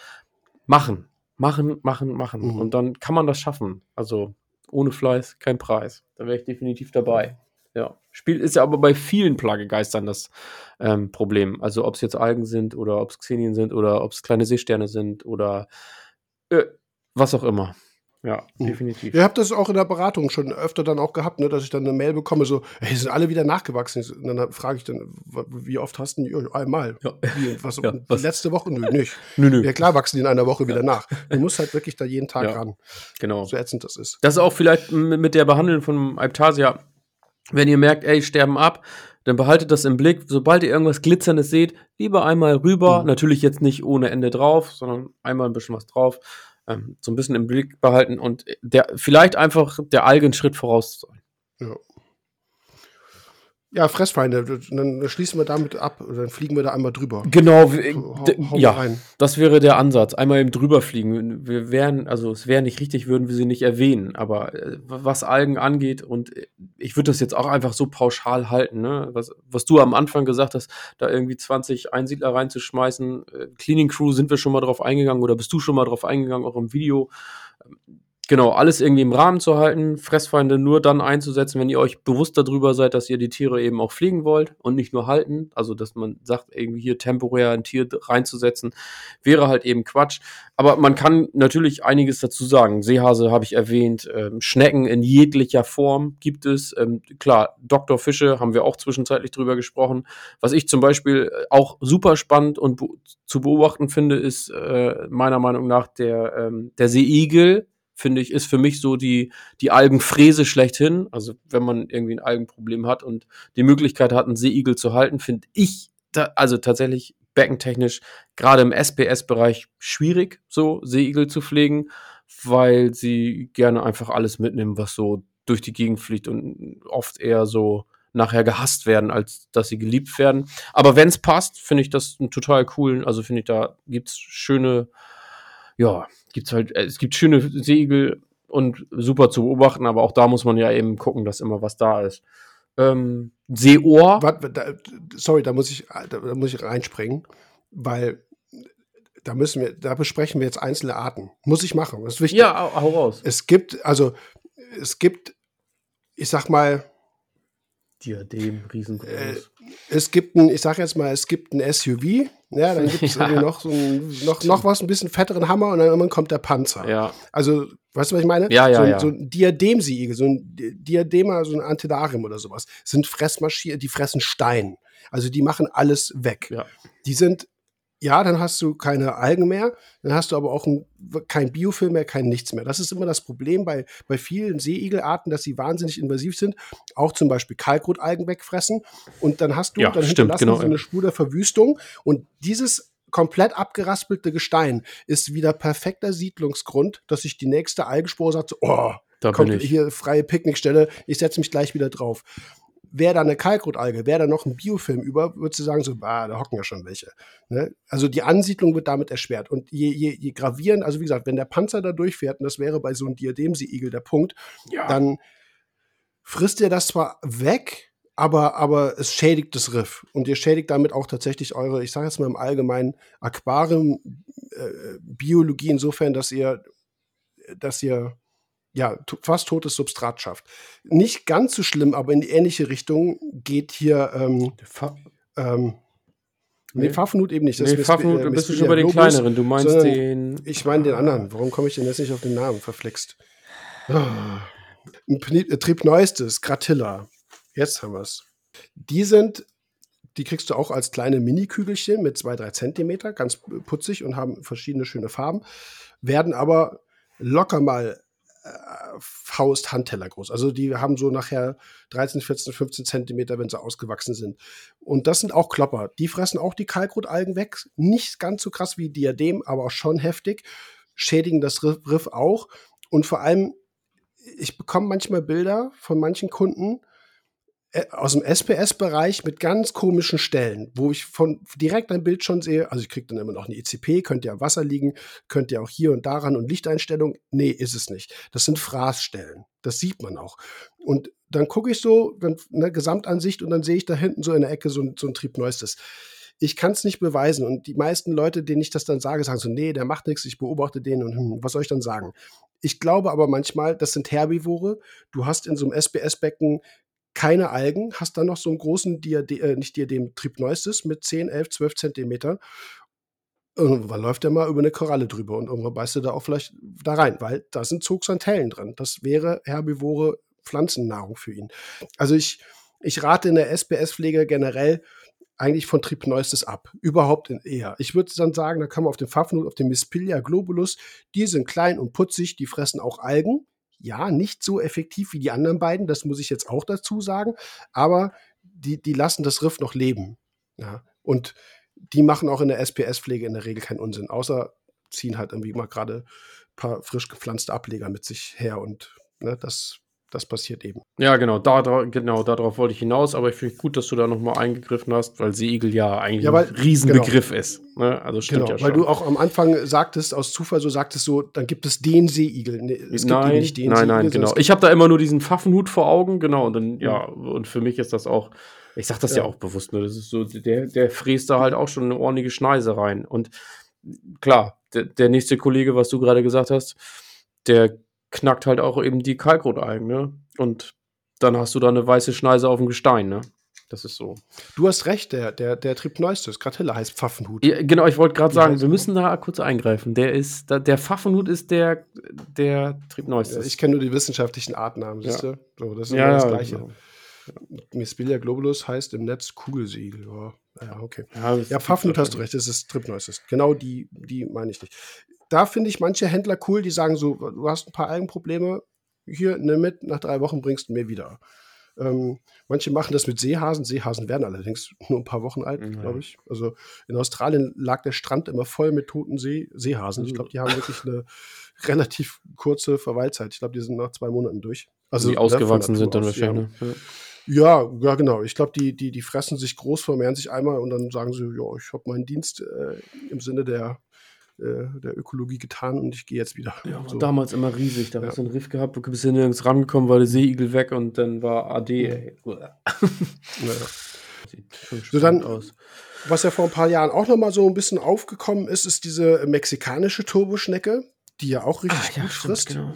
B: Machen, machen, machen, machen. Mhm. Und dann kann man das schaffen. Also ohne Fleiß kein Preis. Da wäre ich definitiv dabei. Ja. Spiel ist ja aber bei vielen Plagegeistern das ähm, Problem. Also ob es jetzt Algen sind oder ob es Xenien sind oder ob es kleine Seesterne sind oder äh, was auch immer. Ja, hm. definitiv.
A: Ihr habt das auch in der Beratung schon öfter dann auch gehabt, ne, dass ich dann eine Mail bekomme, so, hey, sind alle wieder nachgewachsen. Und dann frage ich dann, wie oft hast du ja, einmal? Ja. Wie, was, ja, was? Letzte Woche? Nö, nicht. Nö, nö. Ja, klar wachsen die in einer Woche wieder nach. Du musst halt wirklich da jeden Tag ran.
B: Genau.
A: So ätzend das ist.
B: Das ist auch vielleicht mit der Behandlung von Alptasia wenn ihr merkt, ey, sterben ab, dann behaltet das im Blick. Sobald ihr irgendwas Glitzerndes seht, lieber einmal rüber. Mhm. Natürlich jetzt nicht ohne Ende drauf, sondern einmal ein bisschen was drauf. Ähm, so ein bisschen im Blick behalten und der, vielleicht einfach der Alge einen Schritt voraus sein.
A: Ja. Ja, Fressfeinde, dann schließen wir damit ab, dann fliegen wir da einmal drüber.
B: Genau, ja, rein. das wäre der Ansatz, einmal eben drüber fliegen. Wir wären, also es wäre nicht richtig, würden wir sie nicht erwähnen, aber äh, was Algen angeht und äh, ich würde das jetzt auch einfach so pauschal halten, ne? was, was du am Anfang gesagt hast, da irgendwie 20 Einsiedler reinzuschmeißen, äh, Cleaning Crew sind wir schon mal drauf eingegangen oder bist du schon mal drauf eingegangen, auch im Video Genau, alles irgendwie im Rahmen zu halten, Fressfeinde nur dann einzusetzen, wenn ihr euch bewusst darüber seid, dass ihr die Tiere eben auch fliegen wollt und nicht nur halten. Also, dass man sagt, irgendwie hier temporär ein Tier reinzusetzen, wäre halt eben Quatsch. Aber man kann natürlich einiges dazu sagen. Seehase habe ich erwähnt, ähm, Schnecken in jeglicher Form gibt es. Ähm, klar, Doktorfische haben wir auch zwischenzeitlich drüber gesprochen. Was ich zum Beispiel äh, auch super spannend und be zu beobachten finde, ist äh, meiner Meinung nach der, ähm, der Seeigel finde ich, ist für mich so die, die Algenfräse schlechthin. Also wenn man irgendwie ein Algenproblem hat und die Möglichkeit hat, einen Seeigel zu halten, finde ich da, also tatsächlich beckentechnisch gerade im SPS-Bereich schwierig, so Seeigel zu pflegen, weil sie gerne einfach alles mitnehmen, was so durch die Gegend fliegt und oft eher so nachher gehasst werden, als dass sie geliebt werden. Aber wenn es passt, finde ich das einen total coolen, also finde ich, da gibt es schöne, ja, gibt's halt, äh, es gibt schöne Segel und super zu beobachten, aber auch da muss man ja eben gucken, dass immer was da ist. Ähm, Seeohr.
A: Da, sorry, da muss ich, da, da muss ich reinspringen, weil da müssen wir, da besprechen wir jetzt einzelne Arten. Muss ich machen. Das ist wichtig.
B: Ja, hau raus.
A: Es gibt, also, es gibt, ich sag mal,
B: Diadem, riesengroß. Äh,
A: es gibt ein, ich sag jetzt mal, es gibt ein SUV, ja, dann gibt es ja. noch so ein, noch, noch was, ein bisschen fetteren Hammer und dann irgendwann kommt der Panzer.
B: Ja.
A: Also, weißt du, was ich meine?
B: Ja, ja,
A: so,
B: ja.
A: so ein Diademsiegel, so ein Diadema, so ein Antedarium oder sowas, sind Fressmaschinen, die fressen Stein. Also die machen alles weg.
B: Ja.
A: Die sind ja, dann hast du keine Algen mehr, dann hast du aber auch ein, kein Biofilm mehr, kein nichts mehr. Das ist immer das Problem bei, bei vielen Seeigelarten, dass sie wahnsinnig invasiv sind, auch zum Beispiel Kalkrotalgen wegfressen. Und dann hast du,
B: ja,
A: dann
B: stimmt, genau.
A: so eine Spur der Verwüstung. Und dieses komplett abgeraspelte Gestein ist wieder perfekter Siedlungsgrund, dass sich die nächste Algenspur sagt, oh,
B: da
A: kommt hier freie Picknickstelle, ich setze mich gleich wieder drauf wäre da eine Kalkrotalge, wäre da noch ein Biofilm über, würdest du sagen, so, bah, da hocken ja schon welche. Ne? Also die Ansiedlung wird damit erschwert. Und je, je, je gravierend, also wie gesagt, wenn der Panzer da durchfährt, und das wäre bei so einem Diademseeigel der Punkt, ja. dann frisst ihr das zwar weg, aber, aber es schädigt das Riff. Und ihr schädigt damit auch tatsächlich eure, ich sage jetzt mal im Allgemeinen, Aquarium-Biologie äh, insofern, dass ihr, dass ihr ja, fast totes Substrat schafft. Nicht ganz so schlimm, aber in die ähnliche Richtung geht hier ähm, Ähm, nee,
B: Nee.
A: Pfaffenhut eben nicht. Das
B: Nee,
A: Miss-
B: Pfaffenhut,
A: äh,
B: bist du schon bei den kleineren. Du meinst den.
A: Ich meine den anderen. Warum komme ich denn jetzt nicht auf den Namen? Verflixt. Ah. Äh, Trieb Neuestes, Gratilla. Jetzt haben wir es. Die sind, die kriegst du auch als kleine Mini-Kügelchen mit zwei, drei Zentimeter, ganz putzig und haben verschiedene schöne Farben, werden aber locker mal äh, Faust, Handteller groß. Also die haben so nachher 13, 14, 15 Zentimeter, wenn sie ausgewachsen sind. Und das sind auch Klopper. Die fressen auch die Kalkrotalgen weg. Nicht ganz so krass wie Diadem, aber auch schon heftig. Schädigen das Riff, auch. Und vor allem, ich bekomme manchmal Bilder von manchen Kunden aus dem SPS-Bereich mit ganz komischen Stellen, wo ich von direkt ein Bild schon sehe, also ich kriege dann immer noch eine ECP, könnte ja Wasser liegen, könnte ja auch hier und daran und Lichteinstellung. Nee, ist es nicht. Das sind Fraßstellen. Das sieht man auch. Und dann gucke ich so, dann eine Gesamtansicht und dann sehe ich da hinten so in der Ecke so ein, so ein Trieb Neuestes. Ich kann es nicht beweisen. Und die meisten Leute, denen ich das dann sage, sagen so, nee, der macht nichts, ich beobachte den und hm, was soll ich dann sagen? Ich glaube aber manchmal, das sind Herbivore. Du hast in so einem SPS-Becken keine Algen, hast dann noch so einen großen Diadem, äh, nicht Diadem, Trieb Neuestes mit 10, 11, 12 Zentimetern. Irgendwann läuft der mal über eine Koralle drüber und irgendwann beißt du da auch vielleicht da rein, weil da sind Zooxanthellen drin. Das wäre herbivore Pflanzennahrung für ihn. Also ich, ich rate in der SPS-Pflege generell eigentlich von Trieb Neuestes ab. Überhaupt in eher. Ich würde dann sagen, da kann man auf den Pfaffenhut, auf den Mispilia globulus, die sind klein und putzig, die fressen auch Algen. Ja, nicht so effektiv wie die anderen beiden, das muss ich jetzt auch dazu sagen, aber die, die lassen das Riff noch leben. Ja, und die machen auch in der SPS-Pflege in der Regel keinen Unsinn, außer ziehen halt irgendwie mal gerade ein paar frisch gepflanzte Ableger mit sich her und ne, das, das passiert eben.
B: Ja, genau, da, genau, darauf wollte ich hinaus, aber ich finde gut, dass du da nochmal eingegriffen hast, weil Seeigel ja eigentlich
A: Ja, weil-
B: ein Riesenbegriff ist. Ne? Also stimmt
A: Genau,
B: ja
A: weil
B: schon.
A: du auch am Anfang sagtest, aus Zufall so sagtest so, dann gibt es den Seeigel. Nee, es gibt
B: nein,
A: eben nicht den
B: nein,
A: Seeigel,
B: nein, genau.
A: gibt-
B: Ich habe da immer nur diesen Pfaffenhut vor Augen, genau, und dann, ja, und für mich ist das auch, ich sag das ja,
A: Ja.
B: auch bewusst, ne? Das ist so, der, der fräst da halt auch schon eine ordentliche Schneise rein. Und klar, der, der nächste Kollege, was du gerade gesagt hast, der knackt halt auch eben die Kalkrotalgen, ne? Und dann hast du da eine weiße Schneise auf dem Gestein, ne? Das ist so.
A: Du hast recht, der, der, der Trieb Neuestes, Gratilla heißt Pfaffenhut.
B: Ja, genau, ich wollte gerade sagen, wir müssen da kurz eingreifen. Der ist, der Pfaffenhut ist der, der Trieb
A: Ja, ich kenne nur die wissenschaftlichen Artnamen, siehst du? So, das ist
B: ja,
A: das
B: ja,
A: Gleiche.
B: genau.
A: Mispilia globulus heißt im Netz Kugelsiegel. Ja, ja okay.
B: Ja,
A: Ja, Pfaffenhut hast du recht, das ist Trip Neuestes. Genau die, die meine ich nicht. Da finde ich manche Händler cool, die sagen so, du hast ein paar Algenprobleme, hier, nimm mit, nach drei Wochen bringst du mir wieder. Ähm, manche machen das mit Seehasen. Seehasen werden allerdings nur ein paar Wochen alt,
B: Ja.
A: glaube ich. Also in Australien lag der Strand immer voll mit toten See Seehasen. Ich glaube, die haben wirklich eine relativ kurze Verweilzeit. Ich glaube, die sind nach zwei Monaten durch.
B: Also,
A: ne,
B: die
A: von
B: ausgewachsen sind dann
A: aus,
B: wahrscheinlich. ne? Ja.
A: Ja, ja, genau. Ich glaube, die, die, die fressen sich groß, vermehren sich einmal und dann sagen sie, ja, ich habe meinen Dienst äh, im Sinne der, der Ökologie getan und ich gehe jetzt wieder.
B: Ja, war
A: so.
B: damals immer riesig. Da
A: Ja.
B: hast du einen Riff gehabt, du bist ja nirgends rangekommen, war der Seeigel weg und dann war AD.
A: Ja.
B: Sieht schon
A: So, dann-
B: aus.
A: Was ja vor ein paar Jahren auch noch mal so ein bisschen aufgekommen ist, ist diese mexikanische Turboschnecke, die ja auch richtig gut frisst.
B: genau.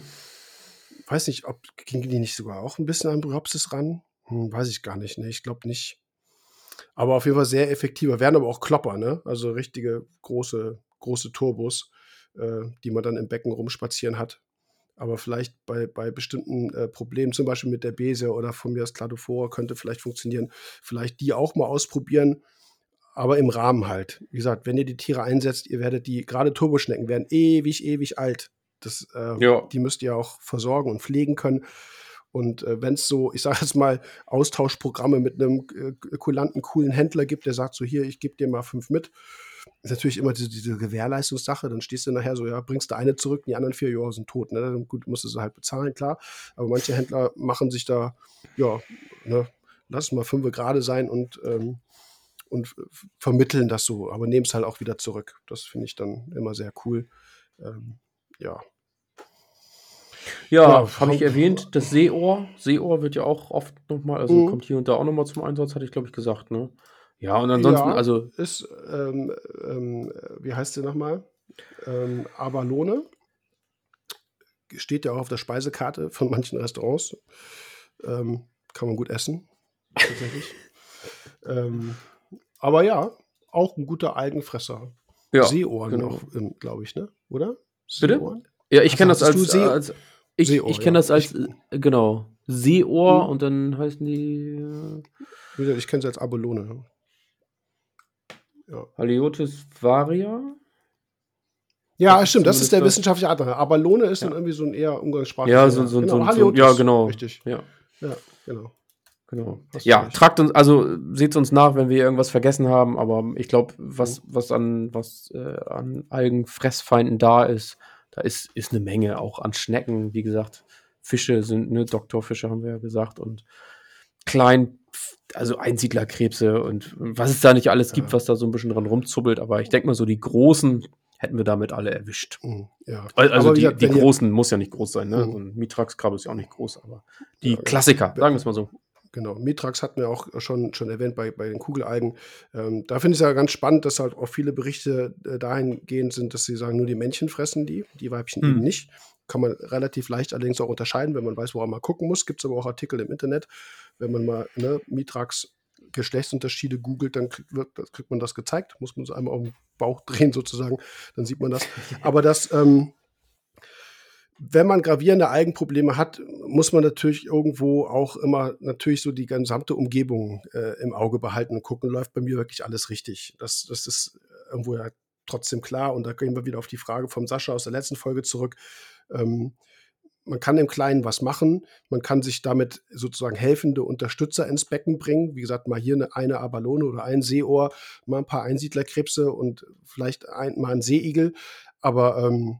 A: Weiß nicht, ob ging die nicht sogar auch ein bisschen an Bryopsis ran? Hm, weiß ich gar nicht. Ne, ich glaube nicht. Aber auf jeden Fall sehr effektiver. Werden aber auch Klopper, ne? Also richtige große, große Turbos, äh, die man dann im Becken rumspazieren hat. Aber vielleicht bei, bei bestimmten äh, Problemen, zum Beispiel mit der Besia oder von mir das Cladophora, könnte vielleicht funktionieren. Vielleicht die auch mal ausprobieren, aber im Rahmen halt. Wie gesagt, wenn ihr die Tiere einsetzt, ihr werdet die, gerade Turboschnecken werden ewig, ewig alt. Das, äh,
B: Ja.
A: Die müsst ihr auch versorgen und pflegen können. Und äh, wenn es so, ich sage jetzt mal, Austauschprogramme mit einem äh, kulanten, coolen Händler gibt, der sagt so, hier, ich gebe dir mal fünf mit, ist natürlich immer diese, diese Gewährleistungssache. Dann stehst du nachher so, ja, bringst du eine zurück, die anderen vier Jahre sind tot. Ne? Dann gut, musst du sie halt bezahlen, klar. Aber manche Händler machen sich da, ja, ne, lass es mal fünf gerade sein und, ähm, und vermitteln das so, aber nehmen es halt auch wieder zurück. Das finde ich dann immer sehr cool. Ähm, ja.
B: Ja,
A: Ja,
B: habe ich erwähnt, das Seeohr. Seeohr wird ja auch oft nochmal, also
A: Mhm.
B: kommt hier und da auch nochmal zum Einsatz, hatte ich glaube ich gesagt, ne? Ja, und ansonsten,
A: Ja.
B: also,
A: ist, ähm, ähm, wie heißt sie nochmal? Ähm, Abalone. Steht ja auch auf der Speisekarte von manchen Restaurants. Ähm, kann man gut essen, tatsächlich. ähm, Aber ja, auch ein guter Algenfresser.
B: Ja,
A: Seeohren
B: genau.
A: noch, ähm, glaube ich, ne? Oder?
B: Bitte?
A: Seeohren?
B: Ja, ich kenne das als,
A: See-
B: als ich,
A: Seeohr,
B: ich kenne
A: ja.
B: das als, äh, genau, Seeohr
A: Mhm.
B: und dann heißen die äh,
A: Ich kenne sie als Abalone. Ja,
B: Haliotis varia.
A: ja
B: Das
A: stimmt, das ist der wissenschaftliche Art. Abalone ist
B: Ja.
A: dann irgendwie so ein eher umgangssprachlicher.
B: Ja, so, so,
A: genau,
B: so, so,
A: Haliotis,
B: ja, genau.
A: Richtig.
B: Ja,
A: Ja, genau.
B: genau. Ja,
A: recht.
B: tragt uns, also seht uns nach, wenn wir irgendwas vergessen haben, aber ich glaube, was,
A: Mhm.
B: was an, was äh, an Algenfressfeinden da ist, da ist, ist eine Menge, auch an Schnecken, wie gesagt. Fische sind, ne, Doktorfische haben wir ja gesagt und klein, also Einsiedlerkrebse und was es da nicht alles gibt,
A: Ja.
B: was da so ein bisschen dran rumzubbelt, aber ich denke mal so die großen hätten wir damit alle erwischt.
A: Mhm, Ja.
B: Al- Also die,
A: gesagt,
B: die großen muss ja nicht groß sein, ne?
A: Mhm.
B: So ein Mitrax-Krabbe ist ja auch nicht groß, aber die
A: Ja,
B: Klassiker, sagen wir es mal so.
A: Genau, Mitrax hatten wir auch schon, schon erwähnt bei, bei den Kugelalgen. Ähm, da finde ich es ja ganz spannend, dass halt auch viele Berichte äh, dahingehend sind, dass sie sagen, nur die Männchen fressen die, die Weibchen
B: Hm.
A: eben nicht. Kann man relativ leicht allerdings auch unterscheiden, wenn man weiß, woran man gucken muss. Gibt es aber auch Artikel im Internet. Wenn man mal ne, Mitrax Geschlechtsunterschiede googelt, dann kriegt, kriegt man das gezeigt. Muss man so einmal auf den Bauch drehen sozusagen, dann sieht man das. Aber das, ähm, wenn man gravierende Algenprobleme hat, muss man natürlich irgendwo auch immer natürlich so die gesamte Umgebung äh, im Auge behalten und gucken, läuft bei mir wirklich alles richtig. Das, das ist irgendwo ja trotzdem klar. Und da gehen wir wieder auf die Frage vom Sascha aus der letzten Folge zurück. Ähm, man kann im Kleinen was machen. Man kann sich damit sozusagen helfende Unterstützer ins Becken bringen. Wie gesagt, mal hier eine, eine Abalone oder ein Seeohr, mal ein paar Einsiedlerkrebse und vielleicht ein, mal ein Seeigel. Aber ähm,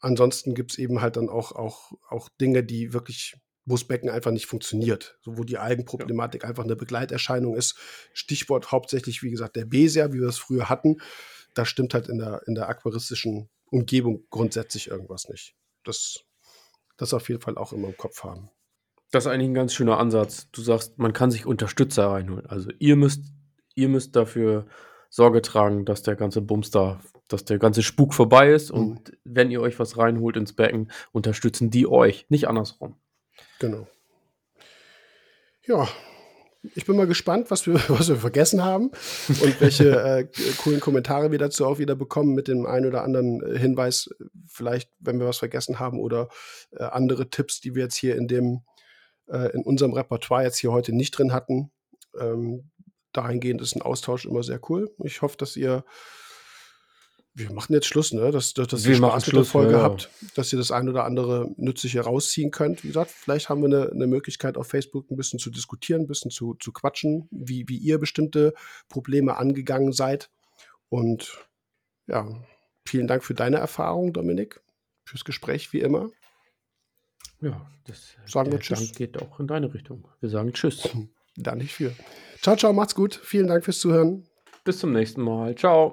A: ansonsten gibt es eben halt dann auch, auch, auch Dinge, die wirklich, wo das Becken einfach nicht funktioniert. So, wo die Algenproblematik einfach eine Begleiterscheinung ist. Stichwort hauptsächlich, wie gesagt, der Besia, wie wir es früher hatten. Da stimmt halt in der, in der aquaristischen Umgebung grundsätzlich irgendwas nicht. Das, das auf jeden Fall auch immer im Kopf haben.
B: Das ist eigentlich ein ganz schöner Ansatz. Du sagst, man kann sich Unterstützer reinholen. Also ihr müsst, ihr müsst dafür Sorge tragen, dass der ganze Bums da, dass der ganze Spuk vorbei ist.
A: Mhm.
B: Und wenn ihr euch was reinholt ins Becken, unterstützen die euch, nicht andersrum.
A: Genau. Ja, ich bin mal gespannt, was wir, was wir vergessen haben und welche äh, coolen Kommentare wir dazu auch wieder bekommen mit dem einen oder anderen äh, Hinweis, vielleicht, wenn wir was vergessen haben oder äh, andere Tipps, die wir jetzt hier in dem, äh, in unserem Repertoire jetzt hier heute nicht drin hatten. Ähm, dahingehend ist ein Austausch immer sehr cool. Ich hoffe, dass ihr wir machen jetzt Schluss, ne? Dass, dass, dass
B: Wir
A: ihr Spaß mit
B: Schluss,
A: der Folge
B: ja, ja.
A: habt, dass ihr das ein oder andere Nützliche rausziehen könnt. Wie gesagt, vielleicht haben wir eine, eine Möglichkeit auf Facebook ein bisschen zu diskutieren, ein bisschen zu, zu quatschen, wie, wie ihr bestimmte Probleme angegangen seid. Und ja, vielen Dank für deine Erfahrung, Dominik, fürs Gespräch wie immer.
B: Ja, das
A: Sagen wir Tschüss.
B: Dank geht auch in deine Richtung. Wir sagen Tschüss.
A: Da nicht für. Ciao, ciao, macht's gut. Vielen Dank fürs Zuhören.
B: Bis zum nächsten Mal. Ciao.